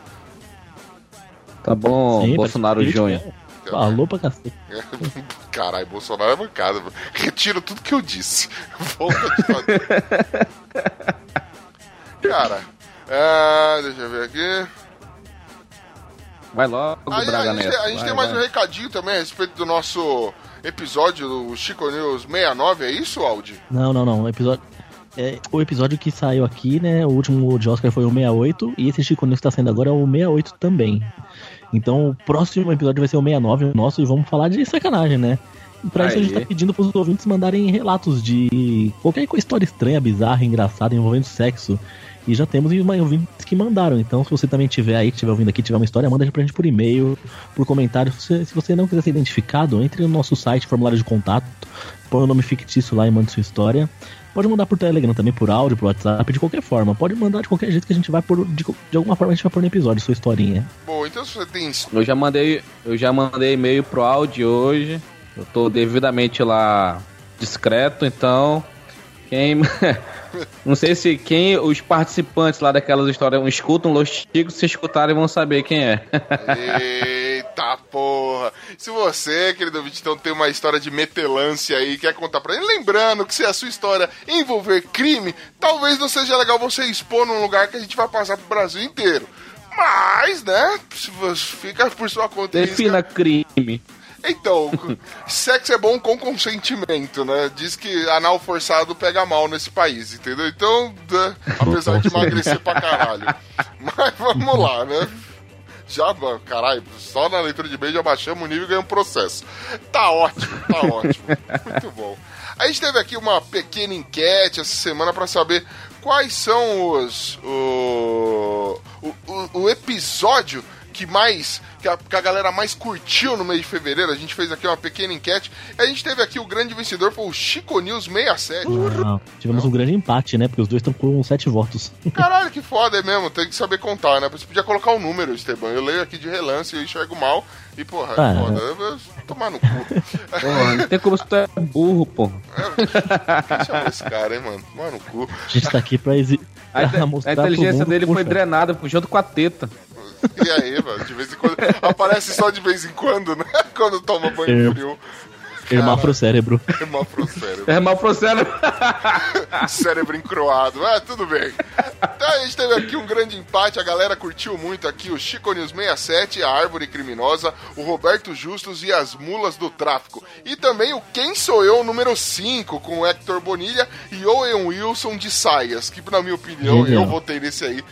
Tá bom, Sim, Bolsonaro Júnior. é. Falou pra cacete. Caralho, Bolsonaro é bancada. mano. Retiro tudo que eu disse. Volta de fazer. Cara, é, deixa eu ver aqui. Vai logo, Aí, Braga a gente, Neto. tem, a gente vai, tem mais vai. um recadinho também a respeito do nosso episódio do Chico News 69, é isso, Aldi? Não, não, não. O episódio. É, o episódio que saiu aqui, né? O último de Oscar foi o 68 e esse Chico News que tá saindo agora é o 68 também. Então o próximo episódio vai ser o 69 o nosso e vamos falar de sacanagem, né? E pra isso a gente tá pedindo pros ouvintes mandarem relatos de qualquer história estranha, bizarra, engraçada envolvendo sexo. E já temos mais ouvintes que mandaram. Então, se você também tiver aí, que estiver ouvindo aqui, tiver uma história, manda pra gente por e-mail, por comentário. Se você, se você não quiser ser identificado, entre no nosso site, formulário de contato, põe o nome fictício lá e manda sua história. Pode mandar por Telegram também, por áudio, por WhatsApp, de qualquer forma. Pode mandar de qualquer jeito que a gente vai por. De, de alguma forma a gente vai pôr no episódio, sua historinha. Bom, então se você tem Eu já mandei, eu já mandei e-mail pro áudio hoje. Eu tô devidamente lá discreto, então quem não sei se quem os participantes lá daquelas histórias escutam Los Chicos, se escutarem vão saber quem é. Eita porra! Se você, querido ouvinte, então tem uma história de metelância aí, quer contar pra ele, lembrando que se a sua história envolver crime, talvez não seja legal você expor num lugar que a gente vai passar pro Brasil inteiro. Mas, né, se você fica por sua conta Defina crime. Então, sexo é bom com consentimento, né? Diz que anal forçado pega mal nesse país, entendeu? Então, apesar de emagrecer pra caralho. Mas vamos lá, né? Já, caralho, só na leitura de bem já baixamos o nível e ganhamos processo. Tá ótimo, tá ótimo. Muito bom. A gente teve aqui uma pequena enquete essa semana pra saber quais são os. O, o- o episódio que mais. Que a, que a galera mais curtiu no mês de fevereiro. A gente fez aqui uma pequena enquete. E a gente teve aqui o grande vencedor, foi o Chico News 67. Ah, tivemos um grande empate, né? Porque os dois estão com sete votos. Caralho, que foda é mesmo, tem que saber contar, né? Você podia colocar o número, Esteban. Eu leio aqui de relance e eu enxergo mal. E, porra, Ah, é foda. Eu vou tomar no cu. Porra, não tem como se tu é burro, pô. Quem chamou esse cara, hein, mano? Tomar no cu. A gente tá aqui pra, exi... A, pra a mostrar pro inteligência mundo dele foi drenada junto com a teta. E aí, mano, de vez em quando. Aparece só de vez em quando, né? Quando toma banho É. frio. Irmar pro cérebro. Irmão pro cérebro. É mal pro cérebro. Cérebro encroado. Mas tudo bem. Então a gente teve aqui um grande empate. A galera curtiu muito aqui o Chico News 67, a Árvore Criminosa, o Roberto Justus e as Mulas do Tráfico. E também o Quem Sou Eu número 5, com o Hector Bonilha e Owen Wilson de Saias. Que, na minha opinião, Genial. eu votei nesse aí.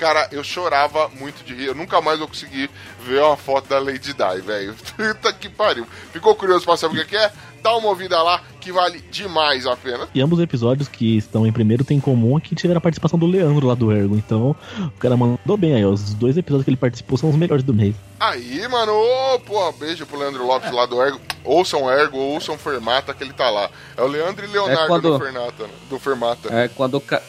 Cara, eu chorava muito de rir. Eu nunca mais vou conseguir ver uma foto da Lady Di, velho. Puta que pariu. Ficou curioso pra saber o que que é? Dá uma ouvida lá, que vale demais a pena. E ambos os episódios que estão em primeiro tem em comum que tiveram a participação do Leandro lá do Ergo. Então, o cara mandou bem aí. ó. Os dois episódios que ele participou são os melhores do mês. Aí, mano, ô, porra, beijo pro Leandro Lopes lá do Ergo. Ouçam Ergo, ouçam Fermata, que ele tá lá. É o Leandro e Leonardo É quando- do, Fermata, do Fermata. É quando o, ca...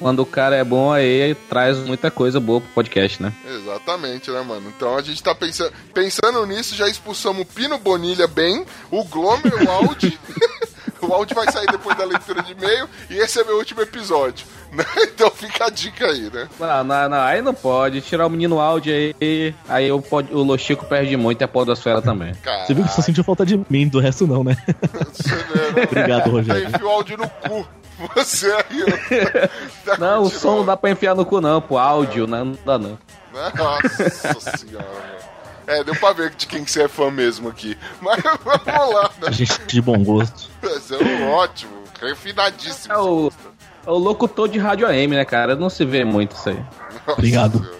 quando o cara é bom aí traz muita coisa boa pro podcast, né? Exatamente, né, mano? Então a gente tá pensando, pensando nisso, já expulsamos o Pino Bonilha bem, o Glomer, o Audi. o Audi vai sair depois da leitura de e-mail e esse é meu último episódio. né? Então fica a dica aí, né? Não, não, não, aí não pode. Tirar o menino áudio aí, aí o, pod... o Lochico perde muito e a podosfera também. Cara, Você viu que só sentiu falta de mim, do resto não, né? você né? Obrigado, Rogério. Aí enfia o áudio no cu. Você aí, ó. Tá Não, o curtindo som não dá pra enfiar no cu não, pô, áudio, né? Não dá não. Nossa senhora. É, deu pra ver de quem que você é fã mesmo aqui. Mas vamos lá, né? A gente de bom gosto. Você é um ótimo, refinadíssimo. É o, é o locutor de rádio AM, né, cara? Não se vê muito isso aí. Nossa Obrigado. Senhora.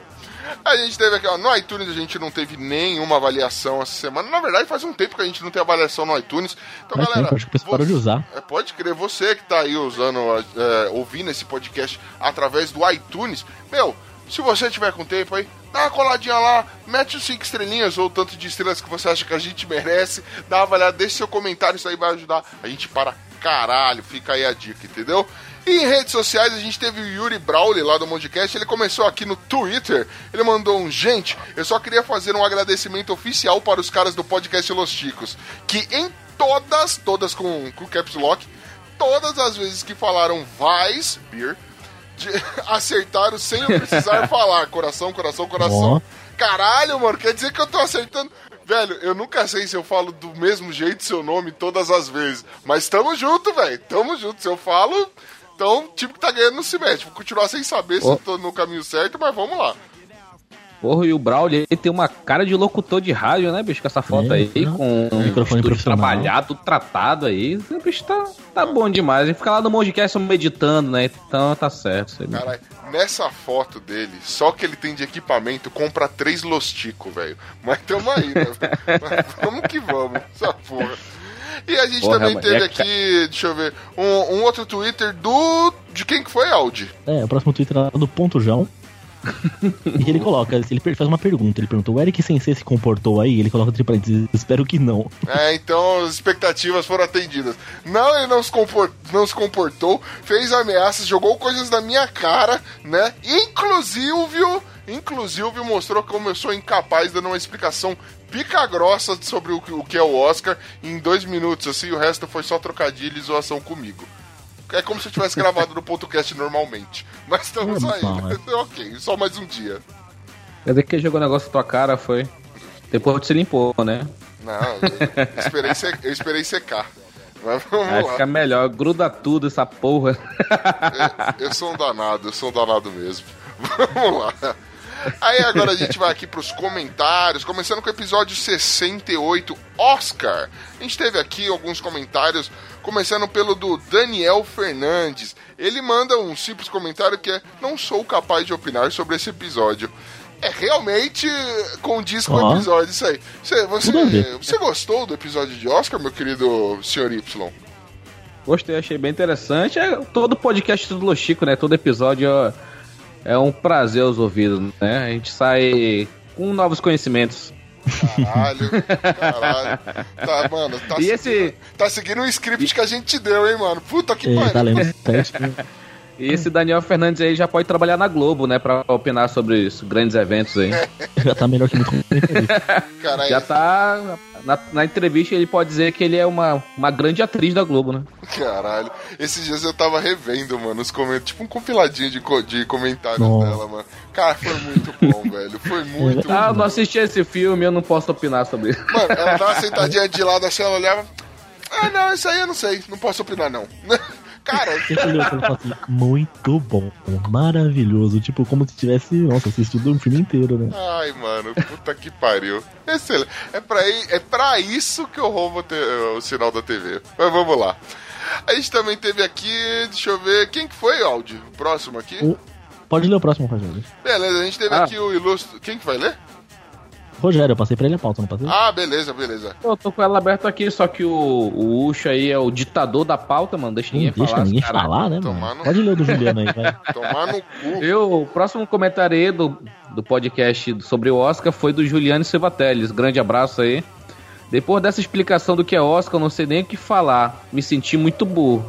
A gente teve aqui, ó, no iTunes a gente não teve nenhuma avaliação essa semana. Na verdade, faz um tempo que a gente não tem avaliação no iTunes. Então, Mas galera. tempo, acho que pessoal parou de usar. É, pode crer, você que tá aí usando, é, ouvindo esse podcast através do iTunes, meu, se você tiver com tempo aí, dá uma coladinha lá, mete os cinco estrelinhas ou tanto de estrelas que você acha que a gente merece, dá uma avaliada, deixa seu comentário, isso aí vai ajudar a gente para caralho, fica aí a dica, entendeu? E em redes sociais a gente teve o Yuri Brawley lá do Mondcast, ele começou aqui no Twitter, ele mandou um, gente, eu só queria fazer um agradecimento oficial para os caras do podcast Los Chicos, que em todas, todas com, com caps lock, todas as vezes que falaram Vais, beer, de- acertaram sem eu precisar falar. Coração, coração, coração. Ó. Caralho, mano, quer dizer que eu tô acertando. Velho, eu nunca sei se eu falo do mesmo jeito seu nome todas as vezes. Mas tamo junto, velho. Tamo junto. Se eu falo, então o time que tá ganhando não se mete. Vou continuar sem saber se Ó. eu tô no caminho certo, mas vamos lá. Porra, e o Braulio, ele tem uma cara de locutor de rádio, né, bicho? Com essa foto É, aí, né? com um Microfone estúdio profissional. trabalhado, tratado aí. O bicho tá, tá bom demais. Ele fica lá no Mongecast meditando, né? Então tá certo. Caralho, nessa foto dele, só que ele tem de equipamento, compra três Lostico, velho. Mas tamo aí, né? Mas vamos que vamos, essa porra. E a gente Porra, também mas teve é aqui, deixa eu ver, um, um outro Twitter do. De quem que foi, Audi? É, o próximo Twitter é do Ponto João. e ele coloca, ele faz uma pergunta, ele perguntou, o Eric Sensei se comportou aí? Ele coloca entre parênteses, espero que não. É, então as expectativas foram atendidas. Não, ele não se, compor- não se comportou, fez ameaças, jogou coisas na minha cara, né? Inclusive, inclusive mostrou como eu sou incapaz dando uma explicação pica grossa sobre o, que- o que é o Oscar em dois minutos, assim, o resto foi só trocadilho e zoação comigo. É como se eu tivesse gravado no podcast normalmente. Mas estamos É, aí, bom, né? Ok, só mais um dia. Quer dizer que ele jogou um negócio na tua cara, foi. Depois você limpou, né? Não, eu esperei, se- eu esperei secar. Mas vamos Vai lá. ficar melhor, gruda tudo essa porra. Eu, eu sou um danado, eu sou um danado mesmo. Vamos lá. Aí agora a gente vai aqui pros comentários, começando com o episódio 68, Oscar. A gente teve aqui alguns comentários, começando pelo do Daniel Fernandes. Ele manda um simples comentário que é: Não sou capaz de opinar sobre esse episódio. É realmente condiz com o episódio, isso aí. Você, você, você gostou do episódio de Oscar, meu querido senhor Y? Gostei, achei bem interessante. É todo podcast do Los Chico, né? Todo episódio ó, é um prazer aos ouvidos, né? A gente sai com novos conhecimentos. Caralho, caralho. Tá, mano, tá, E seguindo, esse- tá seguindo o script que a gente deu, hein, mano? Puta que É, pariu. tá lendo. E esse Daniel Fernandes aí já pode trabalhar na Globo, né? Pra opinar sobre os grandes eventos aí. Já tá melhor que muito. Caralho, Já tá. Na, na entrevista ele pode dizer que ele é uma, uma grande atriz da Globo, né? caralho. Esses dias eu tava revendo, mano, os comentários, tipo um compiladinho de, co- de comentários Nossa. dela, mano. Cara, foi muito bom, velho. Foi muito, Ah, eu não assisti esse filme, eu não posso opinar sobre isso. Mano, ela tava sentadinha de lado assim, ela olhava. Ah, não, isso aí eu não sei, não posso opinar, não. Cara, falou assim, muito bom, maravilhoso. Tipo, como se tivesse, nossa, assistido um filme inteiro, né? Ai, mano, puta que pariu. Excelente. É pra, é pra isso que eu roubo te- o sinal da TV. Mas vamos lá. A gente também teve aqui, deixa eu ver, quem que foi, Aldi? O próximo aqui? O- Pode ler o próximo, Rogério. Beleza, a gente teve Ah. aqui o ilustre... Quem que vai ler? Rogério, eu passei pra ele a pauta, não passei? Ah, beleza, beleza. Eu tô com ela aberta aqui, só que o, o Ucho aí é o ditador da pauta, mano. Deixa Não ninguém deixa falar. ninguém cara. falar, né, Tomar mano? no- Pode ler o do Juliano aí, vai. Tomar no cu. Eu, o próximo comentário aí do, do podcast sobre o Oscar foi do Juliano Silva Teles. Grande abraço aí. Depois dessa explicação do que é Oscar, eu não sei nem o que falar. Me senti muito burro.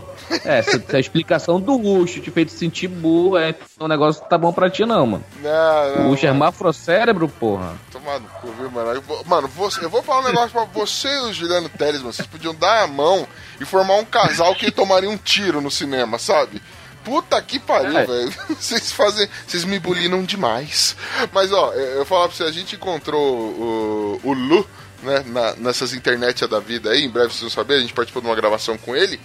É, essa, essa explicação do Ucho te fez sentir burro, é, o negócio tá bom pra ti não, mano. Não, não, O Ucho é mafrocérebro, porra. Tomar no cu, viu, mano? Eu vou- Mano, você, eu vou falar um negócio pra você e o Juliano Teles, mano. Vocês podiam dar a mão e formar um casal que tomaria um tiro no cinema, sabe? Puta que pariu, É. velho. Vocês fazem. Vocês me bulinam demais. Mas, ó, eu eu falar pra você, a gente encontrou o, o Lu, né, na- nessas internet da vida aí, em breve vocês vão saber, a gente participou de uma gravação com ele.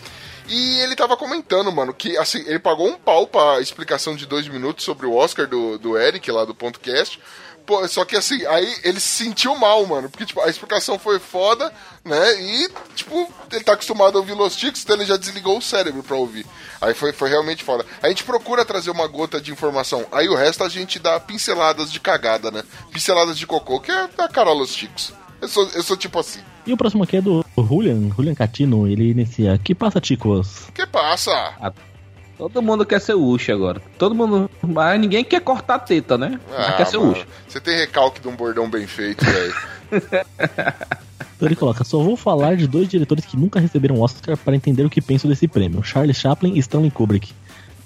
E ele tava comentando, mano, que assim, ele pagou um pau pra explicação de dois minutos sobre o Oscar do, do Eric lá do ponto cast. Pô, só que assim, aí ele se sentiu mal, mano. Porque, tipo, a explicação foi foda, né? E, tipo, ele tá acostumado a ouvir Los Ticos, então ele já desligou o cérebro pra ouvir. Aí foi, foi realmente foda. A gente procura trazer uma gota de informação. Aí o resto a gente dá pinceladas de cagada, né? Pinceladas de cocô, que é a cara Los Ticos. Eu sou, eu sou tipo assim. E o próximo aqui é do Julian, Julian Catino. Ele inicia. Que passa, chicos? Que passa? Todo mundo quer ser Ucho agora. Todo mundo. Mas ninguém quer cortar a teta, né? Mas Ah, quer ser Ucho. Você tem recalque de um bordão bem feito, velho. Então ele coloca: Só vou falar de dois diretores que nunca receberam Oscar para entender o que penso desse prêmio: Charlie Chaplin e Stanley Kubrick.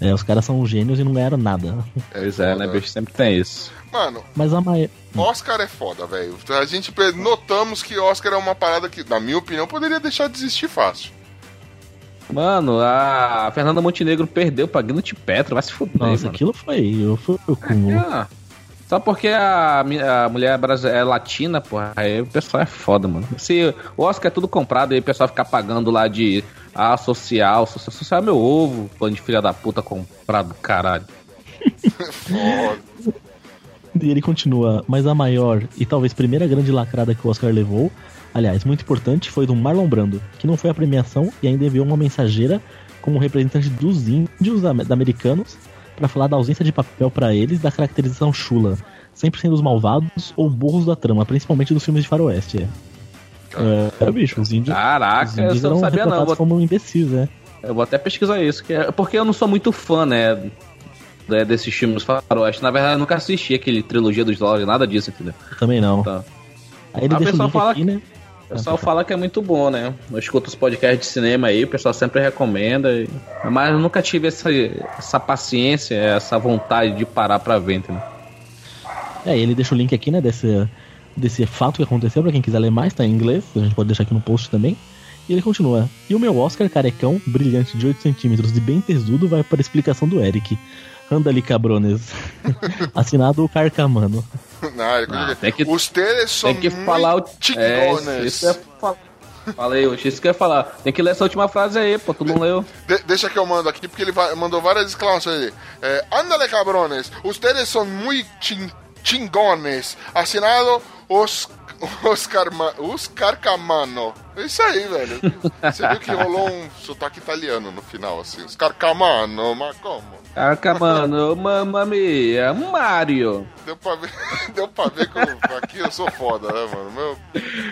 É, os caras são gênios e não ganharam nada. Pois é, né, bicho? Sempre tem isso. Mano, Mas a maioria. Oscar é foda, velho. A gente notamos que Oscar é uma parada que, na minha opinião, poderia deixar de existir fácil. Mano, a Fernanda Montenegro perdeu pra Gwyneth Petro, vai se fuder, Nossa, mano. aquilo foi. Eu fui o cúmulo. Ah, Só porque a, a mulher brasileira é latina, porra, aí o pessoal é foda, mano. Se o Oscar é tudo comprado, aí o pessoal fica pagando lá de a social, social, social é meu ovo, pano de filha da puta comprado, caralho. Foda. E ele continua, mas a maior e talvez primeira grande lacrada que o Oscar levou, aliás, muito importante, foi do Marlon Brando, que não foi a premiação e ainda enviou uma mensageira como representante dos índios americanos pra falar da ausência de papel pra eles da caracterização chula, sempre sendo os malvados ou burros da trama, principalmente dos filmes de faroeste. É, é, bicho, os índios, os Caraca, eu índios não sabia não. Vou, como imbecis, né? eu vou até pesquisar isso, que é, porque eu não sou muito fã, né, né, desses filmes faroeste. Na verdade, eu nunca assisti aquele trilogia dos dólares, nada disso, entendeu? Eu também não. Tá. Aí ele A deixa o link fala aqui, né? O pessoal fala que é muito bom, né? Eu escuto os podcasts de cinema aí, o pessoal sempre recomenda. e- Mas eu nunca tive essa, essa paciência, essa vontade de parar pra ver, entendeu? É, ele deixa o link aqui, né, desse, desse fato que aconteceu, pra quem quiser ler mais, tá em inglês, a gente pode deixar aqui no post também. E ele continua. E o meu Oscar carecão, brilhante de 8 centímetros e bem tesudo, vai para a explicação do Eric. Anda ali, cabrones. Assinado o Carcamano. Não, ele- Ah, tem que- Os teles são Tem que falar o. É, isso é fa- Falei, Oxi, isso que eu ia falar. Tem que ler essa última frase aí, pô, tu não leu. De- deixa que eu mando aqui, porque ele vai- mandou várias exclamações aí. É, Ándale, cabrones. Ustedes son muy chin- chingones. Assinado os, Oscar, Ma- Oscar Camano. É isso aí, velho. Você viu que rolou um sotaque italiano no final, assim. Oscar Camano, mas como? Caraca, mano, mamma mia, Mario. Deu pra ver, deu pra ver que eu- aqui eu sou foda, né, mano?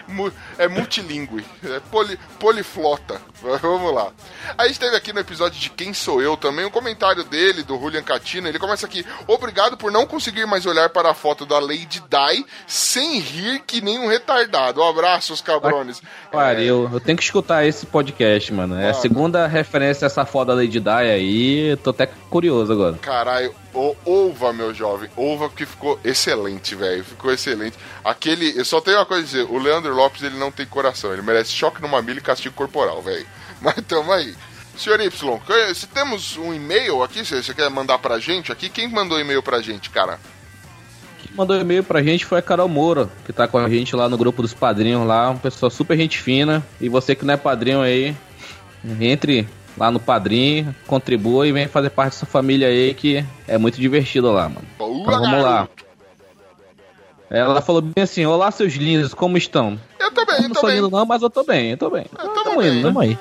Meu, é multilingüe, é poli, poliflota. Vamos lá. A gente teve aqui no episódio de Quem Sou Eu também um comentário dele, do Julian Catino. Ele começa aqui: Obrigado por não conseguir mais olhar para a foto da Lady Di sem rir que nem um retardado. Um abraço, os cabrones. Pariu, eu tenho que escutar esse podcast, mano. É a segunda referência a essa foda Lady Di aí, tô até curioso agora. Caralho, o Ova, meu jovem. Ova que ficou excelente, velho. Ficou excelente. Aquele. Eu só tenho uma coisa a dizer: o Leandro Lopes ele não tem coração. Ele merece choque no mamilo e castigo corporal, velho. Mas tamo aí. Senhor Y, se temos um e-mail aqui, se você quer mandar pra gente aqui, quem mandou e-mail pra gente, cara? Quem mandou e-mail pra gente foi a Carol Moura, que tá com a gente lá no grupo dos padrinhos lá, uma pessoa super gente fina. E você que não é padrinho aí, entre lá no padrinho, contribua e vem fazer parte dessa família aí que é muito divertido lá, mano. Boa, Então vamos lá. Ela falou bem assim: Olá, seus lindos, como estão? Eu tô bem, Eu eu não tô sou bem. lindo, não, mas eu tô bem, eu tô bem. Eu tô Tamo bem. indo? Tamo aí.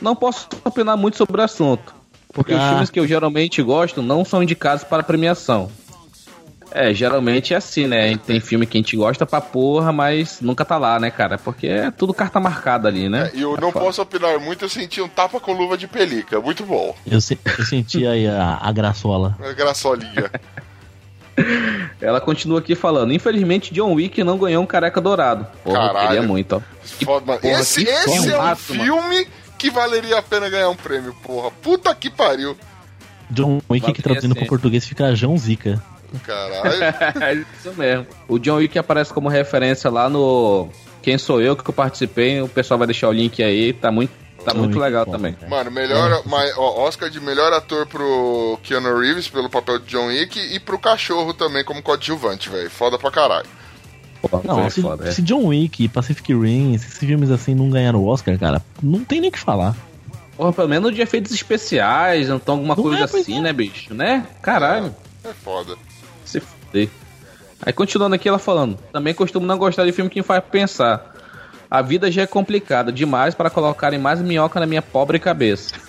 Não posso opinar muito sobre o assunto, porque os Ah. filmes que eu geralmente gosto não são indicados para premiação. É, geralmente é assim, né? Tem filme que a gente gosta pra porra, mas nunca tá lá, né, cara? Porque é tudo carta marcada ali, né? E eu não foda. posso opinar muito, eu senti um tapa com luva de pelica. Muito bom. Eu, se- eu senti aí a, a graçola. É Graçolinha. Ela continua aqui falando: Infelizmente, John Wick não ganhou um careca dourado. Porra, eu Caralho. queria muito, ó. Foda, mano. porra, esse que esse é um mano. filme que valeria a pena ganhar um prêmio, porra. Puta que pariu. John Wick, que traduzindo assim. pro português, fica João Zica. Caralho. É Isso mesmo. O John Wick aparece como referência lá no Quem Sou Eu, que eu participei. O pessoal vai deixar o link aí. Tá muito, tá John muito Wick, legal bom, também. cara. Mano, melhor mai- ó, Oscar de melhor ator pro Keanu Reeves pelo papel de John Wick e pro cachorro também como coadjuvante, velho. Foda pra caralho. Não, se, foda, é. se John Wick, Pacific Rim, se esses filmes assim não ganharam o Oscar, cara, não tem nem o que falar. Porra, pelo menos de efeitos especiais, então alguma Não coisa é, assim, é. né, bicho? Né? Caralho. É foda. Aí continuando aqui, ela falando: Também costumo não gostar de filme que me faz pensar. A vida já é complicada demais para colocarem mais minhoca na minha pobre cabeça.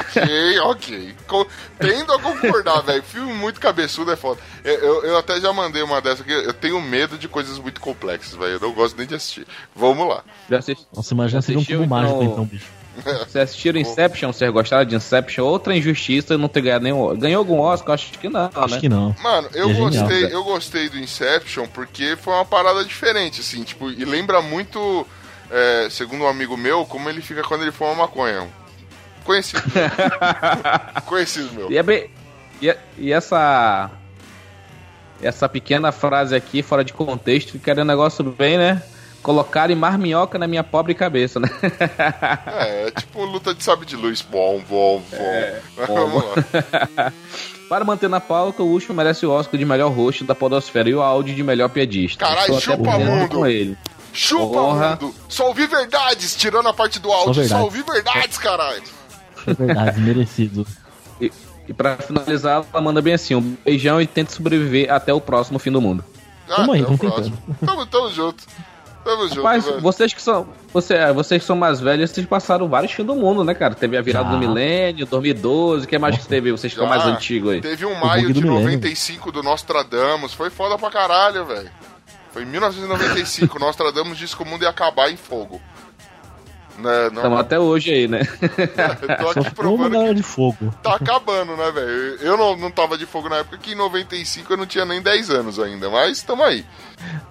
ok, ok. Co- Tendo a concordar, velho. Filme muito cabeçudo é foda. Eu, eu, eu até já mandei uma dessa aqui. Eu tenho medo de coisas muito complexas, velho. Eu não gosto nem de assistir. Vamos lá. Já assisti- Nossa, imagina Já seria um cubo mágico então? então, bicho. Vocês assistiram Inception? Vocês gostaram de Inception? Outra injustiça não ter ganhado nenhum. Ganhou algum Oscar? Acho que não, Acho né? que não. Mano, eu É genial, gostei, velho. eu gostei do Inception porque foi uma parada diferente, assim, tipo, e lembra muito, é, segundo um amigo meu, como ele fica quando ele fuma maconha. Conhecido. Conhecido meu. E, é bem- e, e essa. Essa pequena frase aqui, fora de contexto, ficaria um negócio bem, né? Colocarem marminhoca na minha pobre cabeça, né? É, é tipo luta de sabre de luz. Bom, bom, bom. Vamos lá. Para manter na pauta, o Ucho merece o Oscar de melhor host da podosfera e o áudio de melhor piadista. Caralho, chupa mundo. com ele. Chupa, Porra. mundo! Só ouvi verdades, tirando a parte do áudio. Só, verdades. ouvi verdades, caralho. É verdade, merecido. E, e pra finalizar, ela manda bem assim: um beijão e tente sobreviver até o próximo fim do mundo. Ah, Tamo aí, até o tamo próximo. Tamo, tamo junto. Tamo junto, Mas velho. vocês que são. Você, é, vocês que são mais velhos, vocês passaram vários fins do mundo, né, cara? Teve a virada Já. do milênio, 2012, o que mais que teve? Vocês que são mais antigos aí. Teve um maio de do milênio. 95 do Nostradamus. Foi foda pra caralho, velho. Foi em 1995. Nostradamus disse que o mundo ia acabar em fogo. Né, não, Estamos até hoje aí, né? eu tô aqui provando que de fogo. tá acabando, né, velho? Eu não, não tava de fogo na época que em 95 eu não tinha nem 10 anos ainda, mas tamo aí.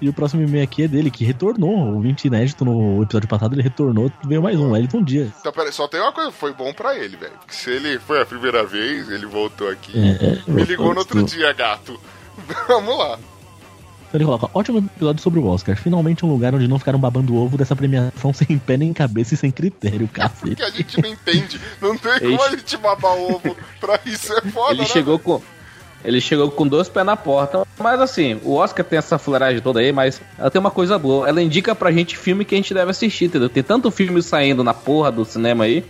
E o próximo e-mail aqui é dele, que retornou. O 20 inédito no episódio passado, ele retornou, veio mais um, Elton Dias. Então, peraí, só tem uma coisa, foi bom pra ele, velho. Se ele foi a primeira vez, ele voltou aqui. É, é, Me ligou no outro dia, gato. Vamos lá. Então ele coloca, ótimo episódio sobre o Oscar. Finalmente um lugar onde não ficaram babando o ovo dessa premiação sem pé nem cabeça e sem critério, cacete. Que a gente não entende. Não tem como a gente babar ovo pra isso. É foda, Ele né? chegou com. Ele chegou com dois pés na porta. Mas assim, o Oscar tem essa fuleiragem toda aí, mas ela tem uma coisa boa. Ela indica pra gente filme que a gente deve assistir, entendeu? Tem tanto filme saindo na porra do cinema aí.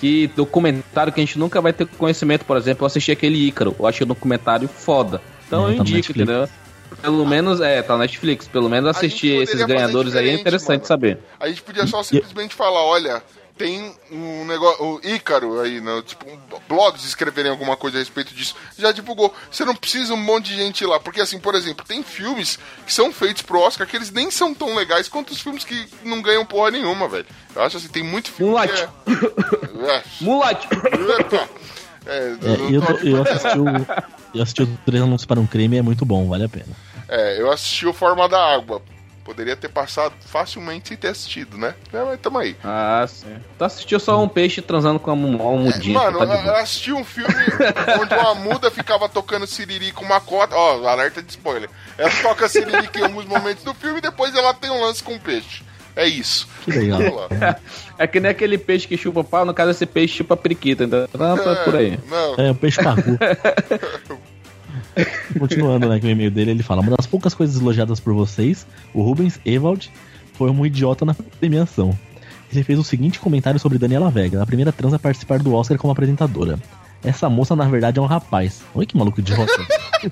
Que documentário que a gente nunca vai ter conhecimento, por exemplo, eu assisti aquele Ícaro, eu achei o documentário foda. Então É, eu tá indico, Netflix. entendeu? Pelo menos, é, tá na Netflix. Pelo menos assistir esses ganhadores aí é interessante mano. saber. A gente podia só simplesmente falar, olha, tem um negócio, o Ícaro aí, né, tipo, blogs escreverem alguma coisa a respeito disso, já divulgou. Você não precisa um monte de gente ir lá, porque assim, por exemplo, tem filmes que são feitos pro Oscar que eles nem são tão legais quanto os filmes que não ganham porra nenhuma, velho. Eu acho assim, tem muito filme que é... é... Mulate! É, É, não eu, tô eu assisti o. Eu assisti o Três Anúncios para um Crime, é muito bom, vale a pena. É, eu assisti o Forma da Água. Poderia ter passado facilmente sem ter assistido, né? É, mas tamo aí. Ah, sim. Tu assistiu só um peixe transando com uma uma mudinha. Mano, tá eu assisti um filme onde uma muda ficava tocando siriri com uma cota. Ó, alerta de spoiler. Ela toca siriri em alguns momentos do filme e depois ela tem um lance com peixe. É isso. Que legal. Vamos lá. É que nem aquele peixe que chupa pau, no caso esse peixe chupa periquita, então tá tá por aí. Não, É, o peixe pagu. Continuando, né, com o e-mail dele, ele fala: Uma das poucas coisas elogiadas por vocês, o Rubens Evald foi um idiota na premiação. Ele fez o seguinte comentário sobre Daniela Vega, a primeira trans a participar do Oscar como apresentadora. Essa moça, na verdade, é um rapaz. Olha que maluco idiota.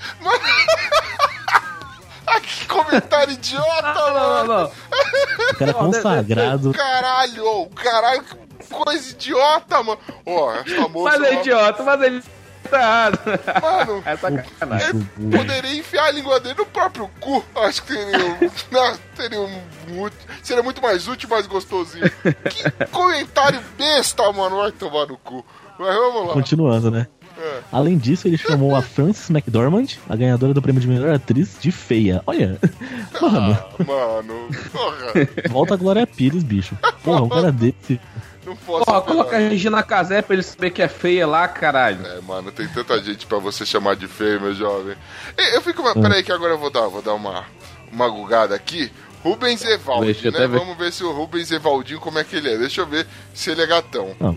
ah, que comentário idiota, Não, não, mano. não. O cara é consagrado. Caralho, ô, caralho, que coisa idiota, mano. Ó, essa moça. Mas é idiota, mas ele tá errado. Mano, É sacanagem. Eu poderia enfiar a língua dele no próprio cu. Acho que seria, um- não, seria um muito, seria muito mais útil e mais gostosinho. Que comentário besta, mano. Vai tomar no cu. Mas vamos lá. Continuando, né? É. Além disso, ele chamou a Frances McDormand, a ganhadora do prêmio de melhor atriz, de feia. Olha, mano, Ah, mano, porra, volta a Glória Pires, bicho. Porra, um cara desse. não posso Porra, coloca a Regina Casé pra ele saber que é feia lá, caralho. É, mano, tem tanta gente pra você chamar de feio, meu jovem. Eu fico. Peraí, que agora eu vou dar, vou dar uma, uma gugada aqui. Rubens Evaldi, né? ver. Vamos ver se o Rubens Evaldinho, como é que ele é. Deixa eu ver se ele é gatão. Não,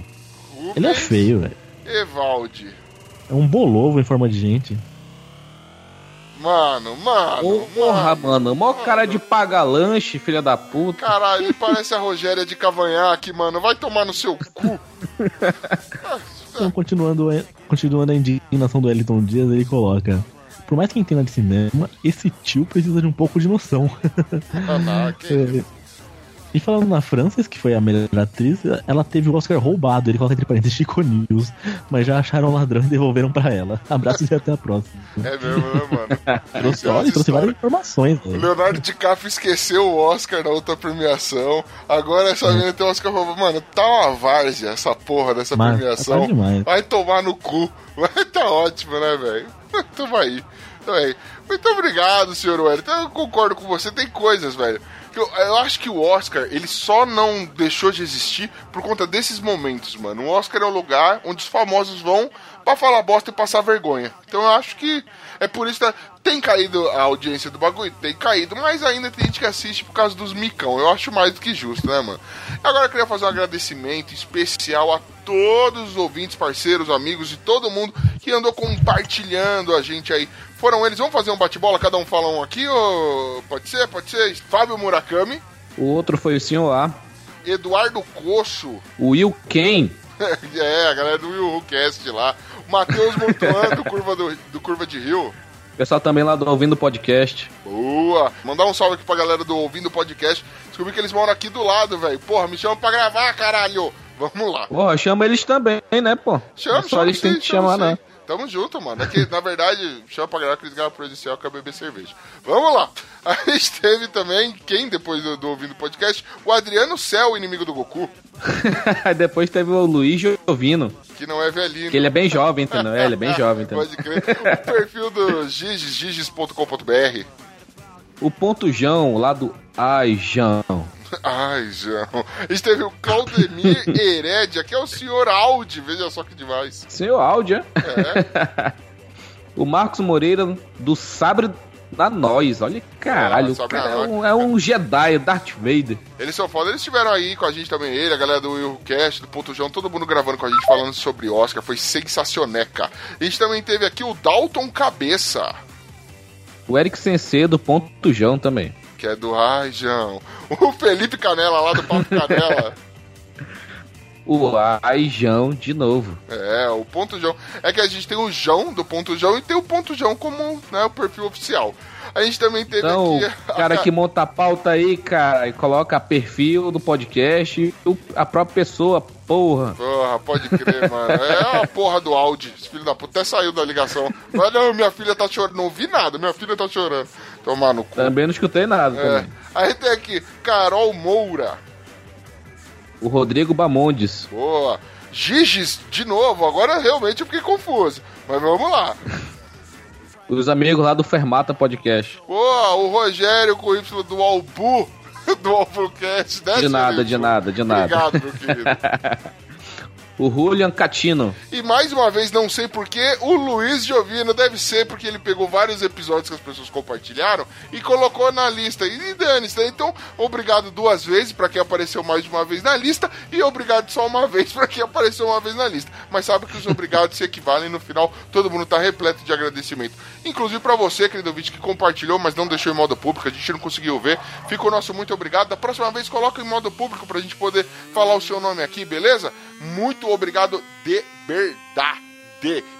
Rubens ele é feio, velho. Evaldi. É um bolovo em forma de gente. Mano, mano, Ô, Porra, mano, mó cara de paga lanche, filha da puta. Caralho, ele parece a Rogéria de Cavanhaque, mano. Vai tomar no seu cu. Então, continuando, continuando a indignação do Elton Dias, ele coloca. Por mais que entenda de cinema, esse tio precisa de um pouco de noção. Ah, não, que... E falando na Frances, que foi a melhor atriz, ela teve o Oscar roubado. Ele coloca entre parênteses Chico News, mas já acharam o ladrão e devolveram pra ela. Abraços e até a próxima. É mesmo, né, mano? Trouxe, olha, trouxe várias informações. O velho. Leonardo DiCaprio esqueceu o Oscar na outra premiação. Agora essa menina tem o Oscar roubado. Mano, tá uma várzea essa porra dessa Mas, premiação. tá. Vai tomar no cu. Vai tá ótimo, né, velho? Tamo aí. Tamo aí. Muito obrigado, senhor Wellington. Eu concordo com você. Tem coisas, velho. Eu, eu acho que o Oscar, ele só não deixou de existir por conta desses momentos, mano. O Oscar é um lugar onde os famosos vão pra falar bosta e passar vergonha. Então eu acho que é por isso que tá- tem caído a audiência do bagulho, tem caído, mas ainda tem gente que assiste por causa dos micão. Eu acho mais do que justo, né, mano? Agora eu queria fazer um agradecimento especial a todos os ouvintes, parceiros, amigos e todo mundo que andou compartilhando a gente aí. Foram eles, vamos fazer um bate-bola, cada um fala um aqui, ou pode ser, pode ser. Fábio Murakami, O outro foi o senhor A. Eduardo Coxo, O Will Ken. é, a galera do Will Cast lá, Matheus Montoan do Curva, do, do Curva de Rio. Pessoal também lá do Ouvindo Podcast. Boa! Mandar um salve aqui pra galera do Ouvindo Podcast. Descobri que eles moram aqui do lado, velho. Porra, me chama pra gravar, caralho! Vamos lá. Porra, chama eles também, né, pô? Chama, é só chama eles sim, que chama chamar, né? Tamo junto, mano. É que, na verdade, chama pra gravar que eles ganham prejudicial que é beber cerveja. Vamos lá. A gente teve também, quem depois do, do Ouvindo Podcast? O Adriano Céu, inimigo do Goku. Depois teve o Luiz Jovino, Que não é velhinho. que ele é bem jovem, entendeu? É, ele é bem jovem, entendeu? Pode crer. O perfil do giges, giges.com.br. O Ponto Jão, lá do Ai, Jão. Ai, João. A gente teve o Claudemir Herédia, que é o senhor Audi, veja só que demais. Seu áudio, é? É, O Marcos Moreira, do Sabre da Nós. Olha, caralho, Ah, o cara é um, é um Jedi, Darth Vader. eles são foda, eles estiveram aí com a gente também, ele, a galera do Will Cast, do Ponto João, todo mundo gravando com a gente, falando sobre Oscar, foi sensacioneca. A gente também teve aqui o Dalton Cabeça, O Eric Sensei, do Ponto Jão também. Que é do Ai. O Felipe Canela, lá do Papo Canela. O Ai, Jão, de novo. É, o Ponto João. É que a gente tem o João do Ponto João e tem o Ponto João como né, o perfil oficial. A gente também teve Então, aqui. o cara que monta a pauta aí, cara, e coloca perfil do podcast, a própria pessoa, porra. Porra, pode crer, mano. É a porra do Audi. Esse filho da puta até saiu da ligação. Mas não, minha filha tá chorando. Não ouvi nada, minha filha tá chorando. Tomar no cu. Também não escutei nada É. também. Aí tem aqui, Carol Moura. O Rodrigo Bamondes. Boa. Giges, de novo. Agora realmente eu fiquei confuso. Mas vamos lá. Os amigos lá do Fermata Podcast. Boa, o Rogério com o Y do Albu. Do Albucast. né, De nada, de nada, de nada. Obrigado, meu querido. O Julian Catino. E mais uma vez, não sei porquê, o Luiz Giovino deve ser porque ele pegou vários episódios que as pessoas compartilharam e colocou na lista. E dane-se, né? Então, obrigado duas vezes pra quem apareceu mais de uma vez na lista e obrigado só uma vez pra quem apareceu uma vez na lista. Mas sabe que os obrigados se equivalem no final, todo mundo tá repleto de agradecimento. Inclusive pra você, querido ouvinte, que compartilhou, mas não deixou em modo público, a gente não conseguiu ver. Fica o nosso muito obrigado. Da próxima vez, coloca em modo público pra gente poder falar o seu nome aqui, beleza? Muito obrigado de verdade.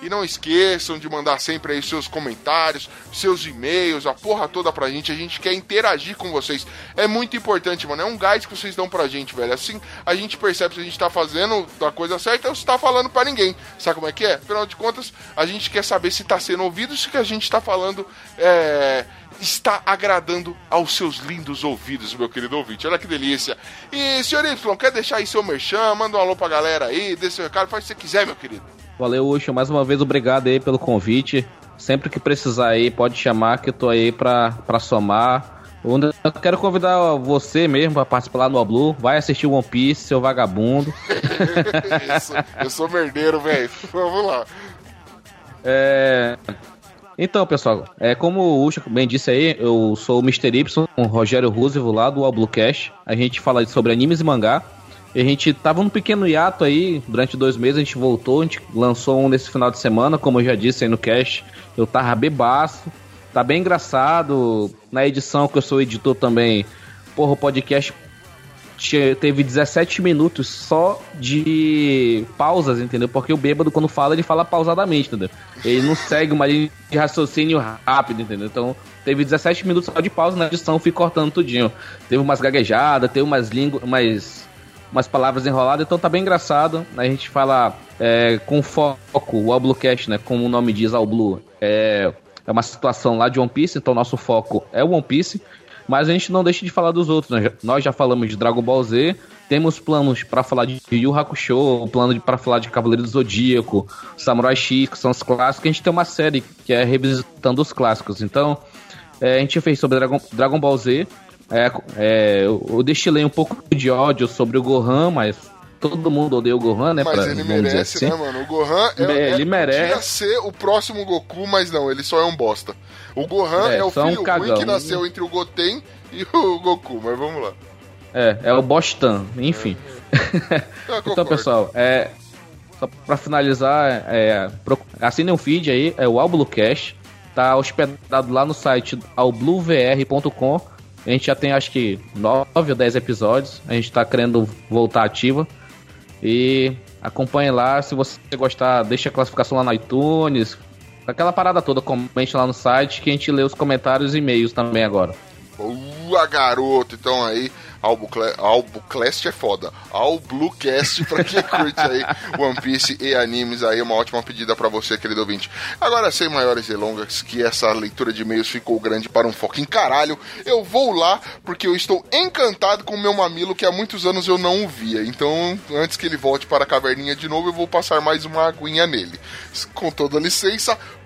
E não esqueçam de mandar sempre aí seus comentários, seus e-mails, a porra toda pra gente. A gente quer interagir com vocês. É muito importante, mano. É um gás que vocês dão pra gente, velho. Assim a gente percebe se a gente tá fazendo a coisa certa ou se tá falando pra ninguém. Sabe como é que é? Afinal de contas, a gente quer saber se tá sendo ouvido, se que a gente tá falando é, está agradando aos seus lindos ouvidos, meu querido ouvinte. Olha que delícia. E, senhor Y, quer deixar aí seu merchan? Manda um alô pra galera aí, dê seu recado, faz o que você quiser, meu querido. Valeu, Ucho. Mais uma vez, obrigado aí pelo convite. Sempre que precisar aí, pode chamar que eu tô aí pra, pra somar. Eu quero convidar você mesmo pra participar lá no Oblu. Vai assistir One Piece, seu vagabundo. Isso, eu sou merdeiro, velho. Vamos lá. É... Então, pessoal, é, como o Ucha bem disse aí, eu sou o Mr. Y, Rogério Roosevelt lá do Oblucast. A gente fala sobre animes e mangá. A gente tava num pequeno hiato aí, durante dois meses a gente voltou, a gente lançou um nesse final de semana, como eu já disse aí no cast. Eu tava bebaço, tá bem engraçado. Na edição que eu sou editor também, porra, o podcast tinha- teve 17 minutos só de pausas, entendeu? Porque o bêbado, quando fala, ele fala pausadamente, entendeu? Ele não segue uma linha de raciocínio rápido, entendeu? Então, teve 17 minutos só de pausa na edição, fui cortando tudinho. Teve umas gaguejadas, teve umas línguas, umas, umas palavras enroladas, então tá bem engraçado. A gente fala é, com foco, o Alblucast, né? Como o nome diz, Alblu, é, é uma situação lá de One Piece, então nosso foco é o One Piece. Mas a gente não deixa de falar dos outros. Nós já, nós já falamos de Dragon Ball Z, temos planos pra falar de Yu Hakusho, plano pra falar de Cavaleiro do Zodíaco, Samurai X, que são os clássicos. A gente tem uma série que é revisitando os clássicos. Então, é, a gente fez sobre Dragon, Dragon Ball Z. É, é, eu destilei um pouco de ódio sobre o Gohan, mas todo mundo odeia o Gohan, né? Mas pra- ele merece, assim. né, mano? O Gohan é, É, ele é, merece. podia ser o próximo Goku, mas não, ele só é um bosta. O Gohan é, É, o um filho ruim cagão. que nasceu entre o Goten e o Goku, mas vamos lá. É, é o Bostan, enfim. Eu então, pessoal, é. Só pra finalizar, é, assinem o feed aí, é o Alblucast. Tá hospedado lá no site albluevr.com. A gente já tem acho que 9 ou 10 episódios. A gente tá querendo voltar ativa. E acompanhe lá. Se você gostar, deixa a classificação lá no iTunes. Aquela parada toda, comente lá no site que a gente lê os comentários e e-mails também agora. Boa, garoto! Então aí, Albucle... Albuclast é foda. Albluecast, pra quem curte aí One Piece e animes aí, uma ótima pedida pra você, querido ouvinte. Agora, sem maiores delongas, que essa leitura de e-mails ficou grande para um foco em caralho, eu vou lá porque eu estou encantado com o meu mamilo que há muitos anos eu não o via. Então, antes que ele volte para a caverninha de novo, eu vou passar mais uma aguinha nele. Com toda licença,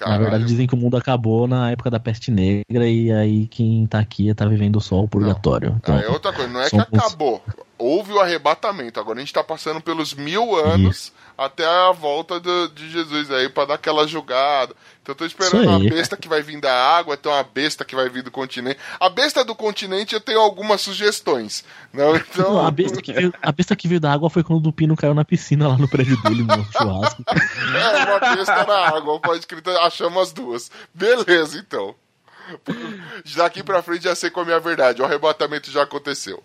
Na verdade, dizem que o mundo acabou na época da peste negra e aí quem tá aqui tá vivendo só o purgatório. Então, é outra coisa, não é que acabou. Houve o arrebatamento. Agora a gente tá passando pelos mil anos até a volta do- de Jesus aí pra dar aquela jogada. Então eu tô esperando uma besta que vai vir da água, tem uma besta que vai vir do continente. A besta do continente eu tenho algumas sugestões. Não, então. Não, a, besta que veio, a besta que veio da água foi quando o Dupino caiu na piscina lá no prédio dele, no churrasco. É, uma besta na água, pode escrito, achamos as duas. Beleza, então. Daqui pra frente já sei qual é a minha verdade. O arrebatamento já aconteceu.